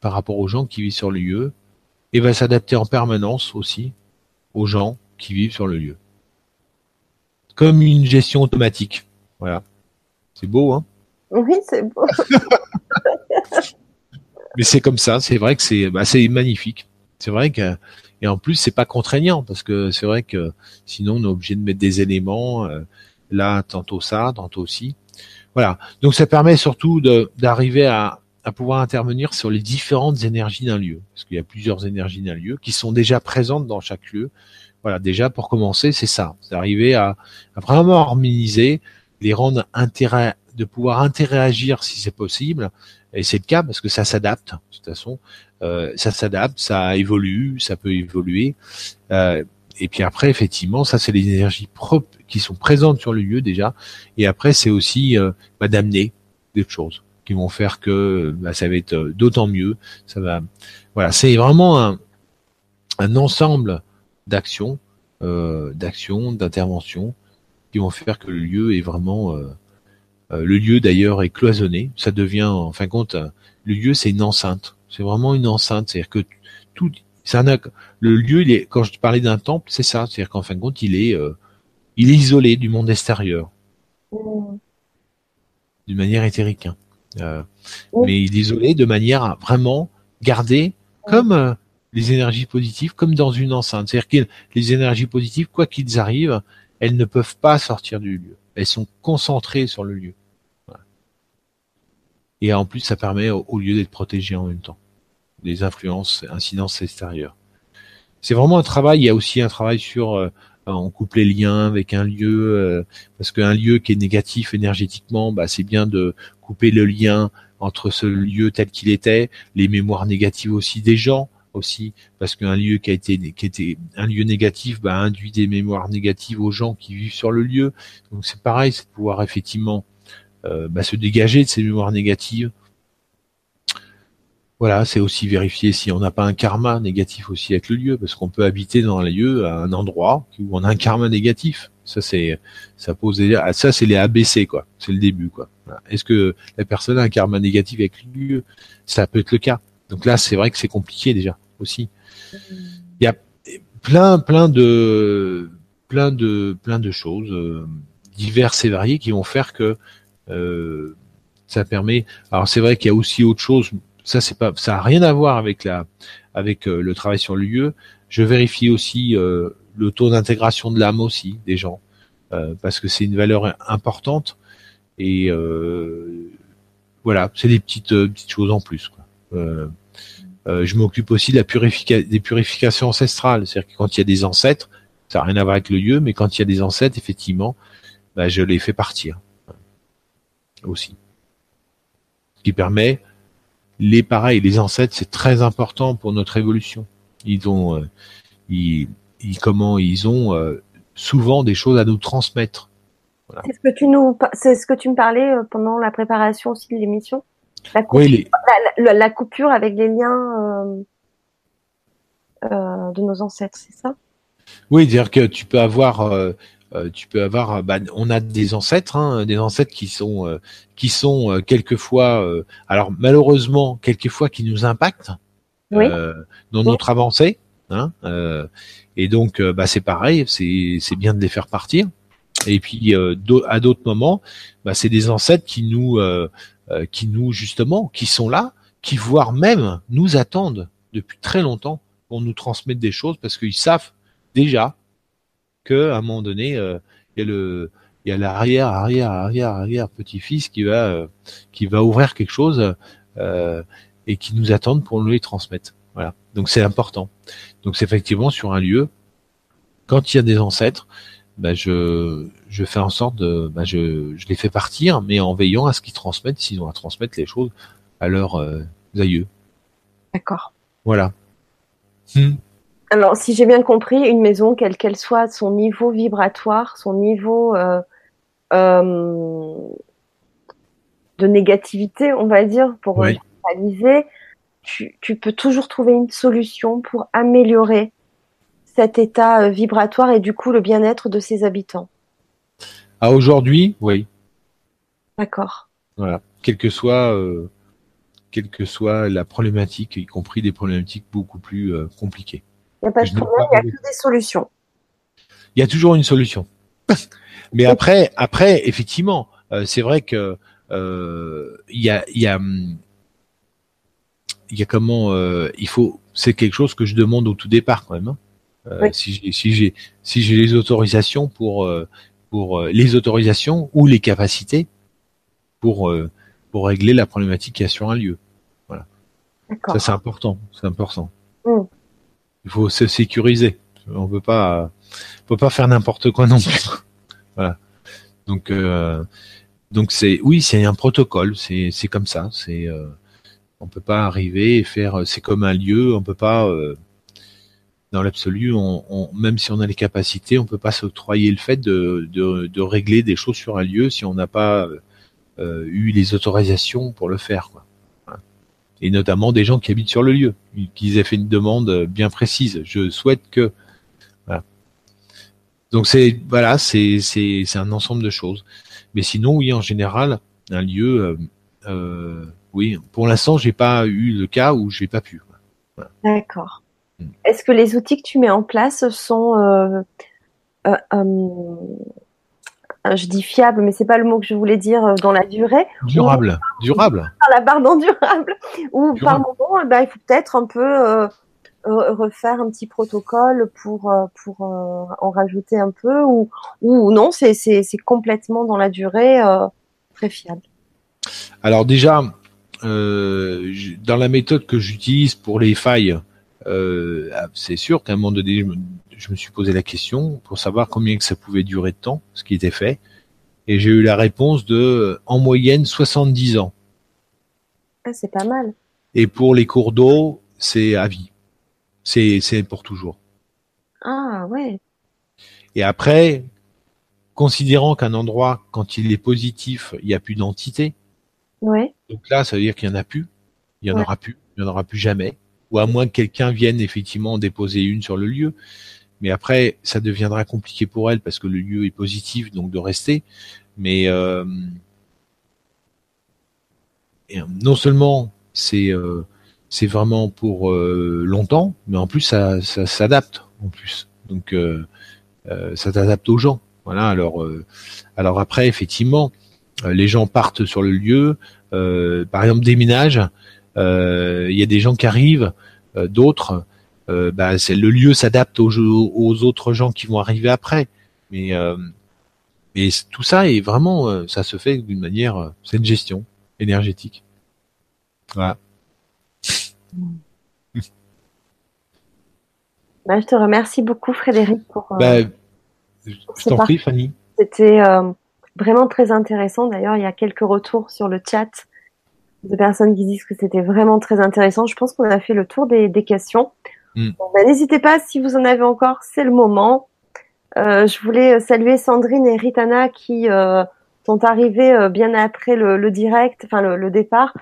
Speaker 2: par rapport aux gens qui vivent sur le lieu et va s'adapter en permanence aussi aux gens qui vivent sur le lieu. Comme une gestion automatique. Voilà. C'est beau, hein?
Speaker 1: Oui, c'est beau.
Speaker 2: mais c'est comme ça. C'est vrai que c'est bah, c'est magnifique. C'est vrai que et en plus c'est pas contraignant parce que c'est vrai que sinon on est obligé de mettre des éléments euh, là tantôt ça, tantôt aussi. Voilà. Donc ça permet surtout d'arriver à à pouvoir intervenir sur les différentes énergies d'un lieu, parce qu'il y a plusieurs énergies d'un lieu qui sont déjà présentes dans chaque lieu. Voilà, déjà pour commencer, c'est ça, c'est arriver à, à, vraiment harmoniser, les rendre intérêt, de pouvoir interagir si c'est possible, et c'est le cas parce que ça s'adapte. De toute façon, ça s'adapte, ça évolue, ça peut évoluer. Euh, et puis après, effectivement, ça c'est les énergies propres qui sont présentes sur le lieu déjà. Et après, c'est aussi euh, bah, d'amener des choses qui vont faire que bah, ça va être euh, d'autant mieux. Ça va, voilà, c'est vraiment un, un ensemble d'actions, euh, d'actions, d'interventions qui vont faire que le lieu est vraiment euh, euh, le lieu d'ailleurs est cloisonné. Ça devient, en fin de compte, euh, le lieu c'est une enceinte. C'est vraiment une enceinte. C'est-à-dire que tout, ça le lieu, il est, quand je parlais d'un temple, c'est ça. C'est-à-dire qu'en fin de compte, il est, euh, il est isolé du monde extérieur, mmh. d'une manière éthérique. Hein. Mmh. Mais il est isolé de manière à vraiment garder comme les énergies positives, comme dans une enceinte. C'est-à-dire que les énergies positives, quoi qu'ils arrivent, elles ne peuvent pas sortir du lieu. Elles sont concentrées sur le lieu. Et en plus, ça permet au, lieu d'être protégé en même temps des influences, incidences extérieures. C'est vraiment un travail. Il y a aussi un travail sur euh, on coupe les liens avec un lieu euh, parce qu'un lieu qui est négatif énergétiquement, bah, c'est bien de couper le lien entre ce lieu tel qu'il était, les mémoires négatives aussi des gens aussi parce qu'un lieu qui a été qui était un lieu négatif bah, induit des mémoires négatives aux gens qui vivent sur le lieu. Donc c'est pareil, c'est de pouvoir effectivement bah, se dégager de ces mémoires négatives. Voilà, c'est aussi vérifier si on n'a pas un karma négatif aussi avec le lieu, parce qu'on peut habiter dans un lieu, un endroit où on a un karma négatif. Ça c'est, ça pose, ça c'est les ABC quoi. C'est le début quoi. Est-ce que la personne a un karma négatif avec le lieu? Ça peut être le cas. Donc là, c'est vrai que c'est compliqué déjà aussi. Il y a plein, plein de, plein de, plein de choses euh, diverses et variées qui vont faire que euh, ça permet. Alors c'est vrai qu'il y a aussi autre chose. Ça c'est pas, ça a rien à voir avec la, avec euh, le travail sur le lieu. Je vérifie aussi euh, le taux d'intégration de l'âme aussi des gens. parce que c'est une valeur importante et voilà, c'est des petites petites choses en plus. Quoi. je m'occupe aussi de la purification des purifications ancestrales, c'est-à-dire que quand il y a des ancêtres, ça n'a rien à voir avec le lieu, mais quand il y a des ancêtres, effectivement, bah, je les fais partir aussi. Ce qui permet les pareils, les ancêtres, c'est très important pour notre évolution. Ils ont, euh, ils, comment ils ont euh, souvent des choses à nous transmettre.
Speaker 1: C'est ce que tu nous, c'est ce que tu me parlais euh, pendant la préparation aussi de l'émission. La, coupure, la, coupure avec les liens de nos ancêtres, c'est ça?
Speaker 2: Oui, dire que tu peux avoir euh, tu peux avoir, euh, bah, on a des ancêtres, hein, des ancêtres qui sont, euh, qui sont quelquefois, alors malheureusement quelquefois qui nous impactent dans notre avancée. Hein, et donc, bah, c'est pareil, c'est, c'est bien de les faire partir. Et puis à d'autres moments, bah, c'est des ancêtres qui nous, qui nous justement, qui sont là, qui voire même nous attendent depuis très longtemps pour nous transmettre des choses parce qu'ils savent déjà que à un moment donné, euh, il y a le il y a l'arrière, arrière, arrière, arrière petit-fils qui va euh, qui va ouvrir quelque chose euh, et qui nous attendent pour nous les transmettre. Voilà. Donc c'est important. Donc c'est effectivement sur un lieu, quand il y a des ancêtres, bah, je je fais en sorte de, bah, je je les fais partir, mais en veillant à ce qu'ils transmettent, s'ils ont à transmettre les choses à leurs euh, aïeux.
Speaker 1: D'accord.
Speaker 2: Voilà. Hmm.
Speaker 1: Alors, si j'ai bien compris, une maison, quelle qu'elle soit, son niveau vibratoire, son niveau euh, euh, de négativité, on va dire, pour réaliser, tu, peux toujours trouver une solution pour améliorer cet état euh, vibratoire et du coup le bien-être de ses habitants.
Speaker 2: À aujourd'hui, oui.
Speaker 1: D'accord.
Speaker 2: Voilà. Quelle que soit, quelle que soit la problématique, y compris des problématiques beaucoup plus compliquées.
Speaker 1: Il n'y a pas de problème, il y a que des solutions.
Speaker 2: Il y a toujours une solution. Mais après, après, effectivement, euh, c'est vrai que euh, il y a, il y a, il y a comment, euh, il faut, c'est quelque chose que je demande au tout départ quand même. Hein. Si j'ai, si j'ai, si j'ai les autorisations pour, pour les autorisations ou les capacités pour, pour régler la problématique qu'il y a sur un lieu. Voilà. Ça c'est important, c'est important. Mm il faut se sécuriser. On peut pas, on peut pas faire n'importe quoi non plus. voilà. Donc, euh, donc c'est, oui, c'est un protocole. C'est, c'est comme ça. C'est, euh, on peut pas arriver et faire. C'est comme un lieu. On peut pas. Euh, dans l'absolu, on, on, même si on a les capacités, on peut pas s'octroyer le fait de, de, de, régler des choses sur un lieu si on n'a pas euh, eu les autorisations pour le faire. Quoi et notamment des gens qui habitent sur le lieu, qu'ils aient fait une demande bien précise. Je souhaite que voilà. Donc c'est voilà, c'est c'est c'est un ensemble de choses. Mais sinon, oui, en général, un lieu, euh, euh oui, pour l'instant, j'ai pas eu le cas où j'ai pas pu.
Speaker 1: D'accord. Hmm. Est-ce que les outils que tu mets en place sont euh, euh euh, je dis fiable, mais c'est pas le mot que je voulais dire euh, dans la durée.
Speaker 2: Durable, durable.
Speaker 1: la barre durable. Ou par moment, eh ben, il faut peut-être un peu euh, refaire un petit protocole pour pour en rajouter un peu, ou ou non, c'est complètement dans la durée très fiable.
Speaker 2: Alors déjà, dans la méthode que j'utilise pour les failles, c'est sûr qu'à un moment donné, je me suis posé la question pour savoir combien que ça pouvait durer de temps, ce qui était fait. Et j'ai eu la réponse de, en moyenne, 70 ans.
Speaker 1: Ah, c'est pas mal.
Speaker 2: Et pour les cours d'eau, c'est à vie. C'est, c'est pour toujours.
Speaker 1: Ah, ouais.
Speaker 2: Et après, considérant qu'un endroit, quand il est positif, il n'y a plus d'entité.
Speaker 1: Ouais.
Speaker 2: Donc là, ça veut dire qu'il n'y en a plus. Il n'y en aura plus. Il n'y en aura plus jamais. Ou à moins que quelqu'un vienne effectivement déposer une sur le lieu. Mais après, ça deviendra compliqué pour elle parce que le lieu est positif, donc de rester. Mais euh, non seulement c'est euh, c'est vraiment pour euh, longtemps, mais en plus ça, ça s'adapte en plus. Donc ça s'adapte aux gens. Voilà. Alors alors après effectivement, les gens partent sur le lieu. par exemple, déménagent. Il y a des gens qui arrivent, d'autres euh, bah, c'est le lieu s'adapte aux, aux, autres gens qui vont arriver après. Mais euh, et tout ça est vraiment, ça se fait d'une manière, c'est une gestion énergétique. Voilà.
Speaker 1: Bah, je te remercie beaucoup, Frédéric, pour.
Speaker 2: Bah, je t'en prie, Fanny.
Speaker 1: C'était vraiment très intéressant. D'ailleurs, il y a quelques retours sur le chat de personnes qui disent que c'était vraiment très intéressant. Je pense qu'on a fait le tour des, des questions. Hmm. Bah, n'hésitez pas, si vous en avez encore, c'est le moment. Euh, je voulais saluer Sandrine et Ritana qui euh, sont arrivées euh, bien après le, le direct, enfin le, le, départ,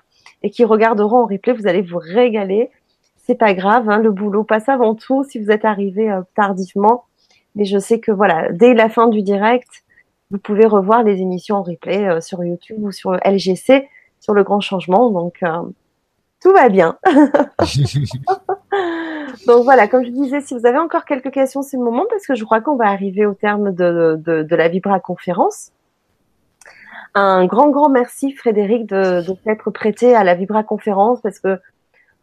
Speaker 1: et qui regarderont en replay. Vous allez vous régaler. C'est pas grave, hein, le boulot passe avant tout si vous êtes arrivé euh, tardivement. Mais je sais que voilà, dès la fin du direct, vous pouvez revoir les émissions en replay euh, sur YouTube ou sur LGC sur le grand changement. Donc, euh, tout va bien. donc voilà, comme je disais, si vous avez encore quelques questions, c'est le moment parce que je crois qu'on va arriver au terme de, de, de, la Vibra conférence. Un grand, grand merci Frédéric de, de s'être prêté à la Vibra conférence parce que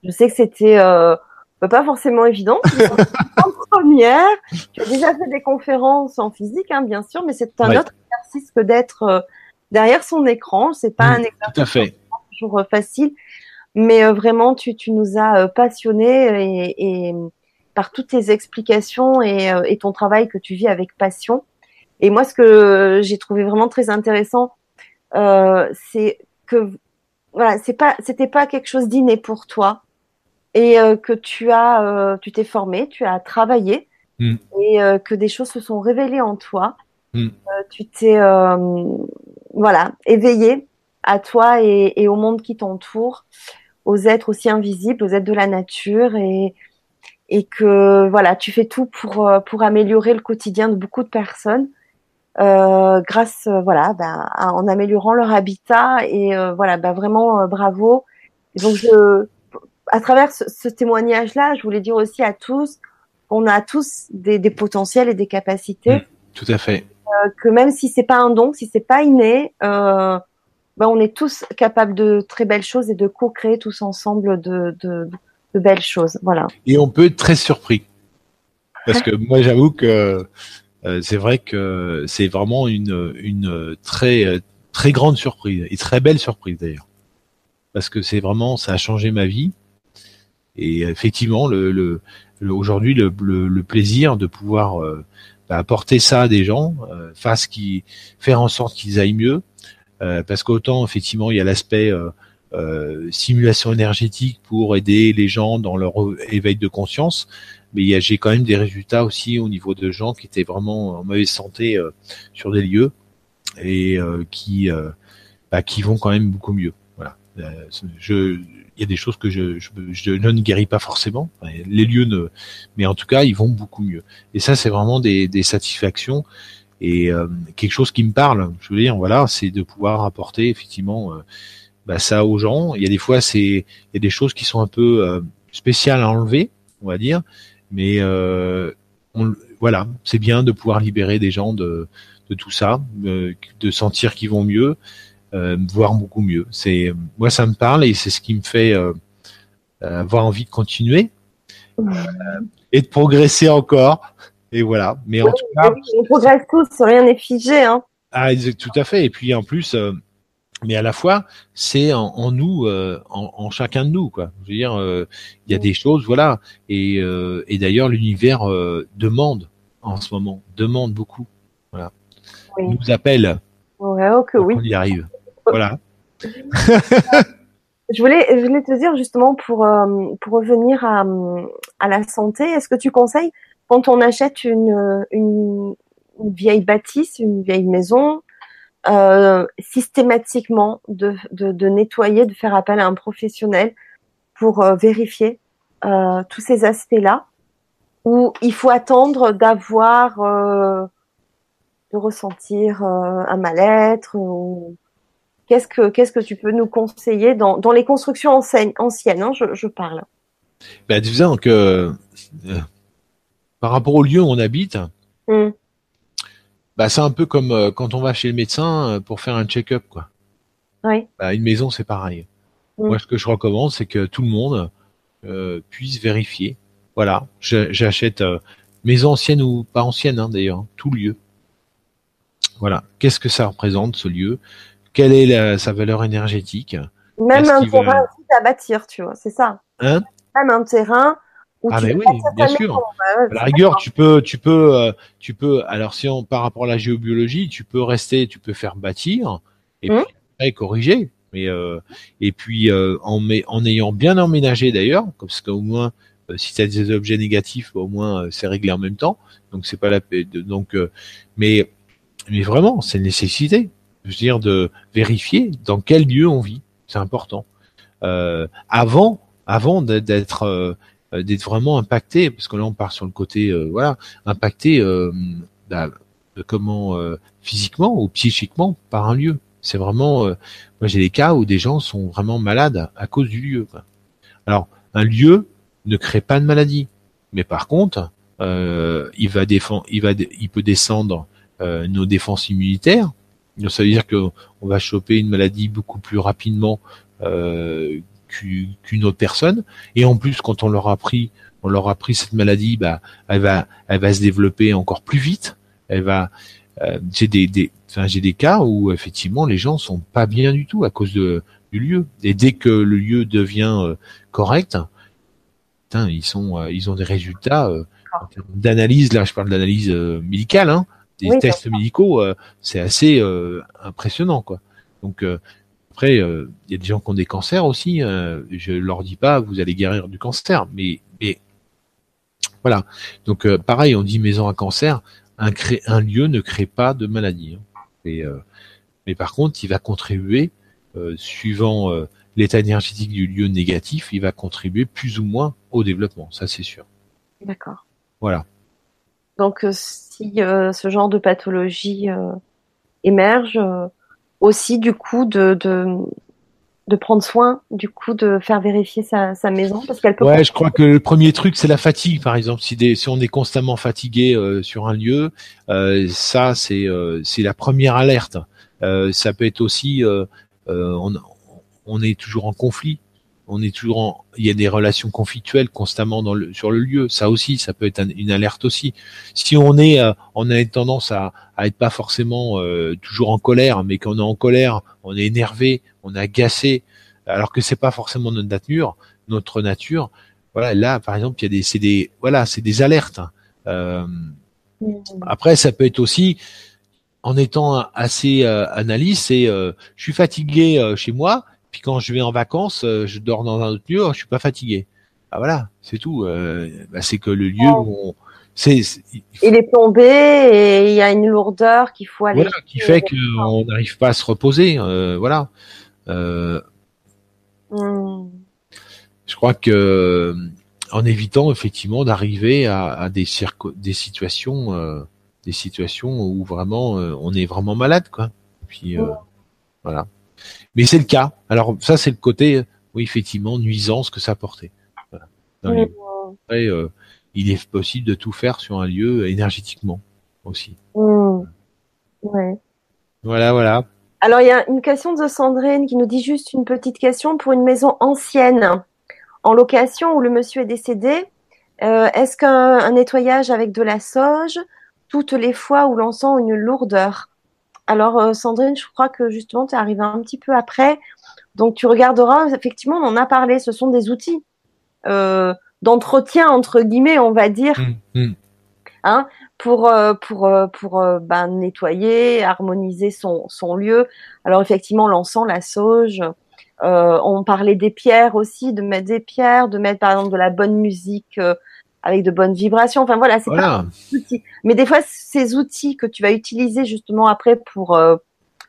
Speaker 1: je sais que c'était euh, pas forcément évident. en première, tu as déjà fait des conférences en physique, hein, bien sûr, mais c'est un autre exercice que d'être euh, derrière son écran. C'est pas un
Speaker 2: exercice
Speaker 1: toujours euh, facile, mais euh, vraiment tu, tu nous as passionné et, et, par toutes tes explications et, et, ton travail que tu vis avec passion. Et moi, ce que j'ai trouvé vraiment très intéressant, euh, c'est que voilà, c'est pas, c'était pas quelque chose d'inné pour toi et que tu as, tu t'es formé, tu as travaillé mm. et que des choses se sont révélées en toi. Mm. tu t'es, voilà, éveillé à toi et, et au monde qui t'entoure, aux êtres aussi invisibles, aux êtres de la nature et et que voilà, tu fais tout pour euh, pour améliorer le quotidien de beaucoup de personnes euh, grâce euh, voilà bah, en améliorant leur habitat et euh, voilà bah, vraiment bravo. Et donc je à travers ce, ce témoignage là, je voulais dire aussi à tous qu'on a tous des, des, potentiels et des capacités. Mmh,
Speaker 2: tout à fait.
Speaker 1: que même si c'est pas un don, si c'est pas inné, euh, ben, on est tous capables de très belles choses et de co-créer tous ensemble de, de, de, belles choses. Voilà.
Speaker 2: Et on peut être très surpris. Parce que moi, j'avoue que euh, c'est vrai que c'est vraiment une, une très, très grande surprise et très belle surprise d'ailleurs. Parce que c'est vraiment, ça a changé ma vie. Et effectivement, le, le, aujourd'hui, le, le, plaisir de pouvoir euh, bah, apporter ça à des gens, euh, face qui, faire en sorte qu'ils aillent mieux, parce qu'autant effectivement il y a l'aspect euh, euh, simulation énergétique pour aider les gens dans leur éveil de conscience, mais j'ai quand même des résultats aussi au niveau de gens qui étaient vraiment en mauvaise santé sur des lieux et qui bah, qui vont quand même beaucoup mieux. Voilà. je il y a des choses que je, je, je, ne guéris pas forcément. Les lieux ne, mais en tout cas, ils vont beaucoup mieux. Et ça, c'est vraiment des, des satisfactions et euh, quelque chose qui me parle, je veux dire, voilà, c'est de pouvoir apporter effectivement euh, bah, ça aux gens. Il y a des fois, c'est il y a des choses qui sont un peu euh, spéciales à enlever, on va dire, mais on, voilà, c'est bien de pouvoir libérer des gens de, de tout ça, de sentir qu'ils vont mieux, voire beaucoup mieux. C'est moi, ça me parle et c'est ce qui me fait avoir envie de continuer et de progresser encore. Et voilà. Mais en tout cas,
Speaker 1: on progresse tous, rien n'est figé. Hein.
Speaker 2: Ah, tout à fait. Et puis en plus, euh, mais à la fois, c'est en, en, nous, euh, en, en, chacun de nous, quoi. Je veux dire, euh, il y a des choses, voilà. Et, et d'ailleurs, l'univers demande en ce moment, demande beaucoup. Voilà. Oui. Nous appelle.
Speaker 1: Ouais, oh que oui.
Speaker 2: On y arrive. Voilà.
Speaker 1: je voulais, je voulais te dire justement pour pour revenir à, à la santé. Est-ce que tu conseilles quand on achète une, vieille bâtisse, une vieille maison, euh, systématiquement de, nettoyer, de faire appel à un professionnel pour euh, vérifier euh, tous ces aspects-là, où il faut attendre d'avoir, de ressentir un mal-être qu'est-ce que tu peux nous conseiller dans, les constructions anciennes, anciennes hein, je, je parle.
Speaker 2: Ben, disons que par rapport au lieu où on habite, mm. bah, c'est un peu comme euh, quand on va chez le médecin euh, pour faire un check-up, quoi.
Speaker 1: Oui.
Speaker 2: Bah, une maison, c'est pareil. Mm. Moi, ce que je recommande, c'est que tout le monde euh, puisse vérifier. Voilà, j'achète maison ancienne ou pas ancienne, hein, d'ailleurs, tout lieu. Voilà. Qu'est-ce que ça représente ce lieu? Quelle est la, sa valeur énergétique?
Speaker 1: Même un terrain aussi à bâtir, tu vois, c'est ça.
Speaker 2: Hein?
Speaker 1: Même un terrain
Speaker 2: ah mais
Speaker 1: peux
Speaker 2: oui, bien sûr.
Speaker 1: maison.
Speaker 2: À la rigueur, tu peux, tu peux, euh, tu peux. Alors si on par rapport à la géobiologie, tu peux rester, tu peux faire bâtir et
Speaker 1: Mhm.
Speaker 2: puis après corriger. Mais euh, et puis euh, en, en ayant bien emménagé d'ailleurs, parce qu'au moins euh, si tu as des objets négatifs, au moins euh, c'est réglé en même temps. Donc c'est pas la paix. de- Donc euh, mais mais vraiment, c'est une nécessité. Je veux dire de vérifier dans quel lieu on vit. C'est important. Euh, avant, avant d'être- d'être euh, d'être vraiment impacté, parce que là on part sur le côté euh, voilà impacté euh, bah, comment physiquement ou psychiquement par un lieu. C'est vraiment, euh, moi j'ai des cas où des gens sont vraiment malades à cause du lieu. quoi. Alors un lieu ne crée pas de maladie, mais par contre euh, il va défendre, il va, il peut descendre euh, nos défenses immunitaires. Donc, ça veut dire que on va choper une maladie beaucoup plus rapidement qu'une autre personne. Et en plus, quand on leur a pris, on leur a pris cette maladie, bah, elle va, elle va se développer encore plus vite. Elle va, euh, j'ai des, des, enfin, j'ai des cas où effectivement les gens sont pas bien du tout à cause de, du lieu. Et dès que le lieu devient euh, correct, putain, ils sont, euh, ils ont des résultats termes d'analyse. Là, je parle d'analyse médicale, hein, des
Speaker 1: Oui,
Speaker 2: tests médicaux. c'est assez impressionnant, quoi. Donc après, euh, il y a des gens qui ont des cancers aussi. euh, je leur dis pas, vous allez guérir du cancer, mais, mais voilà. Donc euh, pareil, on dit maison à cancer. Un, un lieu ne crée pas de maladie. hein. Et, euh, mais par contre, il va contribuer, suivant l'état énergétique du lieu négatif, il va contribuer plus ou moins au développement. Ça, c'est sûr.
Speaker 1: D'accord.
Speaker 2: Voilà.
Speaker 1: Donc, si ce genre de pathologie émerge, aussi du coup de, de de prendre soin, du coup de faire vérifier sa, sa maison parce qu'elle peut.
Speaker 2: Ouais, je crois que le premier truc, c'est la fatigue, par exemple. Si, des, si on est constamment fatigué euh, sur un lieu, euh, ça, c'est euh, c'est la première alerte. Euh, ça peut être aussi, euh, euh, on, on est toujours en conflit. On est toujours en, il y a des relations conflictuelles constamment dans le, sur le lieu. Ça aussi, ça peut être un- une alerte aussi. Si on est, euh, on a une tendance à, à être pas forcément euh, toujours en colère, mais qu'on est en colère, on est énervé, on est agacé, alors que c'est pas forcément notre nature, notre nature. Voilà, là, par exemple, il y a des, c'est des, voilà, c'est des alertes. Euh, après, ça peut être aussi en étant assez euh, analyste, c'est euh, je suis fatigué euh, chez moi, puis quand je vais en vacances, euh, je dors dans un autre lieu, je suis pas fatigué. Ah voilà, c'est tout. Euh, bah, c'est que le lieu où on, c'est, c'est- il faut-
Speaker 1: Il est plombé et il y a une lourdeur qu'il faut aller.
Speaker 2: voilà, qui fait qu'on n'arrive pas à se reposer. euh, voilà. Euh,
Speaker 1: Mm.
Speaker 2: je crois que en évitant effectivement d'arriver à, à des circo- des situations euh, des situations où vraiment on est vraiment malade quoi puis euh, voilà mais c'est le cas alors ça c'est le côté oui effectivement nuisance que ça portait voilà. Dans les-. Après, euh, il est possible de tout faire sur un lieu énergétiquement aussi
Speaker 1: Mm. Ouais.
Speaker 2: voilà voilà
Speaker 1: Alors, il y a une question de Sandrine qui nous dit juste une petite question pour une maison ancienne en location où le monsieur est décédé. euh, Est-ce qu'un un nettoyage avec de la sauge toutes les fois où l'on sent une lourdeur? Alors, euh, Sandrine, je crois que justement, tu es arrivée un petit peu après. Donc, tu regarderas. Effectivement, on en a parlé. Ce sont des outils euh, d'entretien, entre guillemets, on va dire
Speaker 2: Hum, hum.
Speaker 1: pour euh, pour euh, pour euh, ben, nettoyer, harmoniser son son lieu. Alors effectivement, l'encens, la sauge. Euh, on parlait des pierres aussi, de mettre des pierres, de mettre par exemple de la bonne musique avec de bonnes vibrations. Enfin voilà, c'est
Speaker 2: voilà
Speaker 1: des outils. Mais des fois, ces outils que tu vas utiliser justement après pour euh,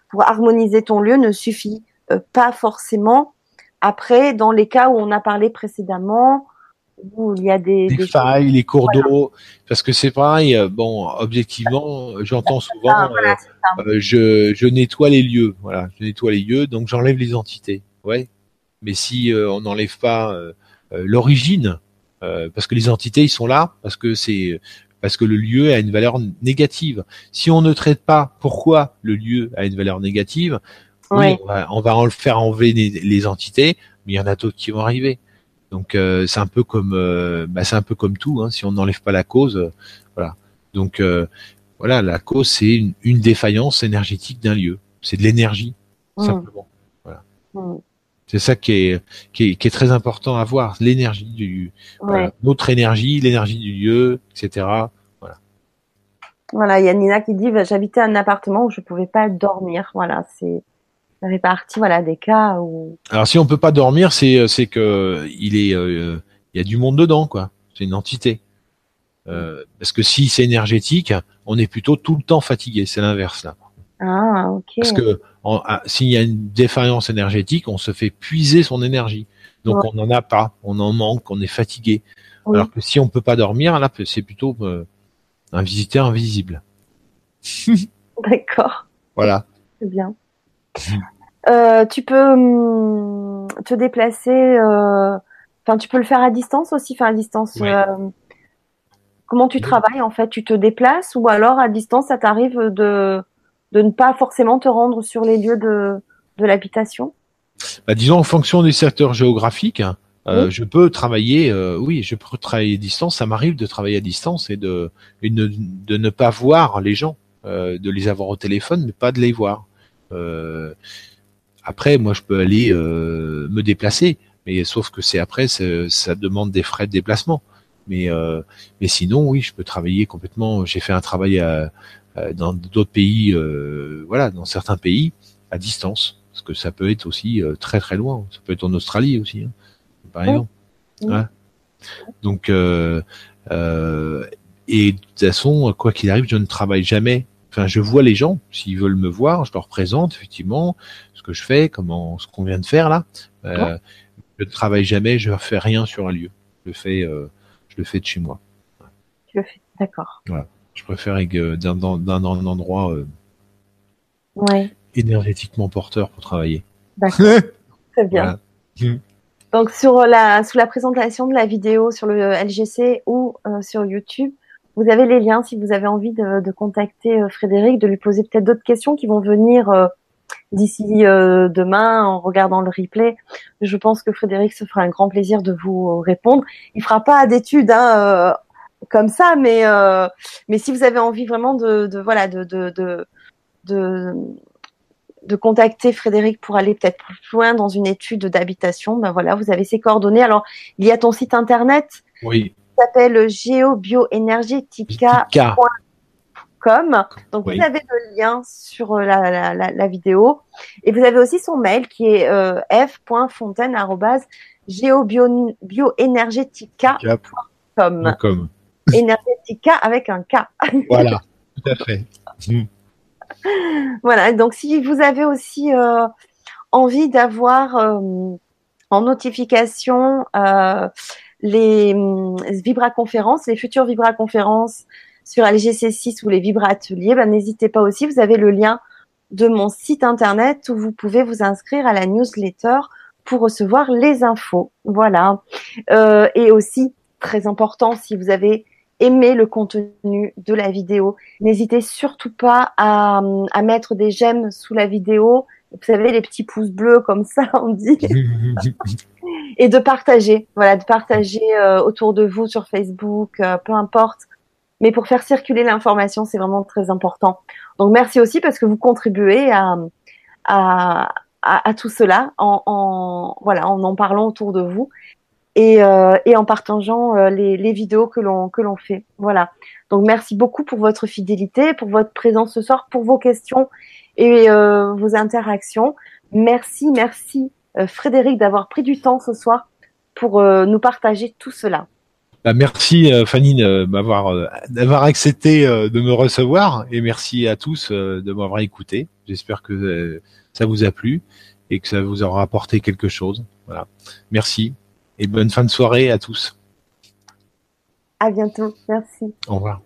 Speaker 1: pour harmoniser ton lieu ne suffit euh, pas forcément. Après, dans les cas où on a parlé précédemment, où il y a des, des
Speaker 2: failles, les cours d'eau, parce que c'est pareil. euh, Bon, objectivement, j'entends souvent,
Speaker 1: voilà,
Speaker 2: je, je nettoie les lieux. Voilà, je nettoie les lieux, donc j'enlève les entités. Ouais. Mais si on n'enlève pas l'origine, parce que les entités ils sont là, parce que c'est parce que le lieu a une valeur négative. Si on ne traite pas pourquoi le lieu a une valeur négative, oui,
Speaker 1: Oui.
Speaker 2: on va, on va en faire enlever les, les entités, mais il y en a d'autres qui vont arriver. Donc euh, c'est un peu comme, euh, bah, c'est un peu comme tout. Hein, si on n'enlève pas la cause, euh, voilà. Donc euh, voilà, la cause c'est une, une, défaillance énergétique d'un lieu. C'est de l'énergie mmh. simplement. Voilà. Mmh. C'est ça qui est, qui est, qui est très important à voir, l'énergie du notre énergie, l'énergie du lieu, etc. Voilà.
Speaker 1: Voilà, il y a Nina qui dit j'habitais un appartement où je pouvais pas dormir. Voilà, c'est ça fait partie voilà des cas où.
Speaker 2: Alors si on peut pas dormir, c'est c'est que il est euh, il y a du monde dedans quoi. C'est une entité. Euh, parce que si c'est énergétique, on est plutôt tout le temps fatigué. C'est l'inverse là.
Speaker 1: Ah ok.
Speaker 2: Parce que ah, s'il y a une défaillance énergétique, on se fait puiser son énergie. Donc on n'en a pas, on en manque, on est fatigué. Alors que si on peut pas dormir, là c'est plutôt euh, un visiteur invisible.
Speaker 1: D'accord.
Speaker 2: Voilà.
Speaker 1: C'est bien. Euh, tu peux hum, te déplacer, euh, enfin tu peux le faire à distance aussi, enfin à distance. comment tu travailles en fait? Tu te déplaces ou alors à distance ça t'arrive de de ne pas forcément te rendre sur les lieux de, de l'habitation
Speaker 2: bah, Disons en fonction du secteur géographique, euh, je peux travailler, euh, oui, je peux travailler à distance. Ça m'arrive de travailler à distance et de, et de, de, ne pas voir les gens, euh, de les avoir au téléphone, mais pas de les voir. Après, moi, je peux aller me déplacer, mais sauf que c'est après, ça demande des frais de déplacement. Mais, mais sinon, oui, je peux travailler complètement. J'ai fait un travail à, dans d'autres pays, euh, voilà, dans certains pays, à distance, parce que ça peut être aussi euh, très très loin. Ça peut être en Australie aussi, hein, par exemple. Donc, euh, et de toute façon, quoi qu'il arrive, je ne travaille jamais. Enfin, je vois les gens, s'ils veulent me voir, je leur présente effectivement ce que je fais, comment, ce qu'on vient de faire là. Euh, je ne travaille jamais, je ne fais rien sur un lieu. Je le fais, je le fais de chez moi.
Speaker 1: Tu le fais, d'accord.
Speaker 2: Voilà. Je préfère d'un endroit
Speaker 1: euh,
Speaker 2: énergétiquement porteur pour travailler.
Speaker 1: D'accord. Très bien. Hmm. Donc sur la sous la présentation de la vidéo sur le LGC ou euh, sur YouTube, vous avez les liens si vous avez envie de, contacter euh, Frédéric, de lui poser peut-être d'autres questions qui vont venir d'ici demain en regardant le replay. Je pense que Frédéric se fera un grand plaisir de vous répondre. Il fera pas d'études hein, comme ça, mais euh, mais si vous avez envie vraiment de, de voilà de de, de de de contacter Frédéric pour aller peut-être plus loin dans une étude d'habitation, ben voilà, vous avez ses coordonnées. Alors, il y a ton site internet.
Speaker 2: Oui.
Speaker 1: Qui s'appelle geobioenergetica.com. Donc, vous avez le lien sur la, la, la, vidéo. Et vous avez aussi son mail qui est euh, f.fontaine.geobioenergetica.com. Energetica avec un K.
Speaker 2: Voilà, tout à fait. Mm.
Speaker 1: Voilà, donc si vous avez aussi euh, envie d'avoir euh, en notification euh, les hum, vibraconférences, les futures vibraconférences sur LGC6 ou les vibra ateliers, ben, n'hésitez pas aussi, vous avez le lien de mon site internet où vous pouvez vous inscrire à la newsletter pour recevoir les infos. Voilà. et aussi, très important, si vous avez aimez le contenu de la vidéo. N'hésitez surtout pas à, à, mettre des j'aime sous la vidéo. Vous savez, les petits pouces bleus comme ça, on dit. et de partager, voilà, de partager euh, autour de vous sur Facebook, euh, peu importe. Mais pour faire circuler l'information, c'est vraiment très important. Donc merci aussi parce que vous contribuez à, à, à, à tout cela en, en, voilà, en en parlant autour de vous et, euh, et en partageant euh, les, les, vidéos que l'on que l'on fait. Voilà. Donc merci beaucoup pour votre fidélité, pour votre présence ce soir, pour vos questions et euh, vos interactions. Merci, merci Frédéric d'avoir pris du temps ce soir pour nous partager tout cela.
Speaker 2: Bah, merci Fanny d'avoir d'avoir accepté de me recevoir et merci à tous de m'avoir écouté. J'espère que ça vous a plu et que ça vous aura apporté quelque chose. Voilà. Merci et bonne fin de soirée à tous.
Speaker 1: À bientôt. Merci.
Speaker 2: Au revoir.